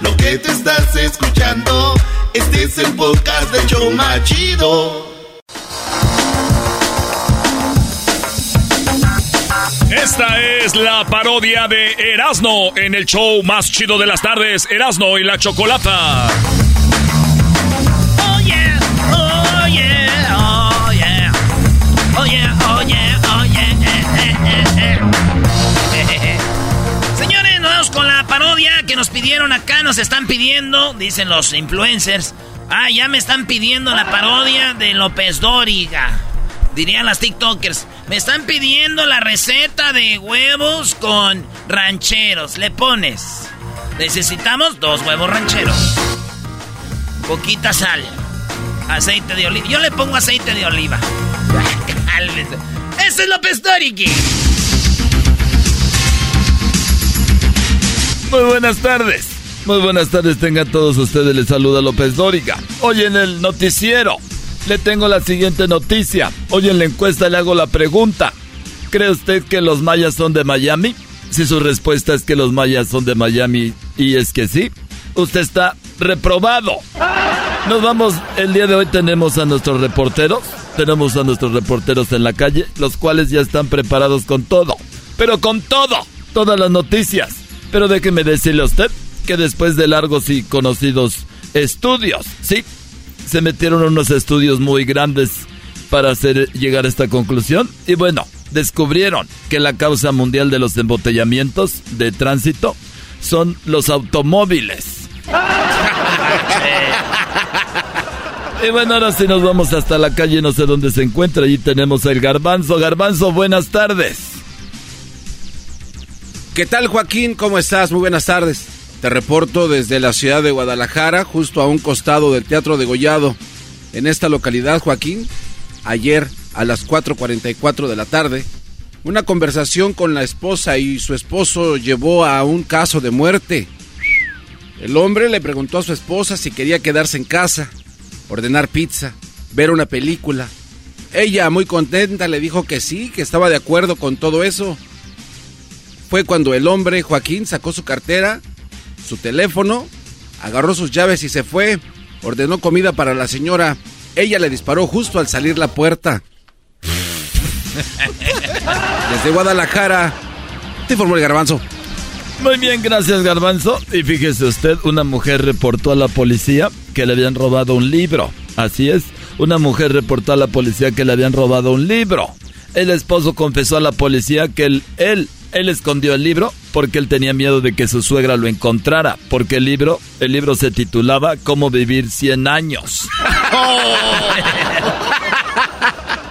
Lo que te estás escuchando, este es el podcast de Choma Chido. Esta es la parodia de Erasmo en el show más chido de las tardes, Erasmo y la Chocolata. Que nos pidieron acá, nos están pidiendo, dicen los influencers. Ah, ya me están pidiendo la parodia de López Dóriga. Dirían las TikTokers. Me están pidiendo la receta de huevos con rancheros. Le pones. Necesitamos dos huevos rancheros. Poquita sal. Aceite de oliva. Yo le pongo aceite de oliva. Ese es López Dóriga. Muy buenas tardes. Muy buenas tardes, tengan todos ustedes. Les saluda López Dóriga. Hoy en el noticiero le tengo la siguiente noticia. Hoy en la encuesta le hago la pregunta. ¿Cree usted que los mayas son de Miami? Si su respuesta es que los mayas son de Miami y es que sí, usted está reprobado. Nos vamos, el día de hoy tenemos a nuestros reporteros. Tenemos a nuestros reporteros en la calle, los cuales ya están preparados con todo. Pero con todo, todas las noticias. Pero déjeme decirle a usted que después de largos y conocidos estudios, sí, se metieron unos estudios muy grandes para hacer llegar a esta conclusión. Y bueno, descubrieron que la causa mundial de los embotellamientos de tránsito son los automóviles. y bueno, ahora sí nos vamos hasta la calle, no sé dónde se encuentra. Allí tenemos el garbanzo. Garbanzo, buenas tardes. ¿Qué tal Joaquín? ¿Cómo estás? Muy buenas tardes. Te reporto desde la ciudad de Guadalajara, justo a un costado del Teatro de Gollado. En esta localidad, Joaquín, ayer a las 4.44 de la tarde, una conversación con la esposa y su esposo llevó a un caso de muerte. El hombre le preguntó a su esposa si quería quedarse en casa, ordenar pizza, ver una película. Ella, muy contenta, le dijo que sí, que estaba de acuerdo con todo eso. Fue cuando el hombre, Joaquín, sacó su cartera, su teléfono, agarró sus llaves y se fue. Ordenó comida para la señora. Ella le disparó justo al salir la puerta. Desde Guadalajara, te informó el garbanzo. Muy bien, gracias Garbanzo. Y fíjese usted, una mujer reportó a la policía que le habían robado un libro. Así es, una mujer reportó a la policía que le habían robado un libro. El esposo confesó a la policía que él, él, él escondió el libro porque él tenía miedo de que su suegra lo encontrara, porque el libro, el libro se titulaba Cómo vivir 100 años.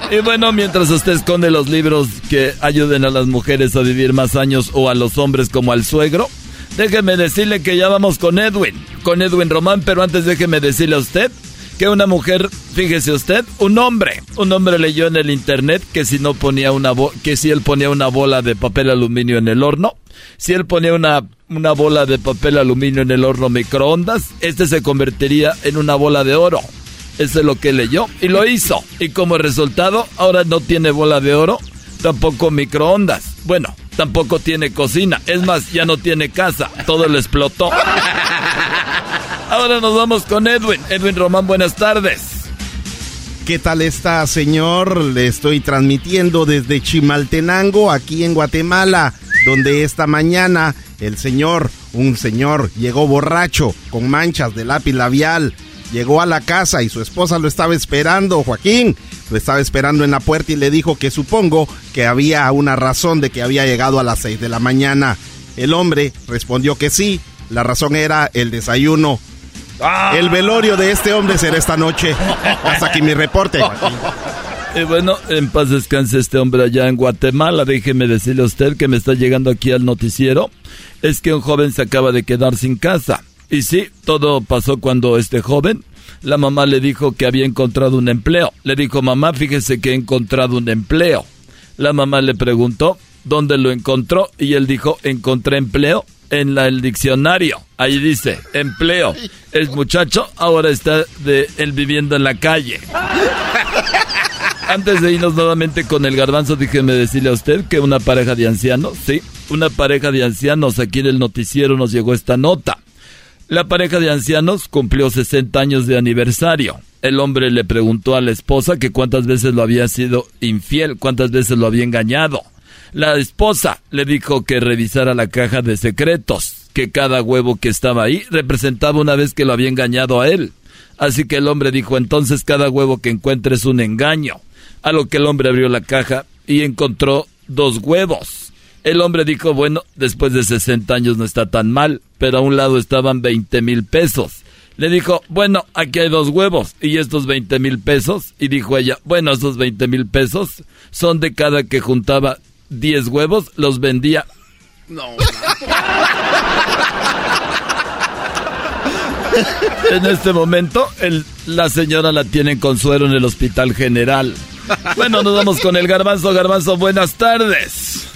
Y bueno, mientras usted esconde los libros que ayuden a las mujeres a vivir más años o a los hombres como al suegro, déjeme decirle que ya vamos con Edwin, con Edwin Román, pero antes déjeme decirle a usted que una mujer, fíjese usted, un hombre, un hombre leyó en el internet que si no ponía una que si él ponía una bola de papel aluminio en el horno, si él ponía una, una bola de papel aluminio en el horno microondas, este se convertiría en una bola de oro. Eso es lo que leyó y lo hizo. Y como resultado, ahora no tiene bola de oro, tampoco microondas. Bueno, tampoco tiene cocina. Es más, ya no tiene casa. Todo le explotó. Ahora nos vamos con Edwin. Edwin Román, buenas tardes. ¿Qué tal está, señor? Le estoy transmitiendo desde Chimaltenango, aquí en Guatemala, donde esta mañana el señor, un señor, llegó borracho, con manchas de lápiz labial, llegó a la casa y su esposa lo estaba esperando, Joaquín, lo estaba esperando en la puerta y le dijo que supongo que había una razón de que había llegado a las 6 de la mañana. El hombre respondió que sí, la razón era el desayuno. El velorio de este hombre será esta noche. Hasta aquí mi reporte. Y bueno, en paz descanse este hombre allá en Guatemala. Déjeme decirle a usted que me está llegando aquí al noticiero. Es que un joven se acaba de quedar sin casa. Y sí, todo pasó cuando este joven, la mamá le dijo que había encontrado un empleo. Le dijo, mamá, fíjese que he encontrado un empleo. La mamá le preguntó dónde lo encontró y él dijo, encontré empleo en la, el diccionario. Ahí dice, empleo. El muchacho ahora está de él viviendo en la calle. Antes de irnos nuevamente con el garbanzo, déjeme decirle a usted que una pareja de ancianos, sí, una pareja de ancianos aquí en el noticiero nos llegó esta nota. La pareja de ancianos cumplió 60 años de aniversario. El hombre le preguntó a la esposa que cuántas veces lo había sido infiel, cuántas veces lo había engañado. La esposa le dijo que revisara la caja de secretos, que cada huevo que estaba ahí representaba una vez que lo había engañado a él. Así que el hombre dijo entonces cada huevo que encuentre es un engaño. A lo que el hombre abrió la caja y encontró dos huevos. El hombre dijo, bueno, después de 60 años no está tan mal, pero a un lado estaban 20 mil pesos. Le dijo, bueno, aquí hay dos huevos y estos 20 mil pesos. Y dijo ella, bueno, estos 20 mil pesos son de cada que juntaba 10 huevos, los vendía. No. en este momento, la señora la tienen con suero en el hospital general. Bueno, nos vamos con el garbanzo. Garbanzo, buenas tardes.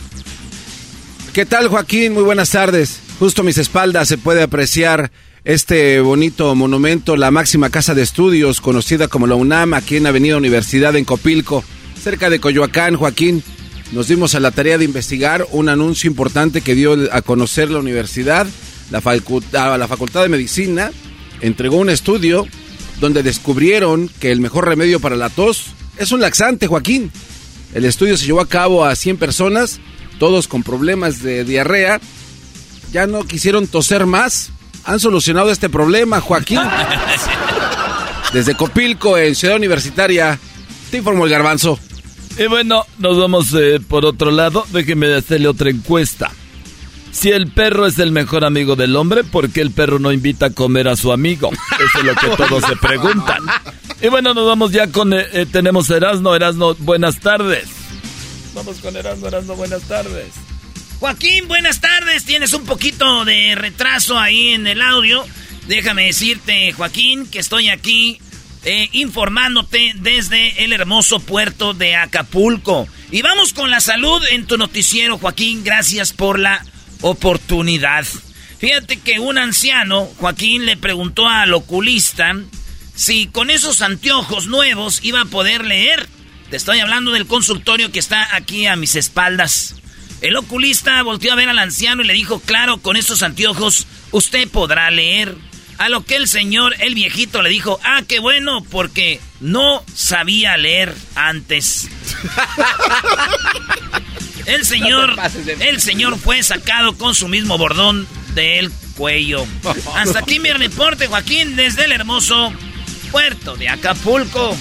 ¿Qué tal Joaquín? Muy buenas tardes. Justo a mis espaldas se puede apreciar este bonito monumento, la máxima casa de estudios conocida como la UNAM, aquí en Avenida Universidad en Copilco, cerca de Coyoacán, Joaquín. Nos dimos a la tarea de investigar un anuncio importante que dio a conocer la universidad, la, facultad, la Facultad de Medicina, entregó un estudio donde descubrieron que el mejor remedio para la tos es un laxante, Joaquín. El estudio se llevó a cabo a 100 personas todos con problemas de diarrea, ya no quisieron toser más han solucionado este problema, Joaquín. Desde Copilco, en Ciudad Universitaria, te informó el garbanzo. Y bueno, nos vamos eh, por otro lado. Déjeme hacerle otra encuesta. Si el perro es el mejor amigo del hombre, ¿por qué el perro no invita a comer a su amigo? Eso es lo que todos se preguntan. Y bueno, nos vamos ya con... Eh, eh, tenemos Erasno. Erasno, buenas tardes. Vamos con Erasno, Erasno, buenas tardes. Joaquín, buenas tardes. Tienes un poquito de retraso ahí en el audio. Déjame decirte, Joaquín, que estoy aquí eh, informándote desde el hermoso puerto de Acapulco. Y vamos con la salud en tu noticiero, Joaquín. Gracias por la oportunidad. Fíjate que un anciano, Joaquín, le preguntó al oculista si con esos anteojos nuevos iba a poder leer. Te estoy hablando del consultorio que está aquí a mis espaldas. El oculista volteó a ver al anciano y le dijo, claro, con esos anteojos usted podrá leer. A lo que el señor, el viejito, le dijo, ah, qué bueno, porque no sabía leer antes. el señor, el señor fue sacado con su mismo bordón del cuello. Hasta aquí mi reporte, Joaquín, desde el hermoso puerto de Acapulco.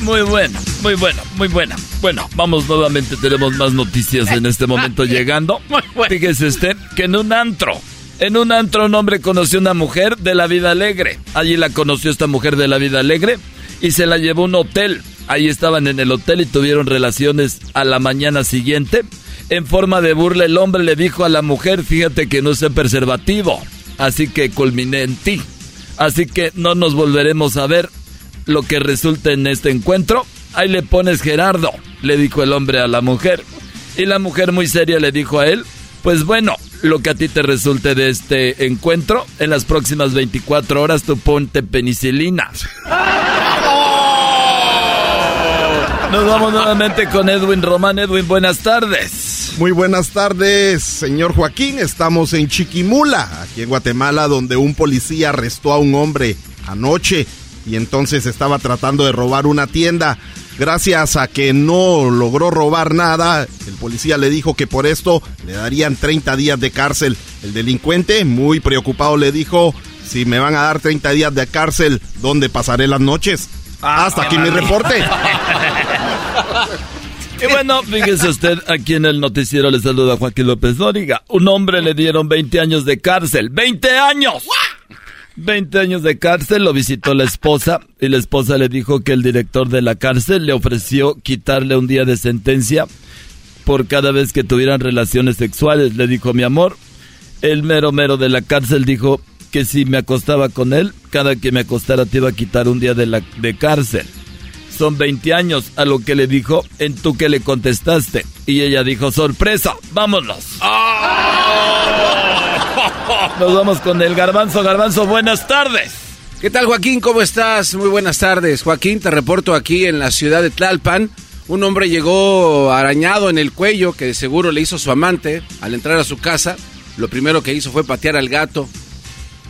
Muy bueno, muy bueno, muy buena. Bueno, vamos nuevamente, tenemos más noticias en este momento llegando. Fíjese usted que en un antro, en un antro un hombre conoció una mujer de la vida alegre. Allí la conoció esta mujer de la vida alegre y se la llevó a un hotel. Ahí estaban en el hotel y tuvieron relaciones a la mañana siguiente. En forma de burla el hombre le dijo a la mujer, fíjate que no sé preservativo, así que culminé en ti. Así que no nos volveremos a ver lo que resulta en este encuentro. Ahí le pones Gerardo, le dijo el hombre a la mujer. Y la mujer muy seria le dijo a él, pues bueno, lo que a ti te resulte de este encuentro, en las próximas 24 horas tú ponte penicilina. Nos vamos nuevamente con Edwin Román. Edwin, buenas tardes. Muy buenas tardes, señor Joaquín. Estamos en Chiquimula, aquí en Guatemala, donde un policía arrestó a un hombre anoche y entonces estaba tratando de robar una tienda. Gracias a que no logró robar nada, el policía le dijo que por esto le darían 30 días de cárcel. El delincuente, muy preocupado, le dijo, si me van a dar 30 días de cárcel, ¿dónde pasaré las noches? Hasta aquí mi reporte. Y bueno, fíjese usted, aquí en el noticiero le saluda Joaquín López Dóriga. Un hombre le dieron 20 años de cárcel. ¡20 años! 20 años de cárcel, lo visitó la esposa y la esposa le dijo que el director de la cárcel le ofreció quitarle un día de sentencia por cada vez que tuvieran relaciones sexuales. Le dijo, mi amor, el mero mero de la cárcel dijo que si me acostaba con él, cada que me acostara te iba a quitar un día de, la, de cárcel. Son 20 años, a lo que le dijo, en tú que le contestaste. Y ella dijo, sorpresa, vámonos. Nos vamos con el garbanzo. Garbanzo, buenas tardes. ¿Qué tal, Joaquín? ¿Cómo estás? Muy buenas tardes. Joaquín, te reporto aquí en la ciudad de Tlalpan. Un hombre llegó arañado en el cuello, que de seguro le hizo su amante al entrar a su casa. Lo primero que hizo fue patear al gato.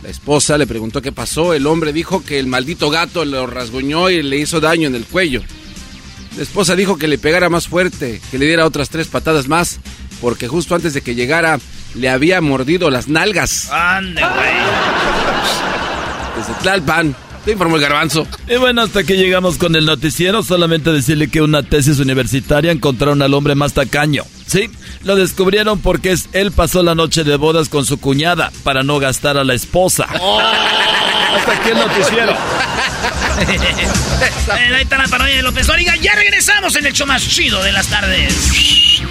La esposa le preguntó qué pasó. El hombre dijo que el maldito gato lo rasguñó y le hizo daño en el cuello. La esposa dijo que le pegara más fuerte, que le diera otras tres patadas más, porque justo antes de que llegara le había mordido las nalgas. Ande, güey. Desde Tlalpan, te informó el garbanzo. Y bueno, hasta que llegamos con el noticiero, solamente decirle que una tesis universitaria encontraron al hombre más tacaño. Sí, lo descubrieron porque es, él pasó la noche de bodas con su cuñada para no gastar a la esposa. Hasta aquí el noticiero. Eh, ahí está la parodia de López Dóriga. Ya regresamos en el show más chido de las tardes.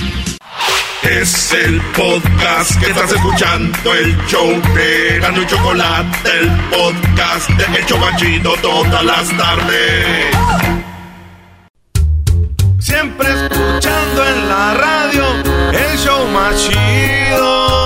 Es el podcast que estás escuchando, el show de Gano y Chocolate, el podcast de El Chobachito todas las tardes. Siempre escuchando en la radio el show más chido.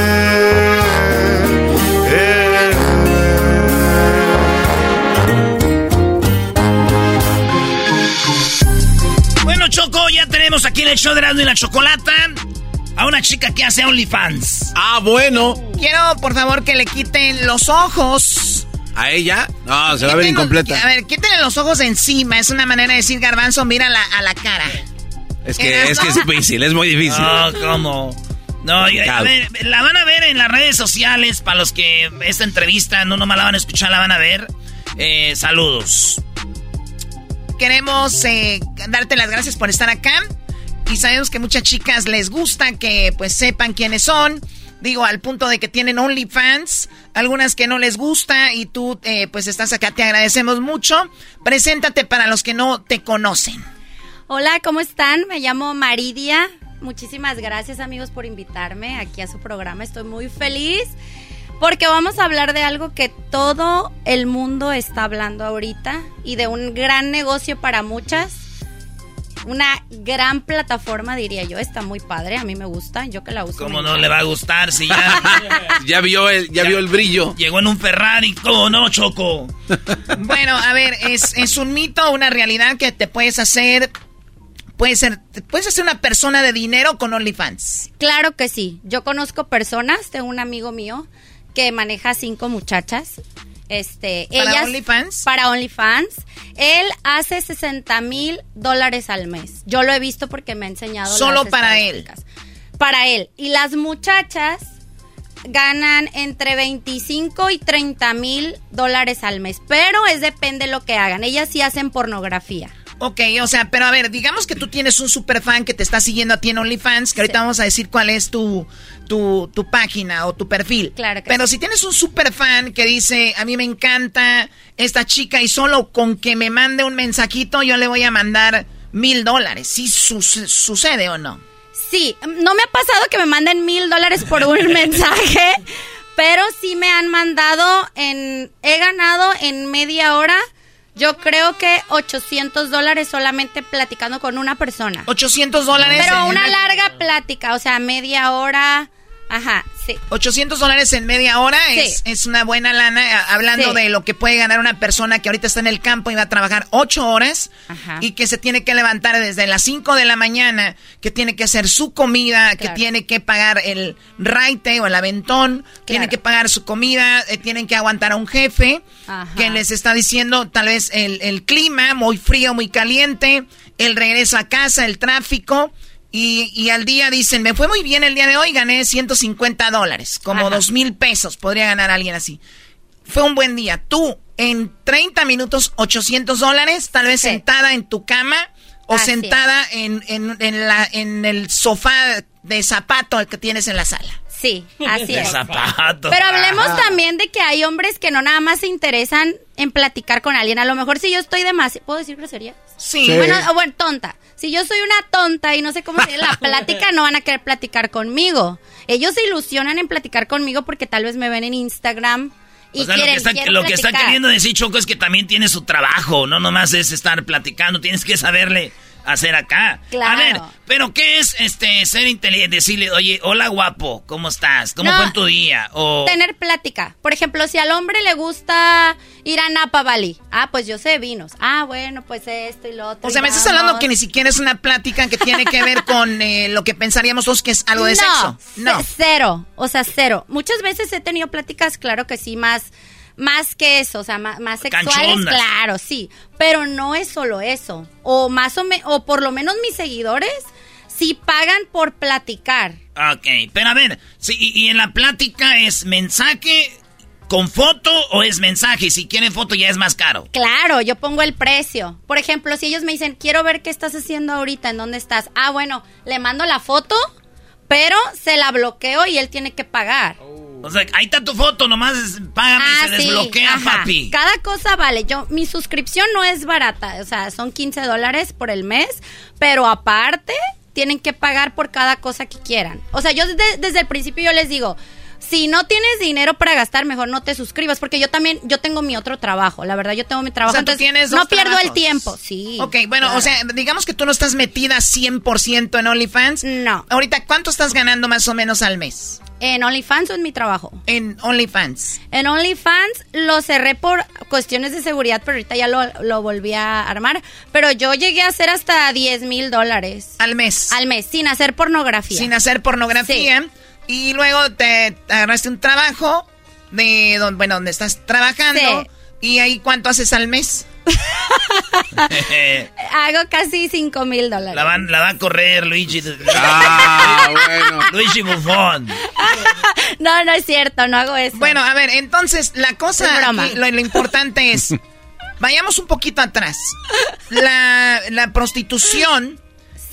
Tenemos aquí en el show de Erasmo y la Chocolata a una chica que hace OnlyFans. Ah, bueno. Quiero, por favor, que le quiten los ojos. ¿A ella? No, se va a ver incompleta. A ver, quítenle los ojos encima. Es una manera de decir garbanzo, mira la, a la cara. Es que, es que es difícil, es muy difícil. No, ¿cómo? No, y- a ver, la van a ver en las redes sociales. Para los que esta entrevista no nomás la van a escuchar, la van a ver. Eh, saludos. Queremos eh, darte las gracias por estar acá. Y sabemos que muchas chicas les gusta que pues sepan quiénes son. Digo, al punto de que tienen OnlyFans. Algunas que no les gusta y tú eh, pues estás acá. Te agradecemos mucho. Preséntate para los que no te conocen. Hola, ¿cómo están? Me llamo Maridia. Muchísimas gracias amigos por invitarme aquí a su programa. Estoy muy feliz porque vamos a hablar de algo que todo el mundo está hablando ahorita y de un gran negocio para muchas. Una gran plataforma, diría yo. Está muy padre, a mí me gusta. Yo que la uso. ¿Cómo no le va a gustar si ya, Ya vio el, ya, vio el brillo. llegó en un Ferrari? ¿Cómo no, Choco? Bueno, a ver, es, es un mito o una realidad que te puedes hacer. Puedes ser, puedes hacer una persona de dinero con OnlyFans. Claro que sí. Yo conozco personas, tengo un amigo mío que maneja cinco muchachas. Este, ¿Para ellas, OnlyFans? Para OnlyFans. Él hace 60 mil dólares al mes. Yo lo he visto porque me ha enseñado. Solo las para él. Para él. Y las muchachas ganan entre 25 y 30 mil dólares al mes. Pero es depende lo que hagan. Ellas sí hacen pornografía. Ok, o sea, pero a ver, digamos que tú tienes un super fan que te está siguiendo a ti en OnlyFans, que ahorita vamos a decir cuál es tu, tu, tu página o tu perfil. Claro que Pero si tienes un super fan que dice, a mí me encanta esta chica y solo con que me mande un mensajito yo le voy a mandar mil dólares. ¿Sí su- sucede o no? Sí, no me ha pasado que me manden mil dólares por un mensaje, pero sí me han mandado en... He ganado en media hora, yo creo que 800 dólares solamente platicando con una persona. 800 dólares. Pero una larga plática, o sea, media hora... Ajá, sí. 800 dólares en media hora es, Sí. es una buena lana, a- hablando Sí. de lo que puede ganar una persona que ahorita está en el campo y va a trabajar 8 horas Ajá. y que se tiene que levantar desde las 5 de la mañana, que tiene que hacer su comida, que tiene que pagar el raite o el aventón, tiene que pagar su comida, eh, tienen que aguantar a un jefe Ajá. que les está diciendo tal vez el, el clima, muy frío, muy caliente, el regreso a casa, el tráfico. Y, y al día dicen, me fue muy bien el día de hoy, gané 150 dólares, como Ajá. dos mil pesos, podría ganar alguien así. Fue un buen día. Tú, en 30 minutos, 800 dólares, tal vez sentada en tu cama o Así sentada en, en, en la, en el sofá de zapato que tienes en la sala. Sí, así De es. zapato. Pero hablemos también de que hay hombres que no nada más se interesan en platicar con alguien. A lo mejor si yo estoy demasiado... ¿Puedo decir grosería? Sí. Sí. Bueno, ah, bueno, tonta. Si yo soy una tonta y no sé cómo se la plática, no van a querer platicar conmigo. Ellos se ilusionan en platicar conmigo porque tal vez me ven en Instagram y o sea, quieren, lo que, está, lo que está queriendo decir Choco es que también tiene su trabajo, no nomás es estar platicando, tienes que saberle hacer acá. Claro. A ver, pero ¿qué es este ser inteligente? Decirle, oye, hola guapo, ¿cómo estás? ¿Cómo No, fue en tu día? O Tener plática. Por ejemplo, si al hombre le gusta ir a Napa Valley. Ah, pues yo sé vinos. Ah, bueno, pues esto y lo otro. O sea, me estás hablando que ni siquiera es una plática que tiene que ver con eh, lo que pensaríamos todos que es algo de no, sexo. No. ce- Cero, o sea, cero. Muchas veces he tenido pláticas, claro que sí, más, más que eso, o sea, más, más sexuales, claro, sí. Pero no es solo eso. O más o menos, o por lo menos mis seguidores sí pagan por platicar. Ok, pero a ver, sí, y, y en la plática es mensaje con foto o es mensaje? Si quieren foto ya es más caro. Claro, yo pongo el precio. Por ejemplo, si ellos me dicen, quiero ver qué estás haciendo ahorita, en dónde estás. Ah, bueno, le mando la foto, pero se la bloqueo y él tiene que pagar. O sea, ahí está tu foto, nomás págame y Ah, se sí, desbloquea, ajá. papi. Cada cosa vale. Yo, mi suscripción no es barata, o sea, son 15 dólares por el mes, pero aparte tienen que pagar por cada cosa que quieran. O sea, yo desde, desde el principio yo les digo, si no tienes dinero para gastar, mejor no te suscribas, porque yo también, yo tengo mi otro trabajo, la verdad, yo tengo mi trabajo, O sea, tú entonces tienes dos no pierdo el tiempo, sí. Ok, bueno, claro. o sea, digamos que tú no estás metida 100% en OnlyFans. No. Ahorita, ¿cuánto estás ganando más o menos al mes? ¿En OnlyFans o en mi trabajo? En OnlyFans. En OnlyFans lo cerré por cuestiones de seguridad, pero ahorita ya lo, lo volví a armar. Pero yo llegué a hacer hasta 10 mil dólares. Al mes. Al mes, sin hacer pornografía. Sin hacer pornografía. Y luego te agarraste un trabajo de donde, bueno, donde estás trabajando. ¿Y ahí cuánto haces al mes? Hago casi 5 mil dólares. La, van- la va a correr Luigi. Ah, bueno. Luigi Buffon. No, no es cierto, no hago eso. Bueno, a ver, entonces la cosa, aquí, lo, lo importante es, vayamos un poquito atrás. La, la prostitución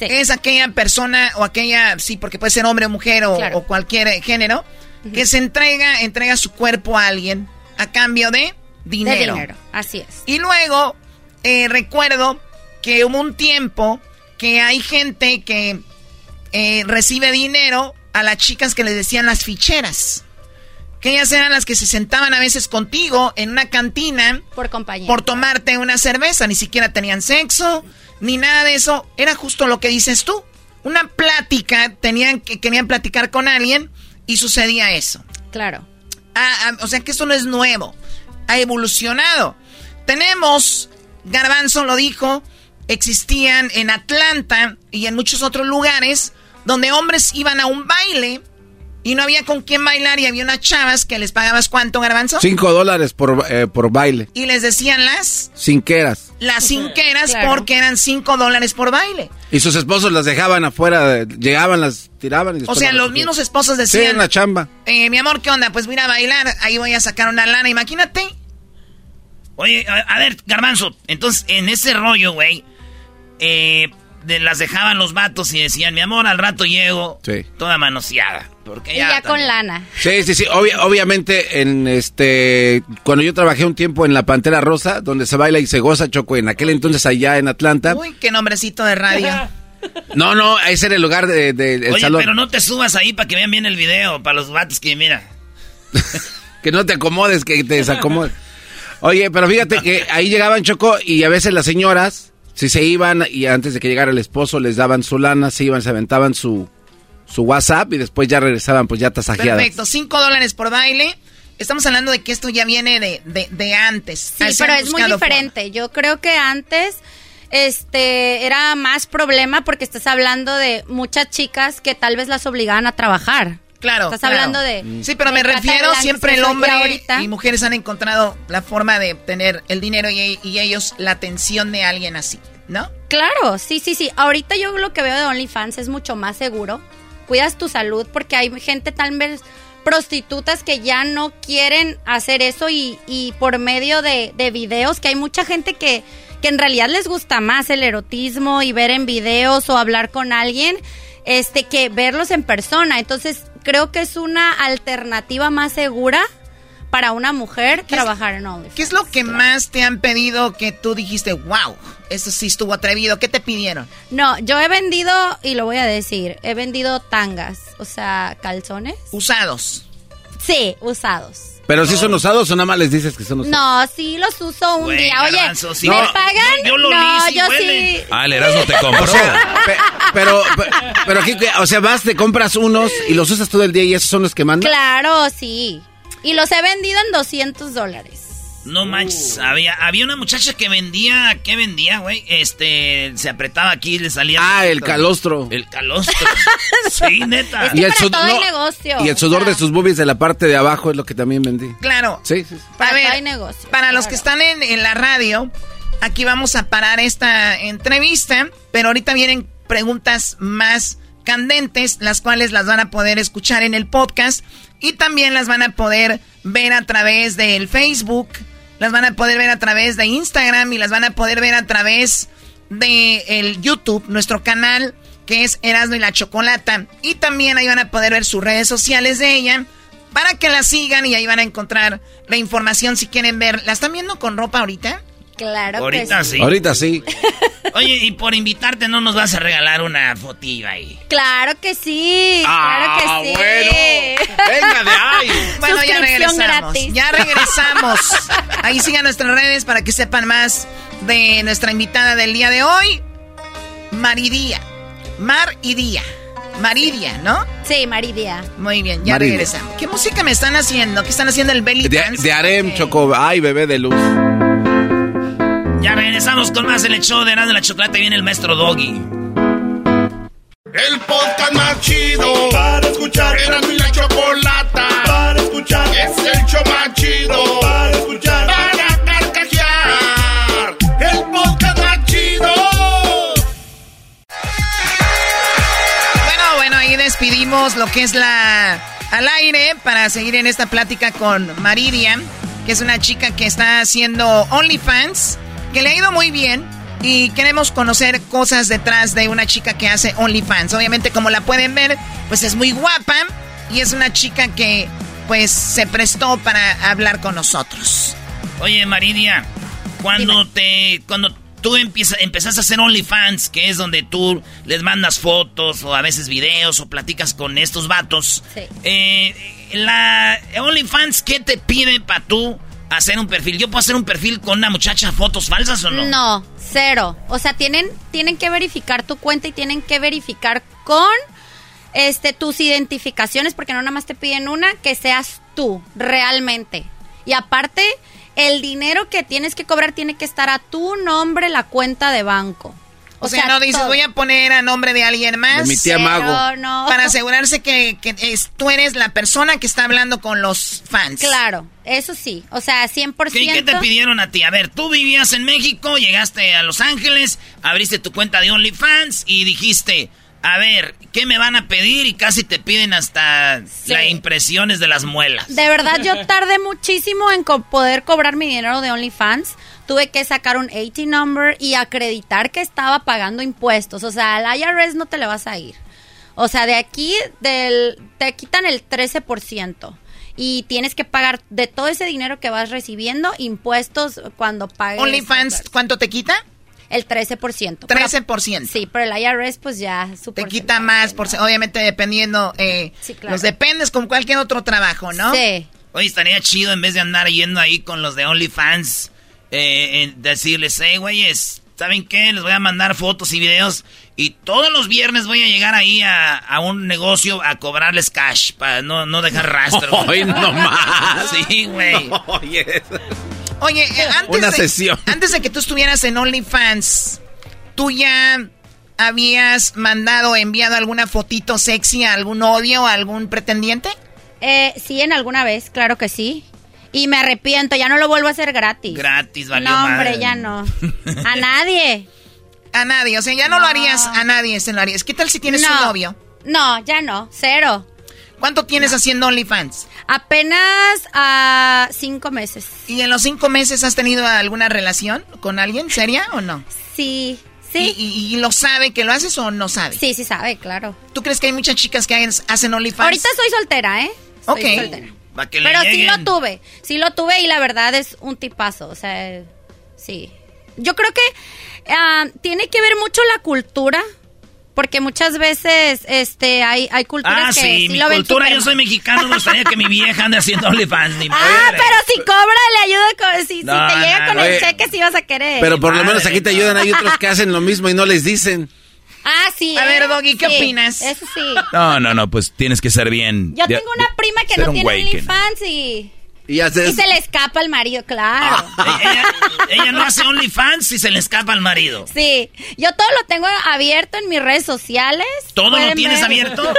es aquella persona o aquella, sí, porque puede ser hombre o mujer o, Claro. o cualquier género, que se entrega, entrega su cuerpo a alguien a cambio de dinero. De dinero, así es. Y luego eh, recuerdo que hubo un tiempo que hay gente que eh, recibe dinero a las chicas que les decían las ficheras. Que ellas eran las que se sentaban a veces contigo en una cantina Por compañía. por tomarte una cerveza. Ni siquiera tenían sexo, ni nada de eso. Era justo lo que dices tú. Una plática, tenían que querían platicar con alguien y sucedía eso. Claro. Ah, ah, o sea que esto no es nuevo. Ha evolucionado. Tenemos, Garbanzo lo dijo, existían en Atlanta y en muchos otros lugares donde hombres iban a un baile y no había con quién bailar y había unas chavas que les pagabas cuánto, Garbanzo? Cinco dólares por, eh, por baile. Y les decían las, Cinqueras. las cinqueras Claro. porque eran cinco dólares por baile. Y sus esposos las dejaban afuera, eh, llegaban, las tiraban y O sea, los mismos esposos Sí, decían, en la chamba. eh, mi amor, ¿qué onda? Pues voy a ir a bailar, ahí voy a sacar una lana, imagínate. Oye, a, a ver, Garbanzo, entonces en ese rollo, güey, eh, de- las dejaban los vatos y decían, mi amor, al rato llego Sí. toda manoseada. Porque Y ya, con lana. Sí, sí, sí. Obvi- obviamente, en este, cuando yo trabajé un tiempo en la Pantera Rosa, donde se baila y se goza, Choco, en aquel entonces allá en Atlanta. Uy, qué nombrecito de radio. No, no, ese era el lugar de, de- el Oye, salón. pero no te subas ahí para que vean bien el video, para los vatos que mira. Que no te acomodes, que te desacomodes. Oye, pero fíjate que ahí llegaban Choco y a veces las señoras, si se iban y antes de que llegara el esposo les daban su lana, se iban, se aventaban su, su WhatsApp y después ya regresaban pues ya tasajeadas. Perfecto, cinco dólares por baile. Estamos hablando de que esto ya viene de, de, de antes. Sí, Así pero es muy diferente. Yo creo que antes este era más problema porque estás hablando de muchas chicas que tal vez las obligaban a trabajar. Claro. Estás claro. hablando de Sí, pero de me refiero siempre el hombre ahorita- y mujeres han encontrado la forma de obtener el dinero y, y ellos la atención de alguien así, ¿no? Claro, sí, sí, sí. Ahorita yo lo que veo de OnlyFans es mucho más seguro. Cuidas tu salud porque hay gente tal vez prostitutas que ya no quieren hacer eso y, por medio de, de videos, que hay mucha gente que, que en realidad les gusta más el erotismo y ver en videos o hablar con alguien este que verlos en persona. Entonces creo que es una alternativa más segura para una mujer trabajar en OnlyFans. ¿Qué es lo que más te han pedido que tú dijiste, wow, eso sí estuvo atrevido? ¿Qué te pidieron? No, yo he vendido, y lo voy a decir, he vendido tangas, o sea, calzones. Usados. Sí, usados. Pero si son usados o nada más les dices que son usados. No, sí los uso un Güey, día. Oye, sí. ¿me No, pagan? yo- yo lo no, yo huele. sí. Ah, el Erasmo te compró. O sea, pe- pero, pe- pero aquí, o sea, vas, te compras unos y los usas todo el día y esos son los que mandan. Claro, sí. Y los he vendido en 200 dólares. No manches, había, había una muchacha que vendía, ¿qué vendía, güey? Este, se apretaba aquí y le salía... Ah, el calostro. El calostro. sí, neta. Es que Y el para sud- todo hay no, negocio. Y el sudor de sus boobies de la parte de abajo es lo que también vendí. Claro. Sí, sí. sí. Para A ver, todo hay negocio. Para los que están en, en la radio, aquí vamos a parar esta entrevista, pero ahorita vienen preguntas más candentes, las cuales las van a poder escuchar en el podcast y también las van a poder ver a través del Facebook, las van a poder ver a través de Instagram y las van a poder ver a través de el YouTube, nuestro canal que es Erasmo y la Chocolata. Y también ahí van a poder ver sus redes sociales de ella para que la sigan y ahí van a encontrar la información si quieren ver. ¿La están viendo con ropa ahorita? Claro Ahorita que sí. Ahorita sí. Oye, y por invitarte no nos vas a regalar una fotiva ahí. Claro que sí. Ah, claro que sí. bueno. Venga de ahí. Bueno, ya regresamos. gratis. Ya regresamos. Ahí sigan nuestras redes para que sepan más de nuestra invitada del día de hoy, Maridía. Mar y Día. Maridia, ¿no? Sí, Maridia. Muy bien, ya Maridia. regresamos. ¿Qué música me están haciendo? ¿Qué están haciendo el belly De, dance? de harem, Choco. Ay, bebé de luz. Ya regresamos con más en el show de Erasmo la Chocolate. Viene el maestro Doggy. El podcast más chido para escuchar. Era mi la chocolata para escuchar. Es el show más chido para escuchar. Para carcajear. El podcast más chido. Bueno, bueno, ahí despidimos lo que es la al aire para seguir en esta plática con Maridia, que es una chica que está haciendo OnlyFans, que le ha ido muy bien y queremos conocer cosas detrás de una chica que hace OnlyFans. Obviamente, como la pueden ver, pues es muy guapa y es una chica que pues se prestó para hablar con nosotros. Oye, Maridia, cuando te. Cuando tú empiezas, empezás a hacer OnlyFans, que es donde tú les mandas fotos o a veces videos o platicas con estos vatos. Sí. eh, la OnlyFans, ¿qué te pide para tú hacer un perfil? ¿Yo puedo hacer un perfil con una muchacha fotos falsas o no? No, cero. O sea, tienen, tienen que verificar tu cuenta y tienen que verificar con este tus identificaciones, porque no nada más te piden una, que seas tú, realmente. Y aparte, el dinero que tienes que cobrar tiene que estar a tu nombre, la cuenta de banco. O, sea, no dices, todo. voy a poner a nombre de alguien más. De mi tía Mago. no. Para asegurarse que, que es- tú eres la persona que está hablando con los fans. Claro, eso sí. O sea, 100%. ¿Qué, qué te pidieron a ti? A ver, tú vivías en México, llegaste a Los Ángeles, abriste tu cuenta de OnlyFans y dijiste, a ver, ¿qué me van a pedir? Y casi te piden hasta las impresiones de las muelas. De verdad, yo tardé muchísimo en co- poder cobrar mi dinero de OnlyFans. Tuve que sacar un 80 number y acreditar que estaba pagando impuestos. O sea, al IRS no te le vas a ir. O sea, de aquí del, te quitan el 13%. Y tienes que pagar de todo ese dinero que vas recibiendo impuestos cuando pagues. OnlyFans, ¿cuánto te quita? El 13%. 13%. sí, pero el IRS pues ya su Te quita más, por, obviamente dependiendo, eh, claro. los dependes con cualquier otro trabajo, ¿no? Sí. Oye, estaría chido en vez de andar yendo ahí con los de OnlyFans, eh, en decirles, hey, güeyes, ¿saben qué? Les voy a mandar fotos y videos y todos los viernes voy a llegar ahí a, a un negocio a cobrarles cash para no, no dejar rastro. Hoy no más. Sí, güey. Oye. Oye, eh, antes, Una de, sesión. antes de que tú estuvieras en OnlyFans, ¿tú ya habías mandado, enviado alguna fotito sexy a algún novio o a algún pretendiente? Eh, sí, en alguna vez, claro que sí. Y me arrepiento, ya no lo vuelvo a hacer gratis. Gratis, valió No, hombre, ya no. A nadie. A nadie, o sea, ya no, lo harías a nadie, se lo harías. ¿Qué tal si tienes No. un novio? No, ya no, cero. ¿Cuánto tienes haciendo OnlyFans? Apenas a cinco meses. ¿Y en los cinco meses has tenido alguna relación con alguien seria o no? Sí, sí. ¿Y, y- y lo sabe que lo haces o no sabe? Sí, sí sabe, claro. ¿Tú crees que hay muchas chicas que hacen OnlyFans? Ahorita soy soltera, ¿eh? Soy Ok. soltera. Pa' que le Pero sí lo tuve, sí lo tuve y la verdad es un tipazo, o sea, sí. Yo creo que ah, tiene que ver mucho la cultura, porque muchas veces este hay, hay culturas Ah, que sí, sí mi lo cultura, yo soy mexicano, me gustaría que mi vieja ande haciendo OnlyFans. Ni Ah, pero si cobra, le ayuda con, si, si No, te llega no, con no. el Oye, cheque, sí vas a querer. Pero por lo menos aquí te ayudan. Hay otros que hacen lo mismo y no les dicen. Ah, sí. A ¿eh? ver, Doggy, ¿qué Sí, opinas? Eso sí. No, no, no, pues tienes que ser bien. Yo de- tengo una prima que no un tiene OnlyFans y, Y haces. y se le escapa al marido, claro. ella, ella no hace OnlyFans y se le escapa al marido. Sí, yo todo lo tengo abierto en mis redes sociales. ¿Todo lo tienes ver. abierto?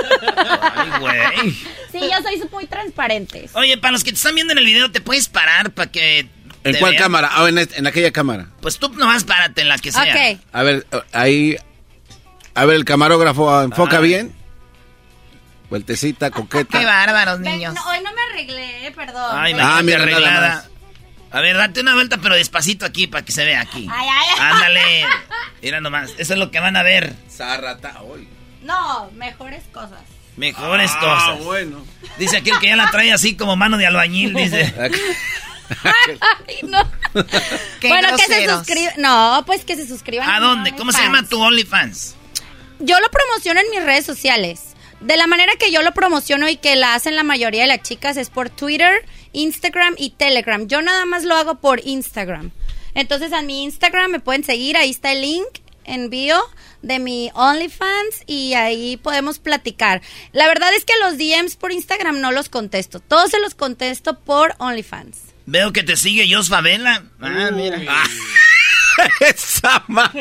Ay, güey. Sí, yo soy muy transparente. Oye, para los que te están viendo en el video, ¿te puedes parar para que... ¿En cuál vean? cámara? Ah, en, este- en aquella cámara. Pues tú nomás párate en la que sea. Ok. A ver, ahí. A ver, el camarógrafo enfoca Ah. bien. Vueltecita, coqueta. Qué bárbaros, Ven, niños. no, hoy no me arreglé, eh, perdón. Ay, Ah, mira, nada arreglada. A ver, date una vuelta, pero despacito aquí para que se vea aquí. Ay, ay, ay. Ándale. Mira nomás, eso es lo que van a ver. Zarrata, hoy. No, mejores cosas. Mejores Ah, cosas. bueno. Dice aquel que ya la trae así como mano de albañil, dice. Ay, no. bueno, que se suscriban. No, pues que se suscriban. ¿A dónde? ¿Cómo se llama tu OnlyFans? Yo lo promociono en mis redes sociales. De la manera que yo lo promociono y que la hacen la mayoría de las chicas es por Twitter, Instagram y Telegram. Yo nada más lo hago por Instagram. Entonces a mi Instagram me pueden seguir, ahí está el link en bio de mi OnlyFans y ahí podemos platicar. La verdad es que los DMs por Instagram no los contesto, todos se los contesto por OnlyFans. Veo que te sigue Jos Favela. Ah, mira. Esa ma...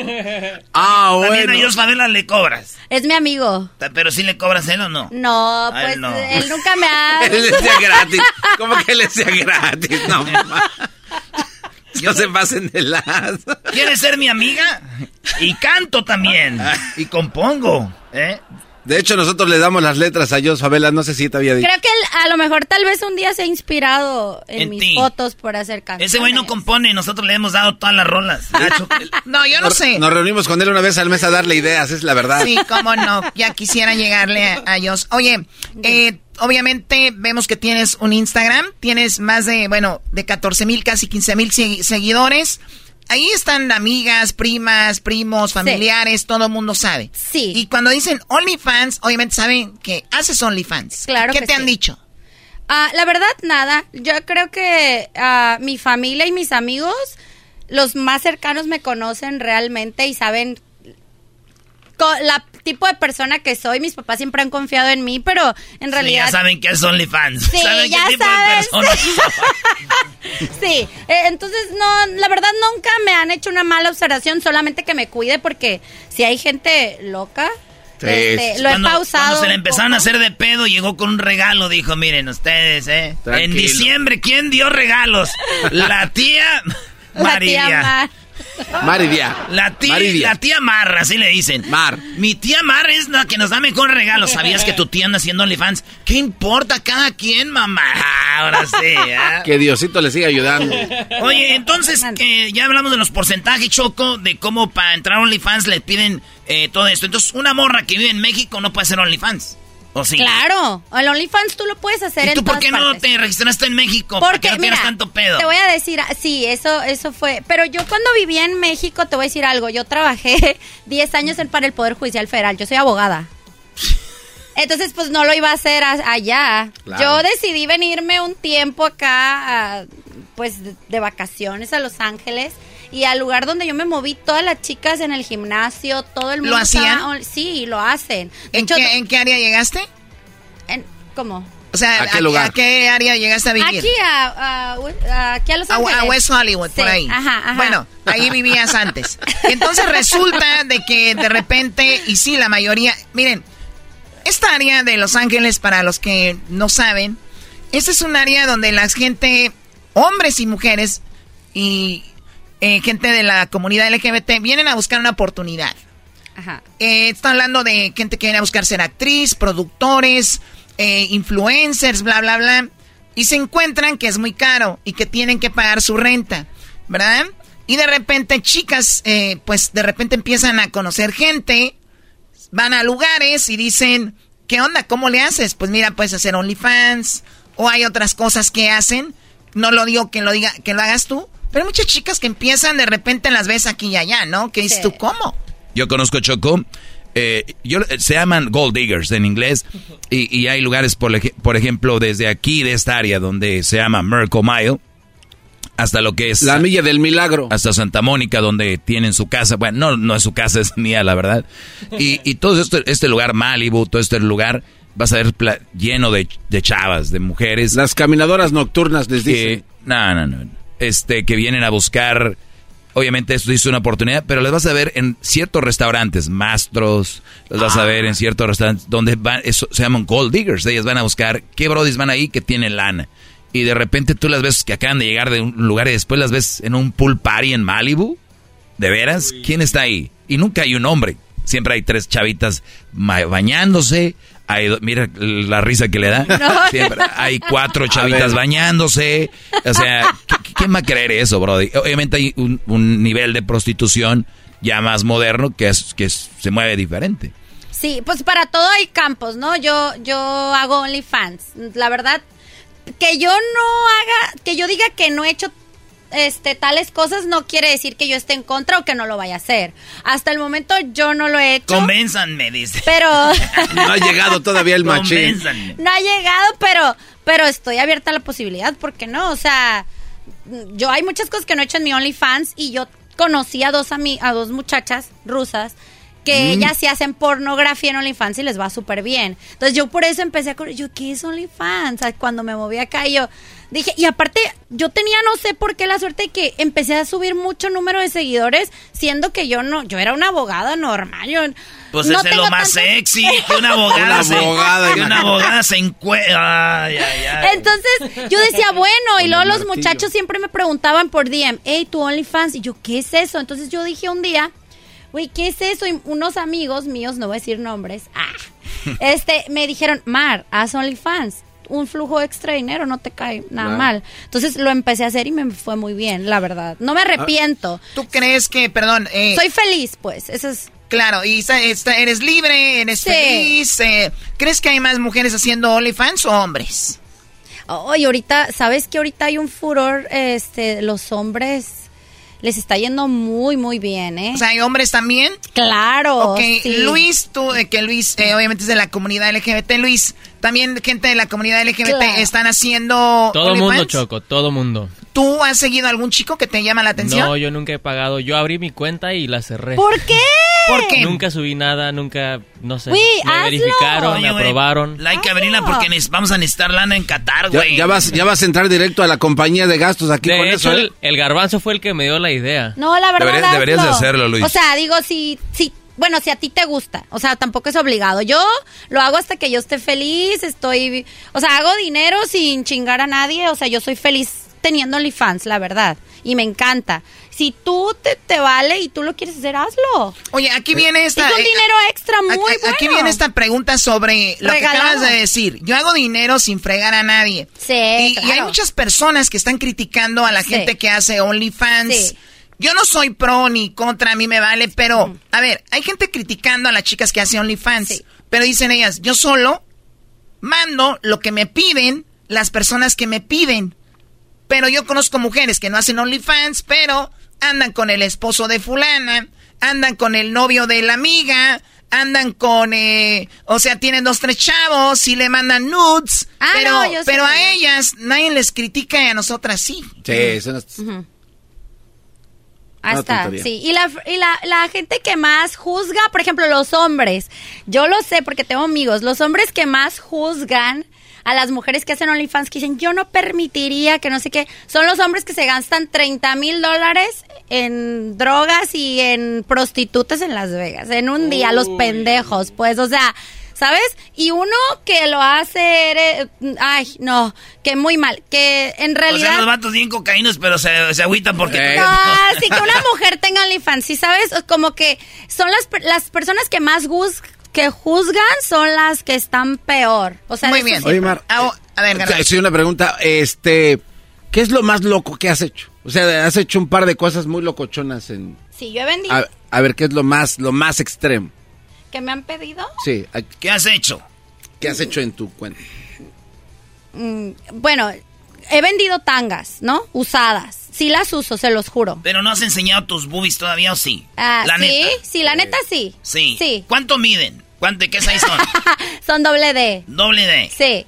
Ah, bueno. También a Jos Favela le cobras. Es mi amigo. Pero si le cobras él o no. No, A pues él no. él nunca me ha... Él le decía gratis. ¿Cómo que le decía gratis? No, ma. No se pasen de las. ¿Quieres ser mi amiga? Y canto también. Y compongo. ¿eh? De hecho, nosotros le damos las letras a Jos Favela. No sé si te había dicho. Creo que él, a lo mejor tal vez un día se ha inspirado en, En mis ti. fotos por hacer canciones. Ese güey no compone, nosotros le hemos dado todas las rolas. Nacho, No, yo no Nos- sé. Nos reunimos con él una vez al mes a darle ideas, es la verdad. Sí, cómo no. Ya quisiera llegarle a, a ellos. Oye, eh, obviamente vemos que tienes un Instagram. Tienes más de, bueno, de 14 mil, casi 15 mil seguidores. Ahí están amigas, primas, primos, familiares, todo el mundo sabe. Sí. Y cuando dicen OnlyFans, obviamente saben que haces OnlyFans. Claro ¿Qué que te sí. han dicho? Ah, la verdad, nada. Yo creo que ah, mi familia y mis amigos, los más cercanos me conocen realmente y saben la tipo de persona que soy. Mis papás siempre han confiado en mí, pero en Sí, realidad... ya saben que es OnlyFans. Sí, ¿Saben ya qué tipo saben, de persona sí. Sí, eh, entonces no, la verdad nunca me han hecho una mala observación, solamente que me cuide porque si hay gente loca, este, lo he pausado. Cuando se le empezaron a hacer de pedo, llegó con un regalo. Dijo, miren ustedes, ¿eh? En diciembre, ¿quién dio regalos? La tía tía Mar. Maridia. La tía, Maridia. la tía Mar, así le dicen. Mar. Mi tía Mar es la que nos da mejor regalo. ¿Sabías que tu tía anda haciendo OnlyFans? ¿Qué importa cada quien, mamá? Ahora sí, ¿eh? Que Diosito le siga ayudando. Oye, entonces, que ya hablamos de los porcentajes, Choco, de cómo para entrar a OnlyFans le piden eh, todo esto. Entonces, una morra que vive en México no puede hacer OnlyFans. ¿O sí? Claro, el OnlyFans tú lo puedes hacer ¿Y en tú por todas qué no te registraste en México? ¿Para Porque, qué no mira, tienes tanto pedo? te voy a decir, ah, sí, eso, eso fue, pero yo cuando vivía en México, te voy a decir algo, yo trabajé 10 años en- para el Poder Judicial Federal, yo soy abogada. Entonces, pues no lo iba a hacer a- allá. Claro. Yo decidí venirme un tiempo acá, a- pues de, de vacaciones a Los Ángeles. Y al lugar donde yo me moví, todas las chicas en el gimnasio, todo el ¿Lo mundo. hacían? estaba- sí, lo hacen. ¿En hecho, qué, ¿En qué área llegaste? en- ¿Cómo? O sea, ¿A qué lugar? ¿a qué área llegaste a vivir? Aquí a, a- aquí a Los A, Ángeles. a West Hollywood, por ahí. Ajá, ajá. Bueno, ahí vivías antes. Entonces resulta de que de repente, y sí, la mayoría, miren, esta área de Los Ángeles, para los que no saben, esta es un área donde la gente, hombres y mujeres, y eh, gente de la comunidad LGBT, vienen a buscar una oportunidad. Ajá. Eh, está hablando de gente que viene a buscar ser actriz, productores, eh, influencers, bla, bla, bla. Y se encuentran que es muy caro y que tienen que pagar su renta, ¿verdad? Y de repente chicas, eh, pues de repente empiezan a conocer gente, van a lugares y dicen, ¿qué onda? ¿Cómo le haces? Pues mira, puedes hacer OnlyFans o hay otras cosas que hacen. No lo digo que lo diga, que lo hagas tú, pero hay muchas chicas que empiezan de repente las ves aquí y allá, ¿no? Que dices Sí. tú, ¿cómo? Yo conozco Choco. eh, yo, se llaman gold diggers en inglés. Y, y hay lugares, por, ej- por ejemplo, desde aquí, de esta área, donde se llama Miracle Mile, hasta lo que es. La milla del milagro. Hasta Santa Mónica, donde tienen su casa. Bueno, no, no es su casa, es mía, la verdad. Y, y todo esto, este lugar, Malibu, todo este lugar, vas a ver lleno de, de chavas, de mujeres. Las caminadoras nocturnas les dicen. no, no, no. Este, que vienen a buscar. Obviamente esto es una oportunidad, pero las vas a ver en ciertos restaurantes, mastros, las vas a ver en ciertos restaurantes donde van, eso, se llaman gold diggers, ellas van a buscar qué brodis van ahí que tienen lana. Y de repente tú las ves que acaban de llegar de un lugar y después las ves en un pool party en Malibu. ¿De veras? ¿Quién está ahí? Y nunca hay un hombre. Siempre hay tres chavitas bañándose. Hay mira la risa que le da. No. Siempre hay cuatro chavitas bañándose. O sea, ¿qui- ¿quién va a creer eso, Brody? Obviamente hay un, un nivel de prostitución ya más moderno que, es, que es- se mueve diferente. Sí, pues para todo hay campos, ¿no? Yo, yo hago OnlyFans. La verdad, que yo no haga, que yo diga que no he hecho este tales cosas no quiere decir que yo esté en contra o que no lo vaya a hacer. Hasta el momento yo no lo he hecho. Convénzanme, dice. Pero No ha llegado todavía el machín. No ha llegado, pero pero estoy abierta a la posibilidad, ¿por qué no? O sea, yo hay muchas cosas que no he hecho en mi OnlyFans y yo conocí a dos ami- a dos muchachas rusas que Mm. ellas sí hacen pornografía en OnlyFans y les va súper bien. Entonces yo por eso empecé a correr. Yo, ¿qué es OnlyFans? O sea, Cuando me moví acá yo dije, y aparte yo tenía no sé por qué la suerte de que empecé a subir mucho número de seguidores, siendo que yo no, yo era una abogada normal. Yo, Pues no ese es lo más tanto- sexy, que una abogada Una se, abogada, que una abogada se encuentra. Ay, ay, ay. Entonces yo decía, bueno, y luego los muchachos siempre me preguntaban por DM, hey, tu OnlyFans, y yo, ¿qué es eso? Entonces yo dije un día, güey, ¿qué es eso? Y unos amigos míos, no voy a decir nombres, ah, este, me dijeron, Mar, haz OnlyFans. Un flujo extra de dinero no te cae nada Claro. mal. Entonces lo empecé a hacer y me fue muy bien, la verdad. No me arrepiento. ¿Tú crees que, perdón, eh, Soy feliz, pues. Eso es. Claro, y está- está- eres libre, eres Sí. feliz. eh, ¿Crees que hay más mujeres haciendo OnlyFans o hombres? Oye, ahorita, ¿sabes que ahorita hay un furor, este, los hombres les está yendo muy, muy bien, ¿eh? O sea, ¿hay hombres también? Claro. Ok, sí. Luis, tú, eh, que Luis eh, obviamente es de la comunidad LGBT. Luis, también gente de la comunidad LGBT Claro. están haciendo Todo OnlyFans? mundo, Choco, todo mundo. ¿Tú has seguido algún chico que te llama la atención? No, yo nunca he pagado. Yo abrí mi cuenta y la cerré. ¿Por qué? ¿Por qué? Nunca subí nada, nunca, no sé. Me hazlo. verificaron, Oye, me güey, aprobaron. La hay que abrirla porque vamos a necesitar lana en Qatar, Ya, güey. ya vas, ya vas a entrar directo a la compañía de gastos aquí De con hecho, eso, ¿eh? el, el garbanzo fue el que me dio la idea. No, la verdad. Deberías- deberías de hazlo. hacerlo, Luis. O sea, digo, si, si, bueno, si a ti te gusta. O sea, tampoco es obligado. Yo lo hago hasta que yo esté feliz, estoy, o sea, hago dinero sin chingar a nadie. O sea, yo soy feliz teniendo OnlyFans, la verdad. Y me encanta. Si tú te, te vale y tú lo quieres hacer, hazlo. Oye, aquí viene esta... Es un eh, dinero extra muy aquí, bueno. aquí viene esta pregunta sobre lo Regalado. que acabas de decir. Yo hago dinero sin fregar a nadie. Sí, y, hay muchas personas que están criticando a la Sí. gente que hace OnlyFans. Sí. Yo no soy pro ni contra, a mí me vale, pero, a ver, hay gente criticando a las chicas que hacen OnlyFans. Pero dicen ellas, yo solo mando lo que me piden las personas que me piden. Pero yo conozco mujeres que no hacen OnlyFans, pero andan con el esposo de fulana, andan con el novio de la amiga, andan con, eh, o sea, tienen dos, tres chavos y le mandan nudes. Ah, pero no, yo sé. pero a ellas nadie les critica y a nosotras sí. Sí, eso no- Hasta, sí. Y, la, y la, la gente que más juzga, por ejemplo, los hombres. Yo lo sé porque tengo amigos. Los hombres que más juzgan a las mujeres que hacen OnlyFans, que dicen, yo no permitiría que no sé qué, son los hombres que se gastan 30 mil dólares en drogas y en prostitutas en Las Vegas. En un día, los pendejos, pues, o sea... ¿Sabes? Y uno que lo hace, eres- ay, no, que muy mal, que en O sea, realidad... los vatos bien cocaínos, pero se, se agüitan porque... No, sí que una mujer tenga OnlyFans, ¿sí sabes? Como que son las, las personas que más que juzgan son las que están peor. O sea, Muy bien. Oye, Mar. a ver, Sí, una pregunta. Este, ¿qué es lo más loco que has hecho? O sea, has hecho un par de cosas muy locochonas en... Sí, yo he vendido. A, a ver, ¿qué es lo más, lo más extremo? ¿Que me han pedido? Sí. ¿Qué has hecho? ¿Qué has hecho en tu cuenta? Mm, bueno, he vendido tangas, ¿no? Usadas. Sí las uso, se los juro. Pero no has enseñado tus boobies todavía, ¿o sí? Ah, la sí, neta. sí, la neta sí. Sí. Sí. ¿Cuánto miden? ¿Cuánto, ¿Qué size son? Son doble D. Doble D. Sí.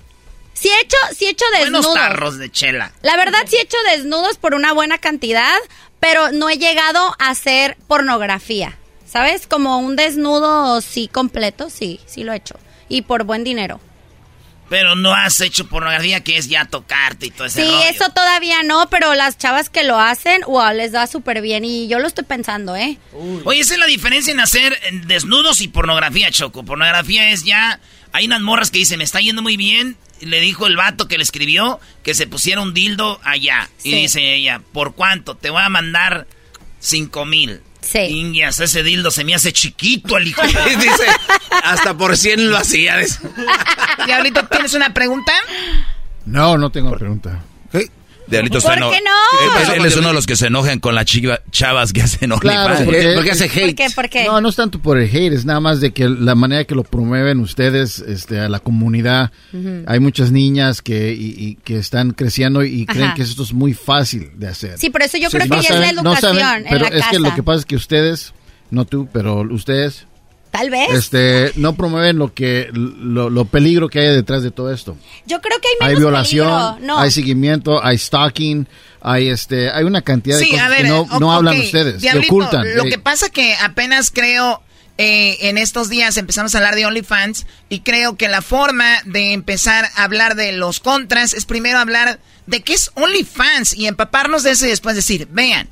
Sí he hecho, sí he hecho Buenos desnudos. tarros de chela. La verdad sí he hecho desnudos por una buena cantidad, pero no he llegado a hacer pornografía. ¿Sabes? Como un desnudo sí completo, sí, sí lo he hecho. Y por buen dinero. Pero no has hecho pornografía, que es ya tocarte y todo ese Sí, rollo. eso todavía no, pero las chavas que lo hacen, wow, les da súper bien. Y yo lo estoy pensando, ¿eh? Oye, esa es la diferencia en hacer desnudos y pornografía, Choco. Pornografía es ya... Hay unas morras que dicen, me está yendo muy bien. Le dijo el vato que le escribió que se pusiera un dildo allá. Y dice ella, ¿por cuánto? Te voy a mandar cinco mil. Sí. Ingias, ese dildo se me hace chiquito al hijo. Dice, hasta por 100 lo hacía. Diablito, ¿tienes una pregunta? No, no tengo pregunta. Diablito ¿Por qué no? Él, él es uno de los que se enojan con las chiva- chavas que hacen Claro, OnlyFans. porque, ¿Por qué? ¿Por qué? No, no es tanto por el hate, es nada más de que la manera que lo promueven ustedes este, a la comunidad. Hay muchas niñas que, y, y que están creciendo y creen que esto es muy fácil de hacer. Sí, por eso yo Sí, creo no que ya es la no educación en pero la es casa. que lo que pasa es que ustedes, no tú, pero ustedes, Tal vez. este, no promueven lo que, lo, lo peligro que hay detrás de todo esto. Yo creo que hay Hay menos violación, peligro. No. hay seguimiento, hay stalking, hay este, hay una cantidad de cosas a ver, que no, hablan ustedes, que ocultan. Lo Eh, que pasa que apenas creo eh, en estos días empezamos a hablar de OnlyFans y creo que la forma de empezar a hablar de los contras es primero hablar de qué es OnlyFans y empaparnos de eso y después decir, vean.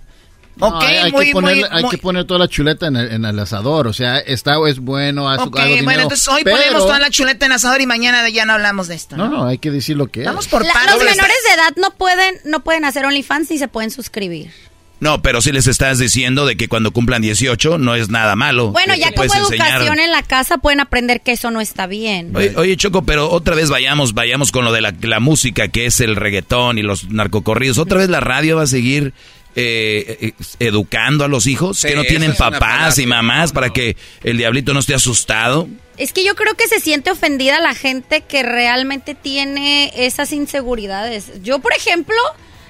No, ok, hay, hay muy, que poner, muy, hay muy- que poner toda la chuleta en el, en el asador. O sea, está es bueno, haz Ok, algo dinero, bueno, entonces hoy pero- ponemos toda la chuleta en asador y mañana ya no hablamos de esto. No, no, hay que decir lo que Vamos es. por La- partes. los menores de edad no pueden, no pueden hacer OnlyFans ni se pueden suscribir. No, pero sí les estás diciendo de que cuando cumplan 18 no es nada malo. Bueno, que ya como enseñar. educación en la casa pueden aprender que eso no está bien. Oye, oye, Choco, pero otra vez vayamos, vayamos con lo de la, la música, que es el reggaetón y los narcocorridos. ¿Otra vez la radio va a seguir eh, eh, educando a los hijos que no tienen papás y mamás para que el diablito no esté asustado? Es que yo creo que se siente ofendida la gente que realmente tiene esas inseguridades. Yo, por ejemplo,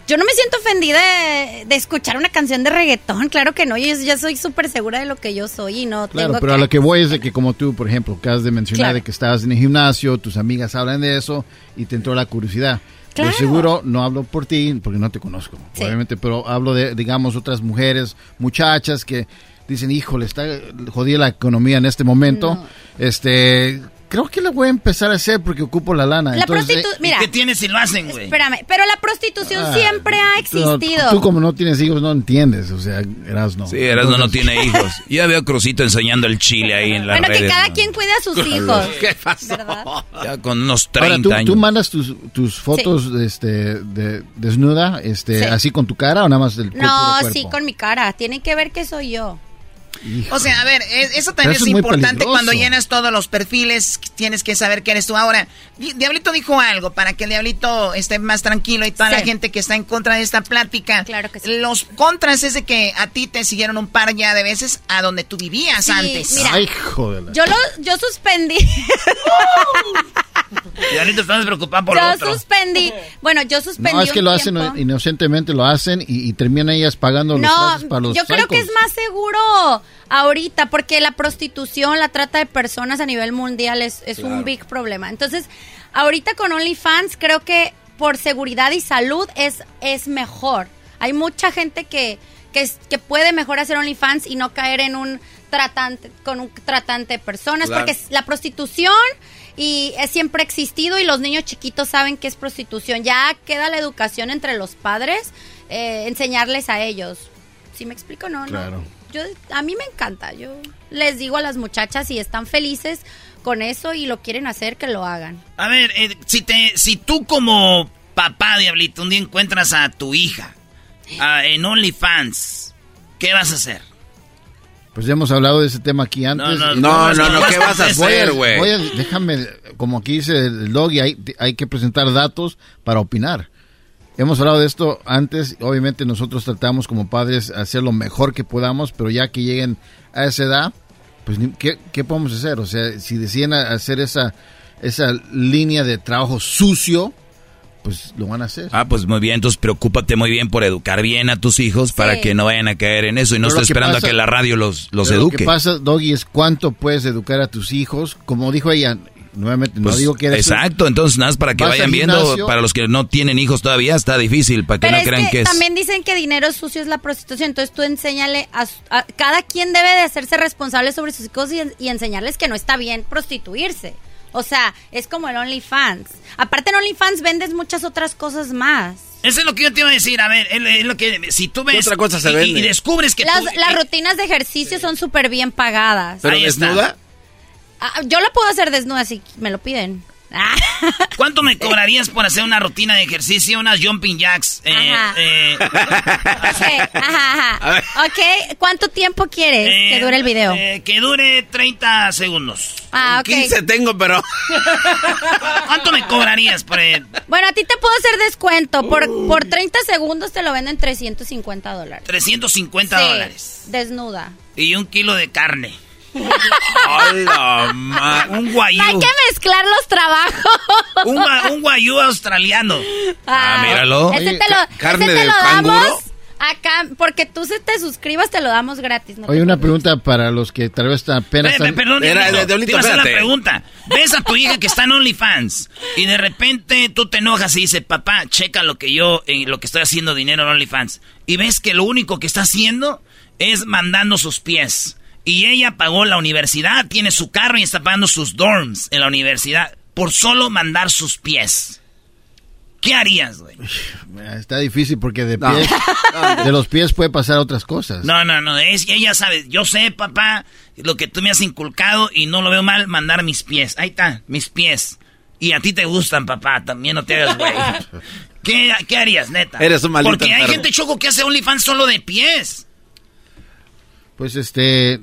yo no me siento ofendida de, de escuchar una canción de reggaetón. Claro que no, yo ya soy súper segura de lo que yo soy y no Claro, tengo pero que... a lo que voy es de que como tú, por ejemplo, acabas de mencionar Claro. de que estabas en el gimnasio, tus amigas hablan de eso y te entró la curiosidad. Claro. Yo seguro no hablo por ti porque no te conozco, Sí. obviamente, pero hablo de, digamos, otras mujeres, muchachas que dicen, híjole, está jodida la economía en este momento. Este, creo que la voy a empezar a hacer porque ocupo la lana. La Entonces, prostitu- mira, ¿Qué tienes si lo hacen, güey? espérame, pero la prostitución Ah, siempre ha existido. tú como no tienes hijos no entiendes, o sea, eras no. Sí, Erasmo no tiene hijos. Ya veo a Crucito enseñando el chile ahí en las bueno, que redes. cada ¿no? quien cuide a sus hijos. ¿Qué ¿verdad? Ya con unos Ahora, 30 ¿tú, años. tú mandas tus, tus fotos este, de, desnuda, este, Sí. así con tu cara o nada más del cuerpo? No, puro sí, cuerpo? con mi cara. Tienen que ver que soy yo. O sea, a ver, es- eso también eso es importante peligroso. cuando llenas todos los perfiles, tienes que saber que eres tú. Ahora, Di- Diablito dijo algo para que el Diablito esté más tranquilo y toda Sí. la gente que está en contra de esta plática. Claro que sí. Los contras es de que a ti te siguieron un par ya de veces a donde tú vivías Sí, antes. mira. Ay, joder. Yo lo, yo suspendí. Diablito, estás preocupado por yo otro. suspendí. Bueno, yo suspendí. No, es que un lo hacen tiempo. inocentemente, lo hacen y, y terminan ellas pagando los No, trastes para los yo creo que es más seguro ahorita porque la prostitución, la trata de personas a nivel mundial es, es un big problema. Entonces, ahorita con OnlyFans creo que por seguridad y salud es, es mejor. Hay mucha gente que, que, puede mejor hacer OnlyFans y no caer en un tratante, con un tratante de personas, Claro. porque la prostitución y es siempre existido y los niños chiquitos saben que es prostitución. Ya queda la educación entre los padres, eh, enseñarles a ellos. ¿Sí me explico? No, Claro. no. Yo, a mí me encanta. Yo les digo a las muchachas si están felices con eso y lo quieren hacer, que lo hagan. A ver, eh, si, te, si tú como papá, Diablito, un día encuentras a tu hija ah, en OnlyFans, ¿qué vas a hacer? Pues ya hemos hablado de ese tema aquí antes. no, No, no, no, ¿qué vas a hacer, güey? déjame, como aquí dice el doggy, hay, hay que presentar datos para opinar. Hemos hablado de esto antes, obviamente nosotros tratamos como padres hacer lo mejor que podamos, pero ya que lleguen a esa edad, pues ¿qué, qué podemos hacer? O sea, si deciden hacer esa, esa línea de trabajo sucio, pues lo van a hacer. Ah, pues muy bien, entonces preocúpate muy bien por educar bien a tus hijos para que no vayan a caer en eso y no estés esperando pasa- a que la radio los, los eduque. Lo que pasa, Doggy, es cuánto puedes educar a tus hijos. Como dijo ella, nuevamente, no Pues, digo que eres un- exacto, entonces nada más para que Vas vayan viendo, para los que no tienen hijos todavía está difícil, para que Pero no es crean que, que, es... también dicen que dinero sucio es la prostitución, entonces tú enséñale a, a- cada quien debe de hacerse responsable sobre sus hijos y, y enseñarles que no está bien prostituirse. O sea, es como el OnlyFans. Aparte en OnlyFans vendes muchas otras cosas más. Eso es lo que yo te iba a decir. A ver, es, es lo que si tú ves otra cosa se y- y, vende? y descubres que Las, tú- las eh, rutinas de ejercicio son súper bien pagadas. ¿Pero desnuda? Ah, yo la puedo hacer desnuda si me lo piden. ¿Cuánto me cobrarías por hacer una rutina de ejercicio, unas jumping jacks? Eh, Ajá. eh, Ok, ajá, ajá. Ok, ¿cuánto tiempo quieres que dure el video? eh, que dure 30 segundos. Ah, ok. 15 tengo, pero... ¿Cuánto me cobrarías por Bueno, a ti te puedo hacer descuento. Por, por 30 segundos te lo venden 350 dólares. 350 Sí, dólares? Desnuda. Y un kilo de carne. ¡Hola, ma- Un guayú. Hay que mezclar los trabajos. Un, un guayú australiano. Ah, míralo. Ese Oye, te lo, carne ese te de lo canguro. damos acá, porque tú si te suscribas te lo damos gratis. ¿no? Oye, una pregunta para los que tal vez apenas están... perdón, Era de- Diablito, te a hacer la pregunta. Ves a tu hija que está en OnlyFans y de repente tú te enojas y dices, papá, checa lo que yo, eh, lo que estoy haciendo dinero en OnlyFans. Y ves que lo único que está haciendo es mandando sus pies. Y ella pagó la universidad, tiene su carro y está pagando sus dorms en la universidad por solo mandar sus pies. ¿Qué harías, güey? Está difícil porque de No. pies, de los pies puede pasar otras cosas. No, no, no, es ella sabe, yo sé, papá, lo que tú me has inculcado y no lo veo mal mandar mis pies. Ahí está, mis pies. Y a ti te gustan, papá, también no te hagas güey. ¿Qué, qué harías, neta? Eres un maldito Porque hay enfermo. gente choco que hace OnlyFans solo de pies. Pues este,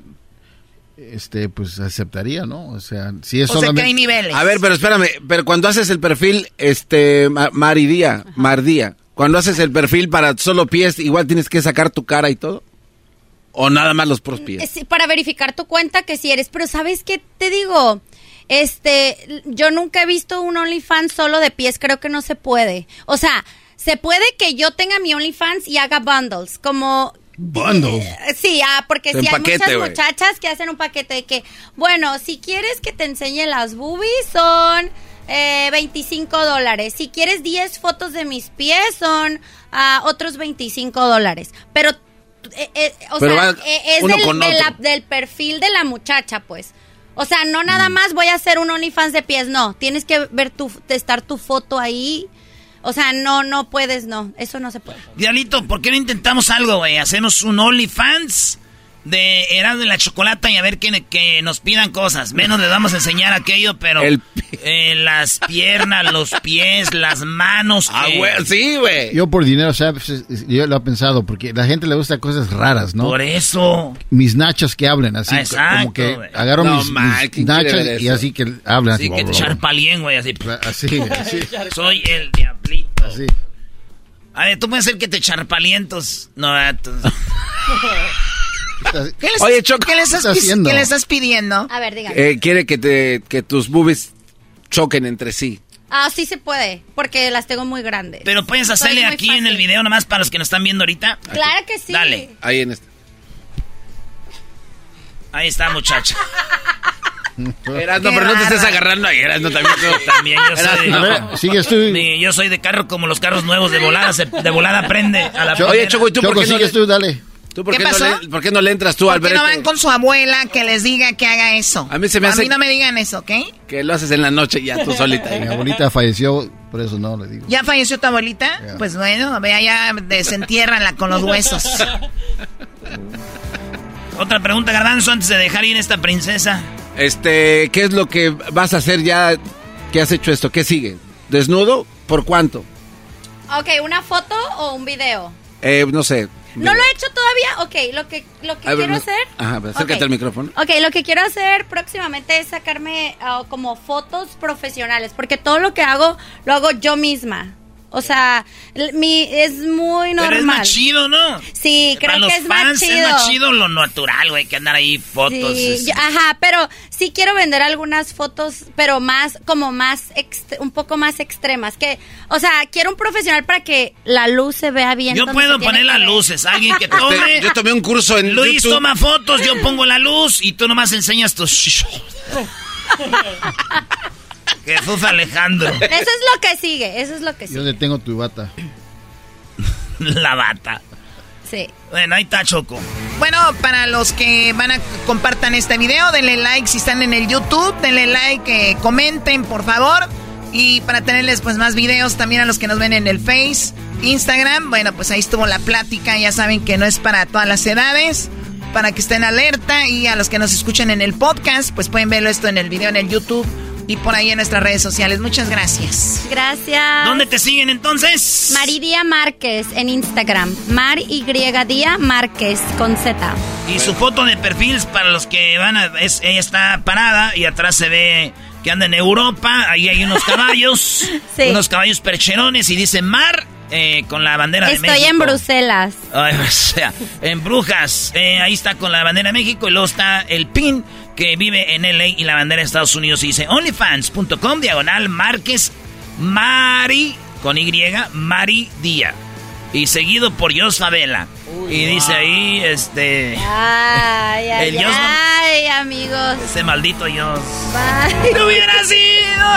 este, pues aceptaría, ¿no? O sea, si es O sea, que solamente... hay niveles. A ver, pero espérame, pero cuando haces el perfil, este, Ma- Maridía, Mardía, cuando haces el perfil para solo pies, igual tienes que sacar tu cara y todo. O nada más los puros pies. Sí, para verificar tu cuenta que si eres, pero ¿sabes qué te digo? Este, yo nunca he visto un OnlyFans solo de pies, creo que no se puede. O sea, se puede que yo tenga mi OnlyFans y haga bundles, como Bundles. Eh, Sí, ah, porque si hay paquete, muchas muchachas que hacen un paquete de que, bueno, si quieres que te enseñe las boobies son eh, 25 dólares. Si quieres 10 fotos de mis pies son ah, otros 25 dólares. Pero, eh, eh, o Pero sea, eh, es del, de la- otro. del perfil de la muchacha, pues. O sea, no Mm. nada más voy a hacer un OnlyFans de pies, no. Tienes que ver tu, estar tu foto ahí. O sea, no, no puedes, no. Eso no se puede. Diablito, ¿por qué no intentamos algo, güey? Hacemos un OnlyFans de Erasmo y la Chocolata y a ver que, que nos pidan cosas. Menos les vamos a enseñar aquello, pero El eh, las piernas, los pies, las manos. Ah, que- güey, sí, güey. Yo por dinero, ¿sabes? Yo lo he pensado, porque a la gente le gusta cosas raras, ¿no? Por eso. Mis nachos que hablen, así Ah, exacto, como que güey. agarro No, mis, man, mis ¿quién quiere nachos y así que hablan. Así así, que charpalien, güey, así. Así, así. Soy el diablito. así. A ver, tú puedes ser que te charpalientos. No, entonces- ¿Qué les, Oye, Choco, ¿qué les ¿qué estás, estás haciendo? qué le estás pidiendo? A ver, dígame. Eh, quiere que te que tus boobies choquen entre sí. Ah, sí se puede, porque las tengo muy grandes. Pero puedes hacerle aquí en el video nomás para los que nos están viendo ahorita. Claro que sí. Dale. Ahí en este. Ahí está, muchacha. Erasno, pero no te estés agarrando ahí, Erasno también. tú. También yo soy. A ver, sigues tú. Ni- yo soy de carro como los carros nuevos de volada. se- de volada prende a la Cho- Oye, Choco, ¿y tú Choco, por qué no sigues le- tú, dale. ¿Tú por ¿Qué qué, no pasó? le, por qué no le entras tú al ¿Por qué no van con su abuela que les diga que haga eso? A mí se me A hace- mí no me digan eso, ¿ok? Que lo haces en la noche ya tú solita. Mi abuelita falleció, por eso no le digo. ¿Ya falleció tu abuelita? Ya. Pues bueno, vea, ya desentiérranla con los huesos. Otra pregunta, Garbanzo, antes de dejar ir esta princesa. Este, ¿qué es lo que vas a hacer ya que has hecho esto? ¿Qué sigue? ¿Desnudo? ¿Por cuánto? Ok, ¿una foto o un video? Eh, no sé. ¿No lo he hecho todavía? Ok, lo que, lo que A quiero hacer... Ajá, acércate Ok. al micrófono. Ok, lo que quiero hacer próximamente es sacarme ah, como fotos profesionales, porque todo lo que hago lo hago yo misma. O sea, mi, es muy normal. Pero es más chido, ¿no? Sí, creo Para los que es más chido. es más chido lo natural, güey, que andar ahí fotos. Sí, yo- ajá, pero sí quiero vender algunas fotos, pero más, como más, un poco más extremas. Que, o sea, quiero un profesional para que la luz se vea bien. Yo puedo poner las luces. Alguien que tome. Este, yo tomé un curso en Luis YouTube. toma fotos, yo pongo la luz y tú nomás enseñas tus. Jesús Alejandro. Eso es lo que sigue, eso es lo que Yo sigue. le tengo tu bata. La bata. Sí. Bueno, ahí está Choco. Bueno, para los que van a compartan este video, denle like si están en el YouTube, denle like, eh, comenten por favor. Y para tenerles pues más videos también a los que nos ven en el Face, Instagram, bueno pues ahí estuvo la plática, ya saben que no es para todas las edades, para que estén alerta y a los que nos escuchen en el podcast, pues pueden verlo esto en el video en el YouTube y por ahí en nuestras redes sociales. Muchas gracias. Gracias. ¿Dónde te siguen entonces? Maridia Márquez en Instagram. Mar Y Día Márquez con Z. Y su foto de perfil para los que van a... Es, ella está parada y atrás se ve que anda en Europa. Ahí hay unos caballos. Unos caballos percherones y dice Mar eh, con la bandera de México. Estoy en Bruselas. o sea, en Brujas. Eh, ahí está con la bandera de México y luego está el pin que vive en LA y la bandera de Estados Unidos. Y dice onlyfans.com diagonal Márquez Mari con Y Mari Día. Y seguido por Jos Favela. y dice ahí, este. Ay, ay, El Jos- ay, amigos. Ese maldito Jos. Bye. No hubiera sido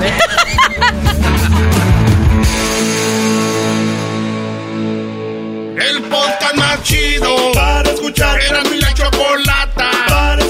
El podcast más chido para escuchar. Era mi la chocolata para escuchar.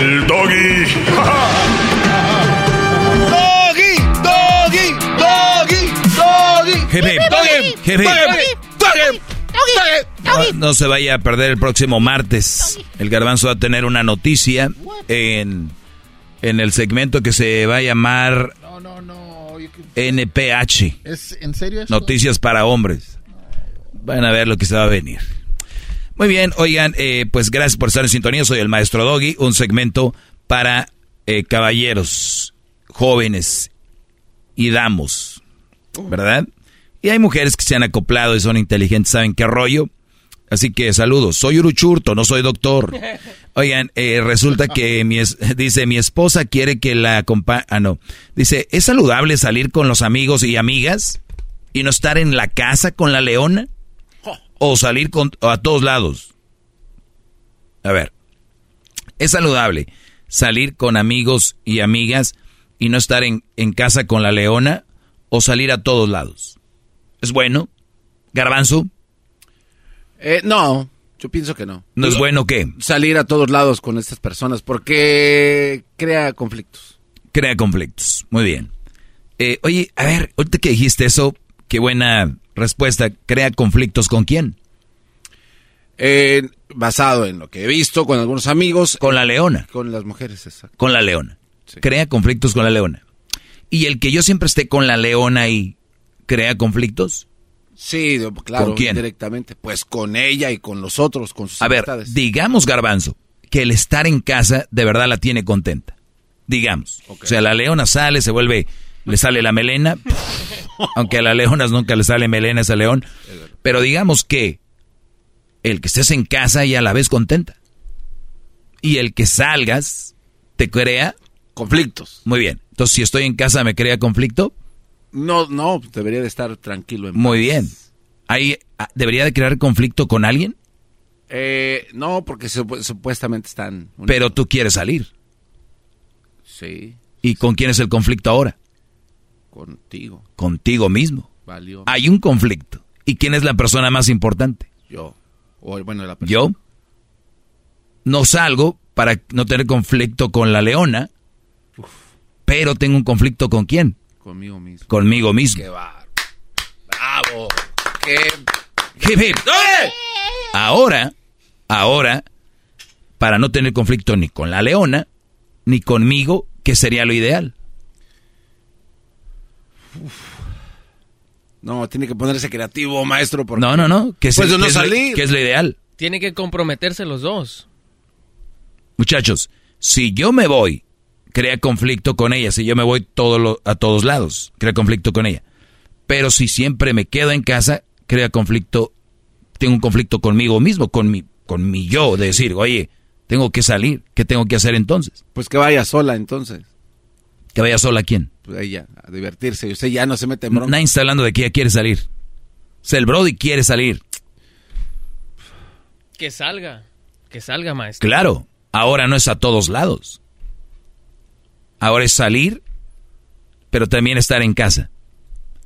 El doggy. Doggy, doggy, doggy, doggy. Jefe, jefe. No, no se vaya a perder el próximo martes. El garbanzo va a tener una noticia en, en el segmento que se va a llamar NPH. ¿Es en serio eso? Noticias para hombres. Van a ver lo que se va a venir. Muy bien, oigan, eh, pues gracias por estar en sintonía. Soy el maestro Doggy, un segmento para eh, caballeros, jóvenes y damos, ¿verdad? Y hay mujeres que se han acoplado y son inteligentes, saben qué rollo. Así que saludos. Soy Uruchurto, no soy doctor. Oigan, eh, resulta que mi es- dice mi esposa quiere que la acompañe. Ah, no. Dice, ¿es saludable salir con los amigos y amigas y no estar en la casa con la leona? O salir con, a todos lados. A ver, ¿es saludable salir con amigos y amigas y no estar en, en casa con la leona? O salir a todos lados. ¿Es bueno? ¿Garbanzo? Eh, no, yo pienso que no. ¿No es bueno qué? Salir a todos lados con estas personas porque crea conflictos. Crea conflictos. Muy bien. Eh, oye, a ver, ahorita que dijiste eso, qué buena respuesta. ¿Crea conflictos con quién? Eh, basado en lo que he visto con algunos amigos. Con la leona. Con las mujeres, exacto. Con la leona. Crea conflictos con la leona. ¿Y el que yo siempre esté con la leona ahí, crea conflictos? Sí, claro, ¿Con quién? directamente. Pues con ella y con los otros, con sus A ver, digamos, Garbanzo, que el estar en casa de verdad la tiene contenta. Digamos. O sea, la leona sale, se vuelve, le sale la melena. aunque a las leonas nunca le sale melena a ese león. Pero digamos que el que estés en casa y a la vez contenta. Y el que salgas te crea conflictos. Muy bien. Entonces, si estoy en casa, ¿me crea conflicto? No, no, debería de estar tranquilo. En Muy bien. Ahí, ah, ¿Debería de crear conflicto con alguien? Eh, no, porque supu- supuestamente están... Pero tú quieres salir. Sí, ¿Y con quién es el conflicto ahora? Contigo. Contigo mismo. Valió. Hay un conflicto. ¿Y quién es la persona más importante? Yo. O bueno, la persona. Yo. No salgo para no tener conflicto con la leona, pero tengo un conflicto con quién? Conmigo mismo. Conmigo mismo. Qué bar- Bravo. Qué... Hip, hip. Ahora, ahora, para no tener conflicto ni con la leona, ni conmigo, ¿qué sería lo ideal? No, tiene que ponerse creativo, maestro. Porque... No, no, no. ¿Qué es, Pues no qué es lo- salir. qué es lo ideal? Tiene que comprometerse los dos. Muchachos, si yo me voy, crea conflicto con ella. Si yo me voy todo lo- a todos lados, crea conflicto con ella. Pero si siempre me quedo en casa, crea conflicto. Tengo un conflicto conmigo mismo, con mi, con mi yo, de decir, oye, tengo que salir. ¿Qué tengo que hacer entonces? Pues que vaya sola entonces. ¿Que vaya sola quién? Pues ella, a divertirse. Y usted ya no se mete en bronca. Nadie está hablando de que ella quiere salir. O sea, el Brody quiere salir. Que salga. Que salga, maestro. Claro, ahora no es a todos lados. Ahora es salir, pero también estar en casa.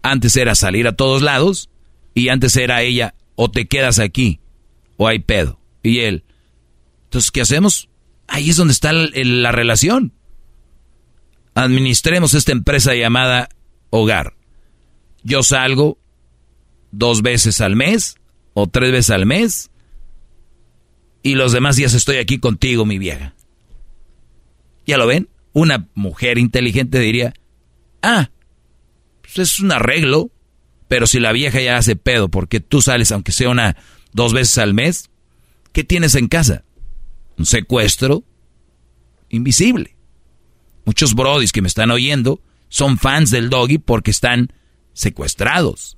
Antes era salir a todos lados y antes era ella, o te quedas aquí, o hay pedo. Y él, entonces, ¿qué hacemos? Ahí es donde está la relación. Administremos esta empresa llamada hogar. Yo salgo dos veces al mes o tres veces al mes y los demás días estoy aquí contigo, mi vieja. ¿Ya lo ven? Una mujer inteligente diría, ah, pues es un arreglo, pero si la vieja ya hace pedo porque tú sales aunque sea una dos veces al mes, ¿qué tienes en casa? Un secuestro invisible. Muchos brodis que me están oyendo son fans del doggy porque están secuestrados.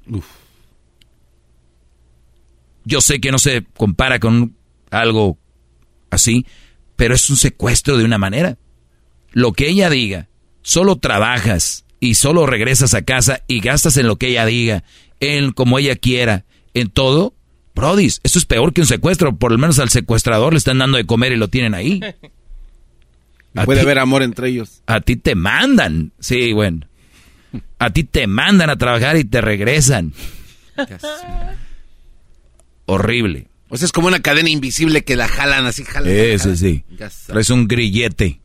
Yo sé que no se compara con algo así, pero es un secuestro de una manera. Lo que ella diga, solo trabajas y solo regresas a casa y gastas en lo que ella diga, en como ella quiera, en todo. Brodis, eso es peor que un secuestro. Por lo menos al secuestrador le están dando de comer y lo tienen ahí. Puede haber amor entre ellos. A ti te mandan. Sí, bueno. A ti te mandan a trabajar y te regresan. Horrible. O sea, es como una cadena invisible que la jalan así, jalan. Ese sí. Es un grillete.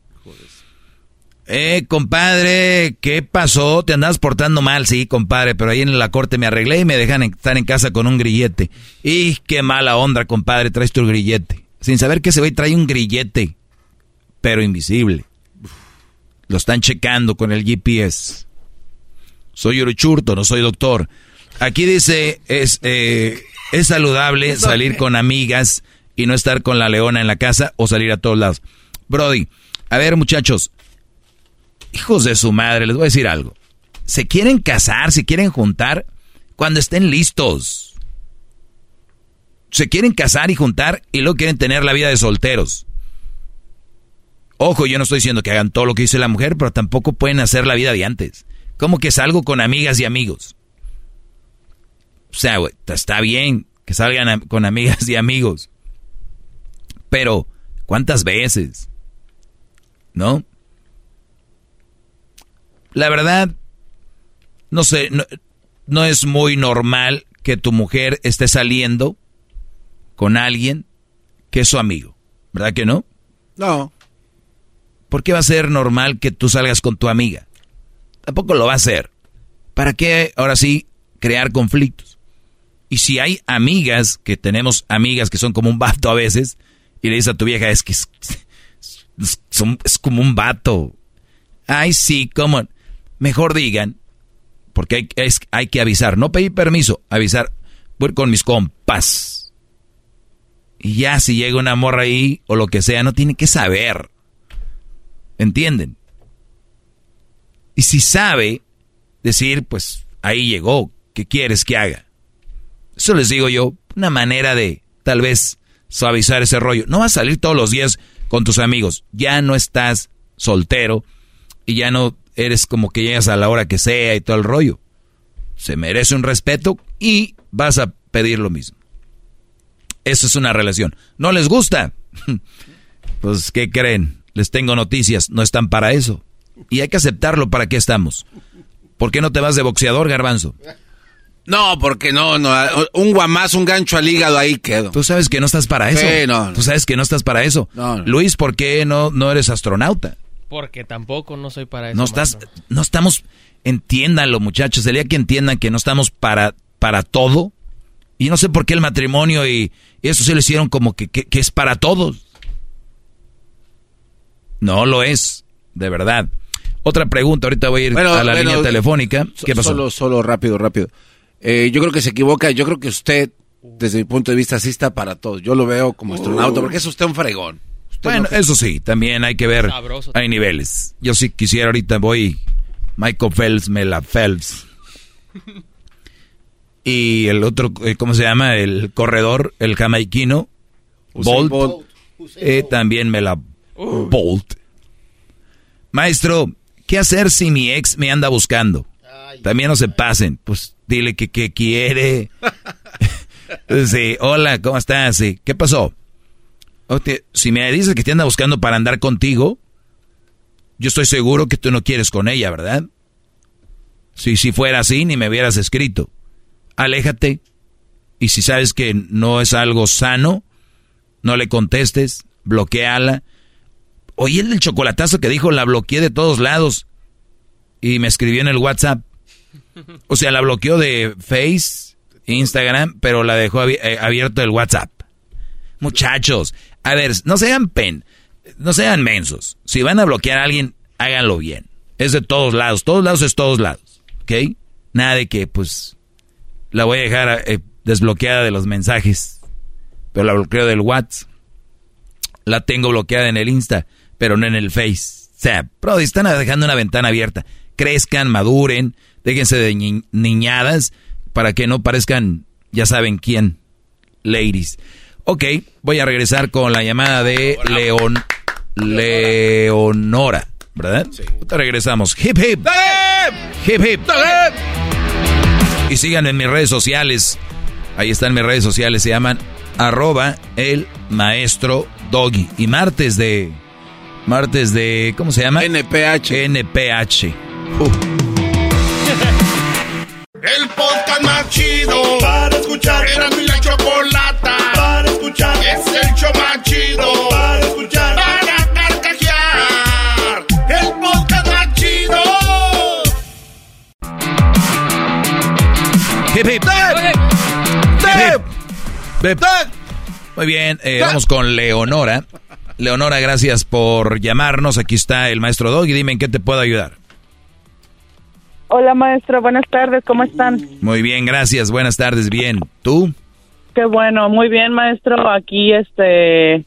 Eh, compadre, ¿qué pasó? ¿Te andabas portando mal? Sí, compadre, pero ahí en la corte me arreglé y me dejan estar en casa con un grillete. Y qué mala onda, compadre, traes tu grillete. Sin saber que ese güey trae un grillete, pero invisible. Lo están checando con el GPS. Soy Urichurto, no soy doctor. Aquí dice, es, eh, es saludable salir con amigas y no estar con la leona en la casa o salir a todos lados. Brody, a ver muchachos, hijos de su madre, les voy a decir algo. Se quieren casar, se quieren juntar cuando estén listos. Se quieren casar y juntar y luego quieren tener la vida de solteros. Ojo, yo no estoy diciendo que hagan todo lo que dice la mujer, pero tampoco pueden hacer la vida de antes. Como que salgo con amigas y amigos. O sea, está bien que salgan con amigas y amigos. Pero, ¿cuántas veces? ¿No? La verdad, no sé, no, es muy normal que tu mujer esté saliendo con alguien que es su amigo. ¿Verdad que no? No. ¿Por qué va a ser normal que tú salgas con tu amiga? Tampoco lo va a hacer. ¿Para qué ahora sí crear conflictos? Y si hay amigas, que tenemos amigas que son como un vato a veces, y le dices a tu vieja, es que es, es como un vato. Ay, sí, como mejor digan, porque hay, hay que avisar, no pedir permiso, avisar, voy con mis compas. Y ya si llega una morra ahí o lo que sea, no tiene que saber. ¿Entienden? Y si sabe, decir, pues ahí llegó, ¿qué quieres que haga? Eso les digo yo, una manera de tal vez suavizar ese rollo. No vas a salir todos los días con tus amigos, ya no estás soltero y ya no eres como que llegas a la hora que sea y todo el rollo. Se merece un respeto y vas a pedir lo mismo. Eso es una relación. ¿No les gusta? Pues, ¿qué creen? Les tengo noticias, no están para eso. Y hay que aceptarlo, ¿para qué estamos? ¿Por qué no te vas de boxeador, garbanzo? No, porque no, no, un guamás, un gancho al hígado, ahí quedo. Tú sabes que no estás para eso. Sí, no, Tú sabes que no estás para eso. Luis, ¿por qué no, no eres astronauta? Porque tampoco no soy para eso. No estás, no estamos, entiéndanlo muchachos, el día que entiendan que no estamos para, para todo. Y no sé por qué el matrimonio y, eso se lo hicieron como que, que, es para todos. No lo es, de verdad. Otra pregunta, ahorita voy a ir a la línea telefónica. ¿Qué pasó? Solo, solo rápido, rápido. Eh, yo creo que se equivoca, yo creo que usted, desde mi punto de vista, sí está para todos. Yo lo veo como astronauta, porque es usted un fregón. Bueno, eso sí, también hay que ver. Hay niveles. Yo sí quisiera ahorita voy Michael Phelps, Mela Phelps. Y el otro, eh, ¿cómo se llama? El corredor, el jamaiquino, Bolt. Eh, también me la Bolt. Maestro, ¿qué hacer si mi ex me anda buscando? También no se pasen. Pues dile que, que quiere. sí, hola, ¿cómo estás? Sí. ¿Qué pasó? si me dices que te anda buscando para andar contigo, Yo estoy seguro que tú no quieres con ella, ¿verdad? Si, si fuera así, ni me hubieras escrito. Aléjate. Y si sabes que no es algo sano, no le contestes, bloqueala. Oye, el del chocolatazo que dijo, la bloqueé de todos lados. Y me escribió en el WhatsApp. O sea, la bloqueó de Face, Instagram, pero la dejó eh, abierto el WhatsApp. Muchachos, a ver, no sean pen, no sean mensos. Si van a bloquear a alguien, háganlo bien. Es de todos lados, todos lados es todos lados. ¿Ok? Nada de que, pues, la voy a dejar eh, desbloqueada de los mensajes. Pero la bloqueo del WhatsApp. La tengo bloqueada en el Insta, pero no en el Face. O sea, bro, están dejando una ventana abierta. Crezcan, maduren, déjense de niñadas para que no parezcan, ya saben quién, ladies. Ok, voy a regresar con la llamada de Leon, Leonora, ¿verdad? Sí. Te regresamos. Hip hip. Hip hip. Y sigan en mis redes sociales. Ahí están mis redes sociales. Se llaman arroba el maestro doggy. Y martes de... Martes de... ¿Cómo se llama? NPH. NPH. El podcast más chido para escuchar. Era mi la chocolata para escuchar. Es el show más chido para escuchar. Para carcajear. El podcast más chido. Hip hip. Muy bien, eh, vamos con Leonora. Leonora, gracias por llamarnos. Aquí está el maestro Doggy. Dime en qué te puedo ayudar. Hola maestro, buenas tardes, ¿cómo están? Muy bien, gracias. Buenas tardes, bien. ¿Tú? Qué bueno, muy bien maestro. Aquí, este,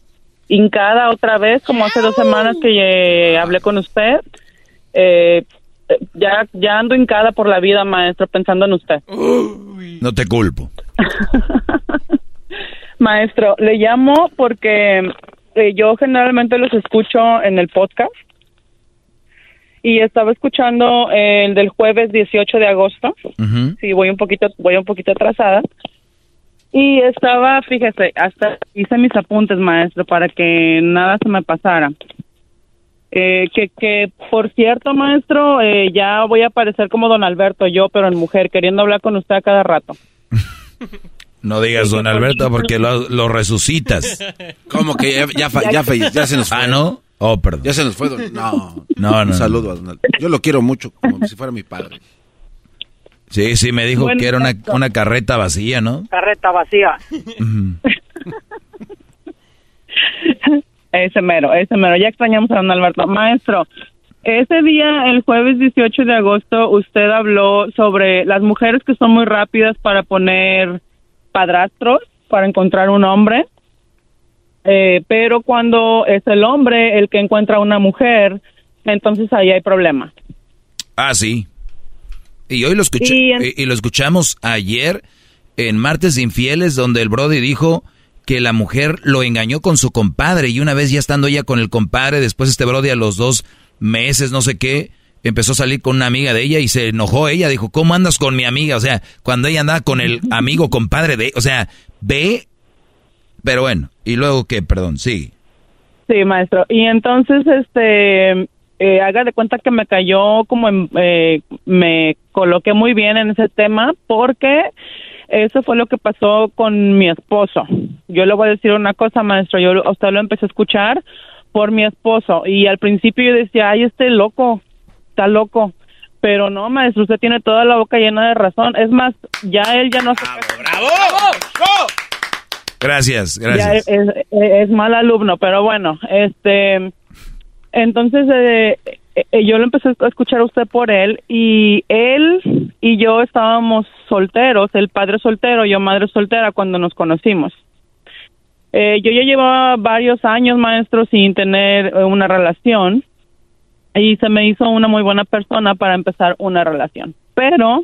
hincada otra vez, como hace dos semanas que eh, hablé con usted. Eh, ya, ya ando hincada por la vida, maestro, pensando en usted. No te culpo. Maestro, le llamo porque eh, yo generalmente los escucho en el podcast y estaba escuchando el del jueves 18 de agosto. Sí, voy un poquito, voy un poquito atrasada. Y estaba, fíjese, hasta hice mis apuntes, maestro, para que nada se me pasara. Eh, que, que, por cierto, maestro, eh, ya voy a aparecer como don Alberto, yo, pero en mujer, queriendo hablar con usted a cada rato. No digas don Alberto porque lo, lo resucitas. ¿Cómo que ya, ya, fa- ya fa- ya se nos fue? Ah, ¿no? Oh, perdón. Ya se nos fue. don- No, No, no, Un no. saludo a don Al- Yo lo quiero mucho, como si fuera mi padre. Sí, sí, me dijo Bueno, que era una, una carreta vacía, ¿no? Carreta vacía. Ese mero, ese mero. Ya extrañamos a don Alberto. Maestro, ese día, el jueves 18 de agosto, usted habló sobre las mujeres que son muy rápidas para poner padrastros, para encontrar un hombre. Eh, pero cuando es el hombre el que encuentra una mujer, entonces ahí hay problema. Ah, sí. Y hoy lo escuché, Y en- y, y lo escuchamos ayer en Martes de Infieles, donde el Brody dijo que la mujer lo engañó con su compadre y una vez ya estando ella con el compadre, después este Brody a los dos meses, no sé qué, empezó a salir con una amiga de ella y se enojó ella, dijo, ¿cómo andas con mi amiga? O sea, cuando ella andaba con el amigo compadre de, o sea, ve, pero bueno, y luego que, perdón, sí. Sí, maestro. Y entonces, este, eh, haga de cuenta que me cayó como, en- eh, me coloqué muy bien en ese tema porque eso fue lo que pasó con mi esposo. Yo le voy a decir una cosa, maestro. Yo a usted lo empecé a escuchar por mi esposo y al principio yo decía, ay, este loco, está loco. Pero no, maestro, usted tiene toda la boca llena de razón. Es más, ya él ya no hace ¡Bravo! Gracias, ya gracias. es, es- es mal alumno, pero bueno, este, entonces eh, eh, yo lo empecé a escuchar a usted por él y él y yo estábamos solteros, el padre soltero, yo madre soltera cuando nos conocimos. Eh, yo ya llevaba varios años, maestro, sin tener eh, una relación y se me hizo una muy buena persona para empezar una relación. Pero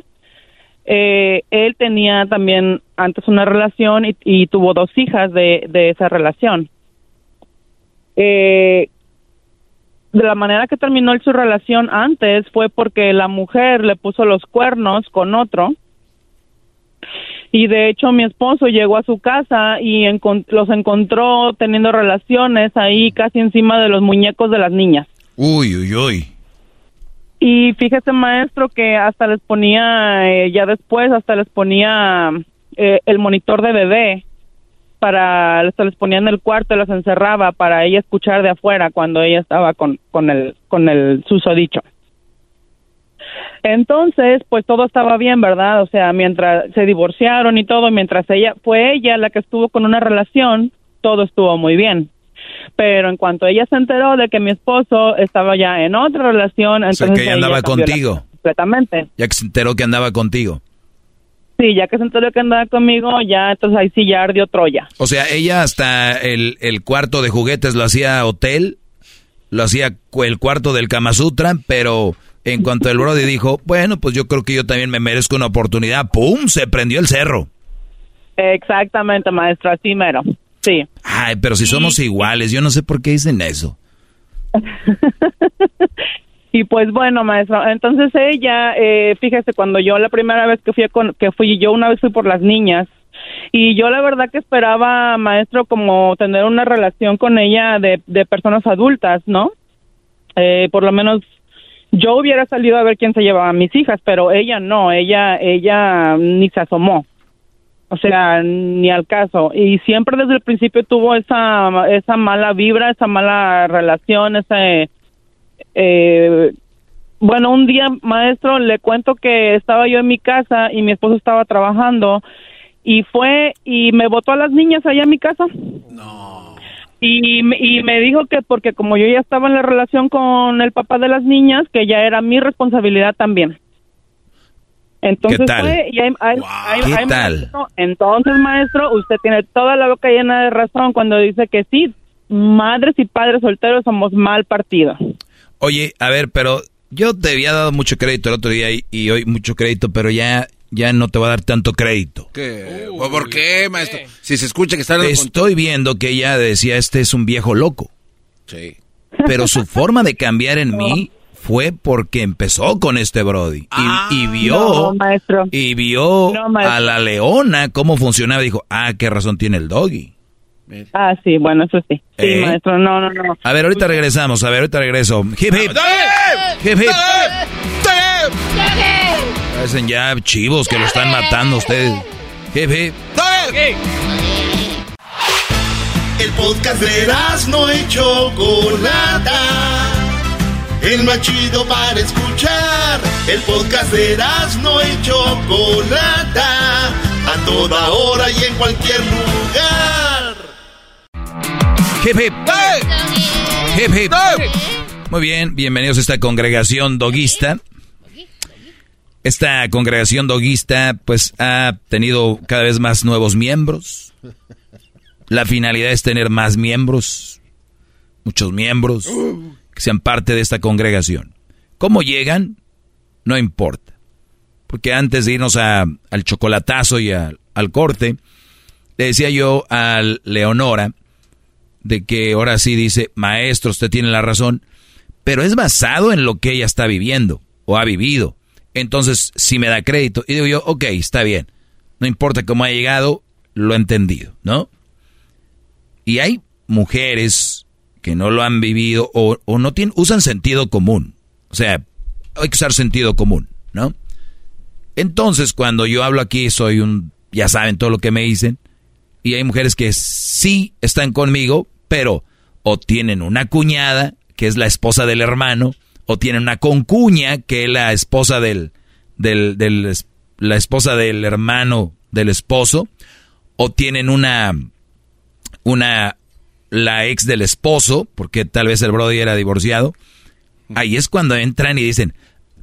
eh, él tenía también antes una relación y, tuvo dos hijas de, esa relación. Eh, de la manera que terminó su relación antes fue porque la mujer le puso los cuernos con otro. Y de hecho mi esposo llegó a su casa y los encontró teniendo relaciones ahí casi encima de los muñecos de las niñas. Uy, uy, uy. Y fíjese, maestro, que hasta les ponía, eh, ya después, hasta les ponía eh, el monitor de bebé para, hasta les ponía en el cuarto y las encerraba para ella escuchar de afuera cuando ella estaba con, con el, con el susodicho. Entonces, pues todo estaba bien, ¿verdad? O sea, mientras se divorciaron y todo, mientras ella, fue ella la que estuvo con una relación, todo estuvo muy bien. Pero en cuanto ella se enteró de que mi esposo estaba ya en otra relación, O entonces sea, que ella andaba contigo. completamente. Ya que se enteró que andaba contigo. Sí, ya que se enteró que andaba conmigo, ya entonces ahí sí ya ardió Troya. O sea, ella hasta el, el cuarto de juguetes lo hacía hotel, lo hacía el cuarto del Kama Sutra, pero en cuanto el Brody dijo, bueno, pues yo creo que yo también me merezco una oportunidad, ¡pum! Se prendió el cerro. Exactamente, maestro, así mero. Sí. Ay, pero si somos iguales, yo no sé por qué dicen eso. Y pues bueno, maestro, entonces ella, eh, fíjese, cuando yo la primera vez que fui con, que fui, yo una vez fui por las niñas y yo la verdad que esperaba, maestro, como tener una relación con ella de, de personas adultas, ¿no? Eh, por lo menos yo hubiera salido a ver quién se llevaba a mis hijas, pero ella no, ella, ella ni se asomó. O sea, ni al caso. Y siempre desde el principio tuvo esa, esa mala vibra, esa mala relación, ese, eh, bueno, un día, maestro, le cuento que estaba yo en mi casa y mi esposo estaba trabajando y fue y me botó a las niñas allá en mi casa. Y, me- y me dijo que porque como yo ya estaba en la relación con el papá de las niñas, que ya era mi responsabilidad también. Entonces ¿Qué tal? fue y ahí- ahí- ahí- ¿Qué tal? maestro, entonces, maestro, usted tiene toda la boca llena de razón cuando dice que sí, madres y padres solteros somos mal partido. Oye, a ver, pero yo te había dado mucho crédito el otro día y, y hoy mucho crédito, pero ya, ya no te voy a dar tanto crédito. ¿Qué? ¿Por qué, maestro? Si se escucha que están... Estoy viendo que ella decía, este es un viejo loco. Sí. Pero su forma de cambiar en mí fue porque empezó con este Brody. Y, y vio, No, maestro. y vio No, maestro. a la leona cóp funcionaba. Dijo, ah, qué razón tiene el doggy. Ah, sí, bueno, eso sí. Sí, ¿Eh? maestro, no, no, no. A ver, ahorita regresamos. A ver, ahorita regreso. Hip, hip. Hip, hip. Parecen ya chivos que lo están matando ustedes. Hip, hip. El podcast de no y Chocolata. El más chido para escuchar. El podcast de no y Chocolata. A toda hora y en cualquier lugar. Hip, hip. Hip, hip. Muy bien, bienvenidos a esta congregación doguista. Esta congregación doguista pues ha tenido cada vez más nuevos miembros. La finalidad es tener más miembros, muchos miembros, que sean parte de esta congregación. ¿Cómo llegan? No importa. Porque antes de irnos al chocolatazo y al corte, le decía yo a Leonora de que ahora sí dice, maestro, usted tiene la razón, pero es basado en lo que ella está viviendo o ha vivido. Entonces, si me da crédito, y digo yo, ok, está bien, no importa cómo ha llegado, lo he entendido, ¿no? Y hay mujeres que no lo han vivido o, no tienen, usan sentido común. O sea, hay que usar sentido común, ¿no? Entonces, cuando yo hablo aquí, soy un, ya saben todo lo que me dicen, y hay mujeres que sí están conmigo, pero o tienen una cuñada, que es la esposa del hermano, o tienen una concuña, que es la esposa del, del, del la esposa del hermano del esposo, o tienen una, una, la ex del esposo, porque tal vez el brody era divorciado. Ahí es cuando entran y dicen,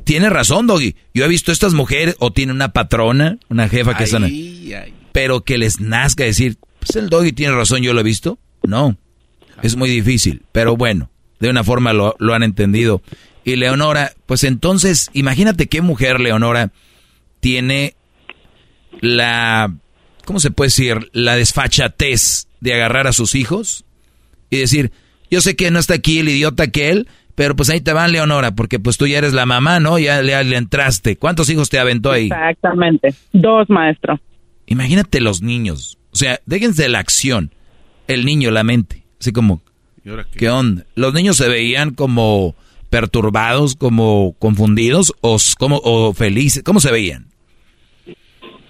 tiene razón, Doggy, yo he visto estas mujeres, o tiene una patrona, una jefa que ay. Pero que les nazca decir, pues el doggy tiene razón, yo lo he visto. No, es muy difícil, pero bueno, de una forma lo, lo han entendido. Y Leonora, pues entonces, imagínate qué mujer, Leonora, tiene la, ¿cómo se puede decir? La desfachatez de agarrar a sus hijos y decir, yo sé que no está aquí el idiota que él, pero pues ahí te van, Leonora, porque pues tú ya eres la mamá, ¿no? Ya le, le entraste. ¿Cuántos hijos te aventó ahí? Exactamente. Dos, maestro. Imagínate los niños. O sea, déjense de la acción. El niño, la mente. Así como, ¿Qué onda? ¿Los niños se veían como perturbados, como confundidos o, como, o felices? ¿Cómo se veían?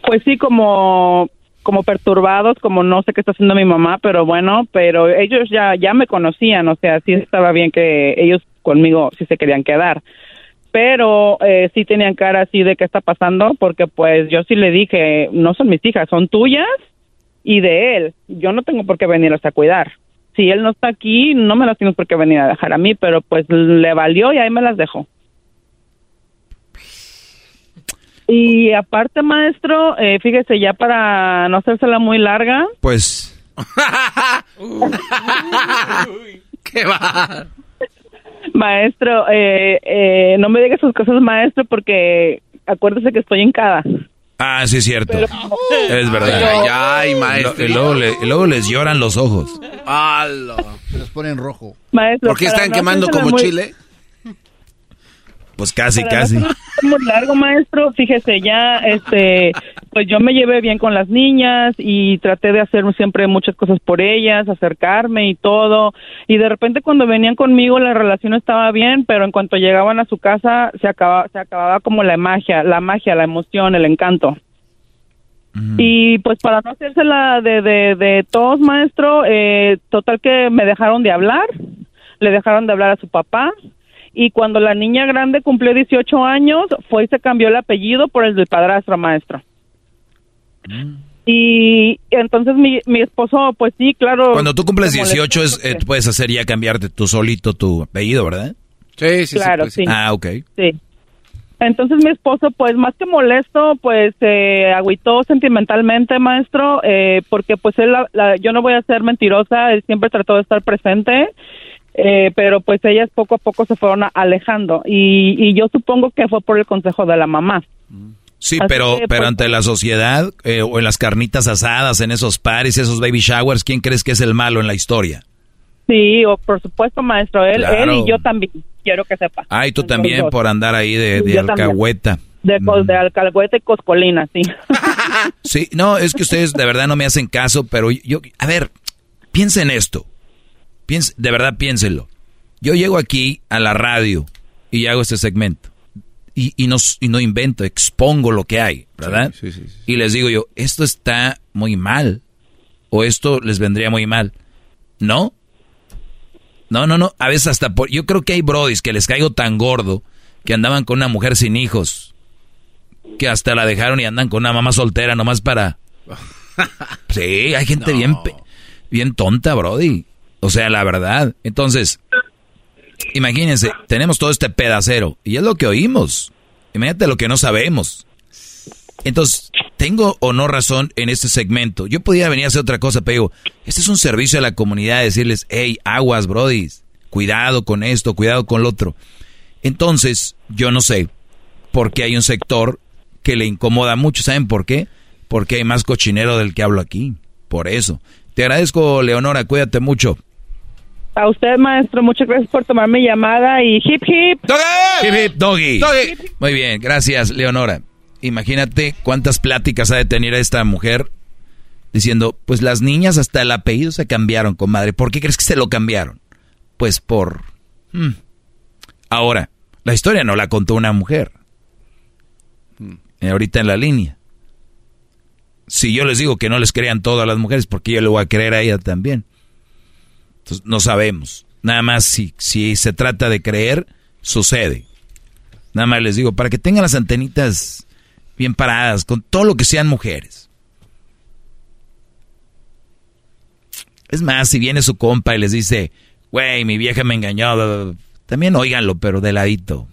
Pues sí, como como perturbados, como no sé qué está haciendo mi mamá, pero bueno, pero ellos ya ya me conocían, o sea, sí estaba bien que ellos conmigo sí se querían quedar. Pero eh, sí tenían cara así de qué está pasando, porque pues yo sí le dije, no son mis hijas, son tuyas y de él. Yo no tengo por qué venirlas a cuidar. Si él no está aquí, no me las tienes por qué venir a dejar a mí, pero pues le valió y ahí me las dejó. Y aparte, maestro, eh, fíjese, ya para no hacérsela muy larga. Pues. ¿Qué va? Maestro, eh, eh, no me diga sus cosas, maestro, porque acuérdese que estoy en cada. Ah, sí, es cierto. es verdad. Ay, ay, maestro. Y luego, le- luego les lloran los ojos. Se los ponen rojo. Maestro, ¿Por qué están no quemando como muy- chile? Pues casi, Para casi. Muy largo, maestro. Fíjese, ya, este, pues yo me llevé bien con las niñas y traté de hacer siempre muchas cosas por ellas, acercarme y todo. Y de repente cuando venían conmigo la relación estaba bien, pero en cuanto llegaban a su casa se acababa, se acababa como la magia, la magia, la emoción, el encanto. Y pues para no hacérsela de, de, de todos, maestro, eh, total que me dejaron de hablar, le dejaron de hablar a su papá. Y cuando la niña grande cumplió 18 años, fue y se cambió el apellido por el del padrastro, maestro. Y entonces mi, mi esposo, pues sí, claro. Cuando tú cumples se molestó 18 es, eh, puedes hacer ya cambiarte tú solito tu apellido, ¿verdad? Sí, sí, Claro, sí. Ah, ok. Sí. Entonces mi esposo, pues más que molesto, pues se agüitó sentimentalmente, maestro, eh, porque pues él, la- la- yo no voy a ser mentirosa, él siempre trató de estar presente, eh, pero pues ellas poco a poco se fueron alejando y, y yo supongo que fue por el consejo de la mamá. Sí, Así pero, que, pero pues, ante la sociedad eh, o en las carnitas asadas, en esos paris, esos baby showers, ¿quién crees que es el malo en la historia? Sí, o por supuesto, maestro, él, Claro. él y yo también, quiero que sepa. Ay, tú también por andar ahí de, de Yo también. alcahueta. De, cos- de y coscolina, sí. Sí, no, es que ustedes de verdad no me hacen caso, pero yo, a ver, piensen esto. Piense, de verdad piénsenlo. Yo llego aquí a la radio y hago este segmento. Y, y, no, y no invento, expongo lo que hay, ¿verdad? Sí, sí, sí. Y les digo yo, esto está muy mal. O esto les vendría muy mal. ¿No? No, no, no. A veces hasta por... Yo creo que hay brodis que les caigo tan gordo que andaban con una mujer sin hijos. Que hasta la dejaron y andan con una mamá soltera nomás para... Sí, hay gente bien, bien tonta, brody. O sea, la verdad. Entonces, imagínense, tenemos todo este pedacero y es lo que oímos. Imagínate lo que no sabemos. Entonces, ¿tengo o no razón en este segmento? Yo podía venir a hacer otra cosa, pero digo, este es un servicio a la comunidad, decirles, hey, aguas, brodis, cuidado con esto, cuidado con lo otro. Entonces, yo no sé por qué hay un sector que le incomoda mucho. ¿Saben por qué? Porque hay más cochinero del que hablo aquí. Por eso. Te agradezco, Leonora, cuídate mucho. A usted, maestro, muchas gracias por tomar mi llamada y hip hip. Hip, hip, doggy. Muy bien, gracias, Leonora. Imagínate cuántas pláticas ha de tener esta mujer diciendo, pues las niñas hasta el apellido se cambiaron, comadre. ¿Por qué crees que se lo cambiaron? Pues por... hmm. Ahora, la historia no la contó una mujer. Eh, ahorita en la línea. Si yo les digo que no les crean todo a las mujeres, porque yo le voy a creer a ella también. No sabemos. Nada más si, si se trata de creer, sucede. Nada más les digo, para que tengan las antenitas bien paradas, con todo lo que sean mujeres. Es más, si viene su compa y les dice, güey, mi vieja me engañó, bla, bla, bla", también óiganlo, pero de ladito.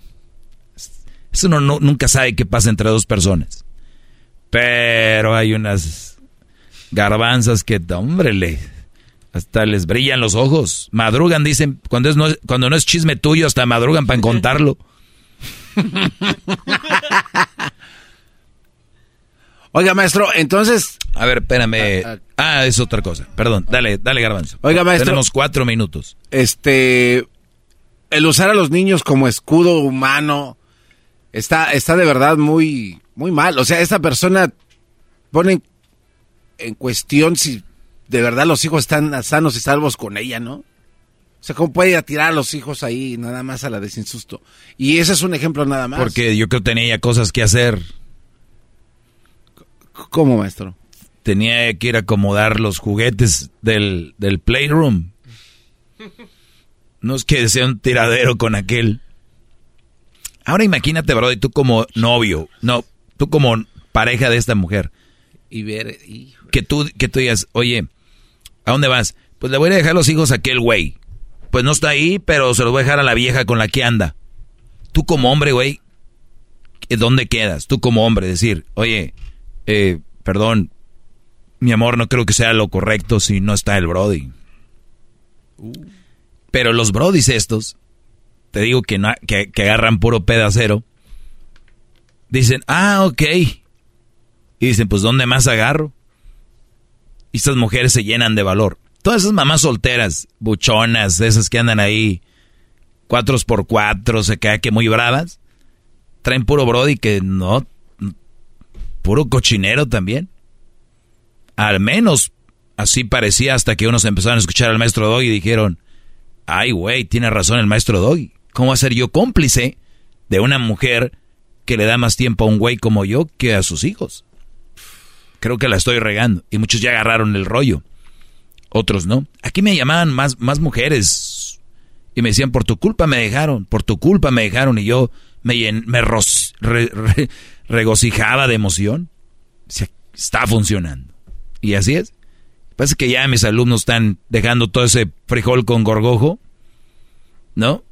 Eso uno no- nunca sabe qué pasa entre dos personas. Pero hay unas garbanzas que, hombre, le, hasta les brillan los ojos. Madrugan, dicen, cuando, es no, es- cuando no es chisme tuyo, hasta madrugan para contarlo. Oiga, maestro, entonces... A ver, espérame. Ah, es otra cosa. Perdón, dale, dale, garbanzo. Oiga, maestro. Tenemos cuatro minutos. Este... El usar a los niños como escudo humano está, está de verdad muy, muy mal. O sea, esta persona pone en cuestión si de verdad los hijos están sanos y salvos con ella, ¿no? O sea, ¿cómo puede ir a tirar a los hijos ahí nada más a la desinsusto? Y ese es un ejemplo nada más. Porque yo creo que tenía cosas que hacer. ¿Cómo, maestro? Tenía que ir a acomodar los juguetes del, del playroom. No es que sea un tiradero con aquel. Ahora imagínate, bro, y tú como novio, no, tú como pareja de esta mujer. Y ver, que tú, que tú digas, oye, ¿a dónde vas? Pues le voy a dejar los hijos a aquel güey. Pues no está ahí, pero se los voy a dejar a la vieja con la que anda. Tú como hombre, güey, ¿dónde quedas? Tú como hombre, decir, oye, eh, perdón, mi amor, no creo que sea lo correcto si no está el Brody. Pero los Brodis estos, te digo que, no, que, agarran puro pedacero, dicen, ah, ok. Y dicen, pues ¿dónde más agarro? Y estas mujeres se llenan de valor. Todas esas mamás solteras, buchonas, esas que andan ahí, cuatro por cuatro, se queda que muy bravas, traen puro brody que no, puro cochinero también. Al menos así parecía hasta que unos empezaron a escuchar al maestro Doggy y dijeron, ay güey, tiene razón el maestro Doggy. ¿Cómo ser yo cómplice de una mujer que le da más tiempo a un güey como yo que a sus hijos? Creo que la estoy regando. Y muchos ya agarraron el rollo. Otros no. Aquí me llamaban más, más mujeres. Y me decían, por tu culpa me dejaron, por tu culpa me dejaron. Y yo me, me regocijaba de emoción. está funcionando. Y así es. Parece que ya mis alumnos están dejando todo ese frijol con gorgojo, ¿no?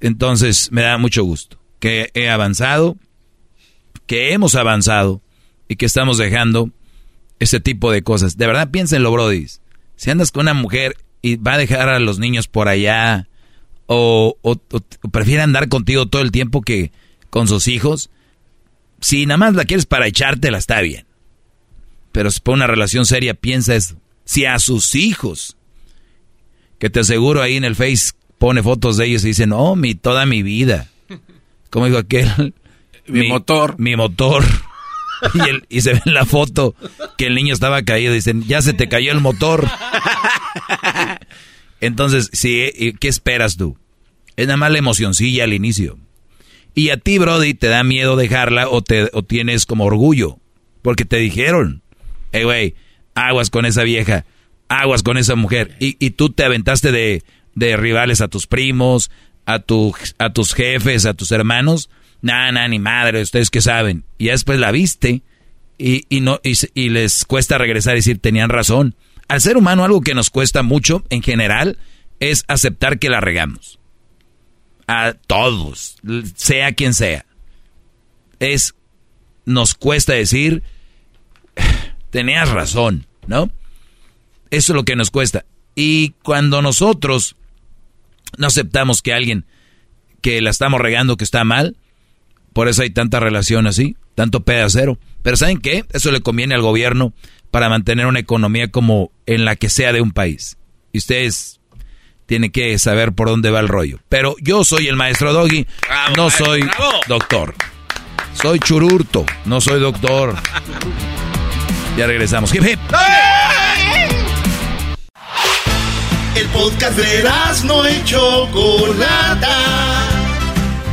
Entonces me da mucho gusto que he avanzado, que hemos avanzado y que estamos dejando ese tipo de cosas. De verdad, piénsenlo, Brody. Si andas con una mujer y va a dejar a los niños por allá, o, o, prefiere andar contigo todo el tiempo que con sus hijos, si nada más la quieres para echártela, está bien. Pero si por una relación seria, piensa eso. Si a sus hijos, que te aseguro ahí en el Face pone fotos de ellos y dice, no, mi, toda mi vida. Como dijo aquel? Mi, motor. Mi motor. Y, el, y, se ve en la foto que el niño estaba caído. Dicen, ya se te cayó el motor. Entonces, sí, ¿qué esperas tú? Es nada más la emocioncilla al inicio. Y a ti, Brody, te da miedo dejarla o, te, o tienes como orgullo. Porque te dijeron, hey, güey, aguas con esa vieja, aguas con esa mujer. Y, y tú te aventaste de, de, rivales a tus primos, a, tu, a tus jefes, a tus hermanos. Nada, nada, ni madre, ustedes que saben. Y después la viste y, y no, y, y les cuesta regresar y decir, tenían razón. Al ser humano algo que nos cuesta mucho en general es aceptar que la regamos. A todos, sea quien sea. Es, nos cuesta decir, tenías razón, ¿no? Eso es lo que nos cuesta. Y cuando nosotros no aceptamos que alguien que la estamos regando, que está mal, por eso hay tanta relación así, tanto pedacero. Pero ¿saben qué? Eso le conviene al gobierno para mantener una economía como en la que sea de un país. Y ustedes tienen que saber por dónde va el rollo. Pero yo soy el maestro Doggy, no soy doctor. Soy chururto, no soy doctor. Ya regresamos. Hip, hip. El podcast de no hecho Chocolata.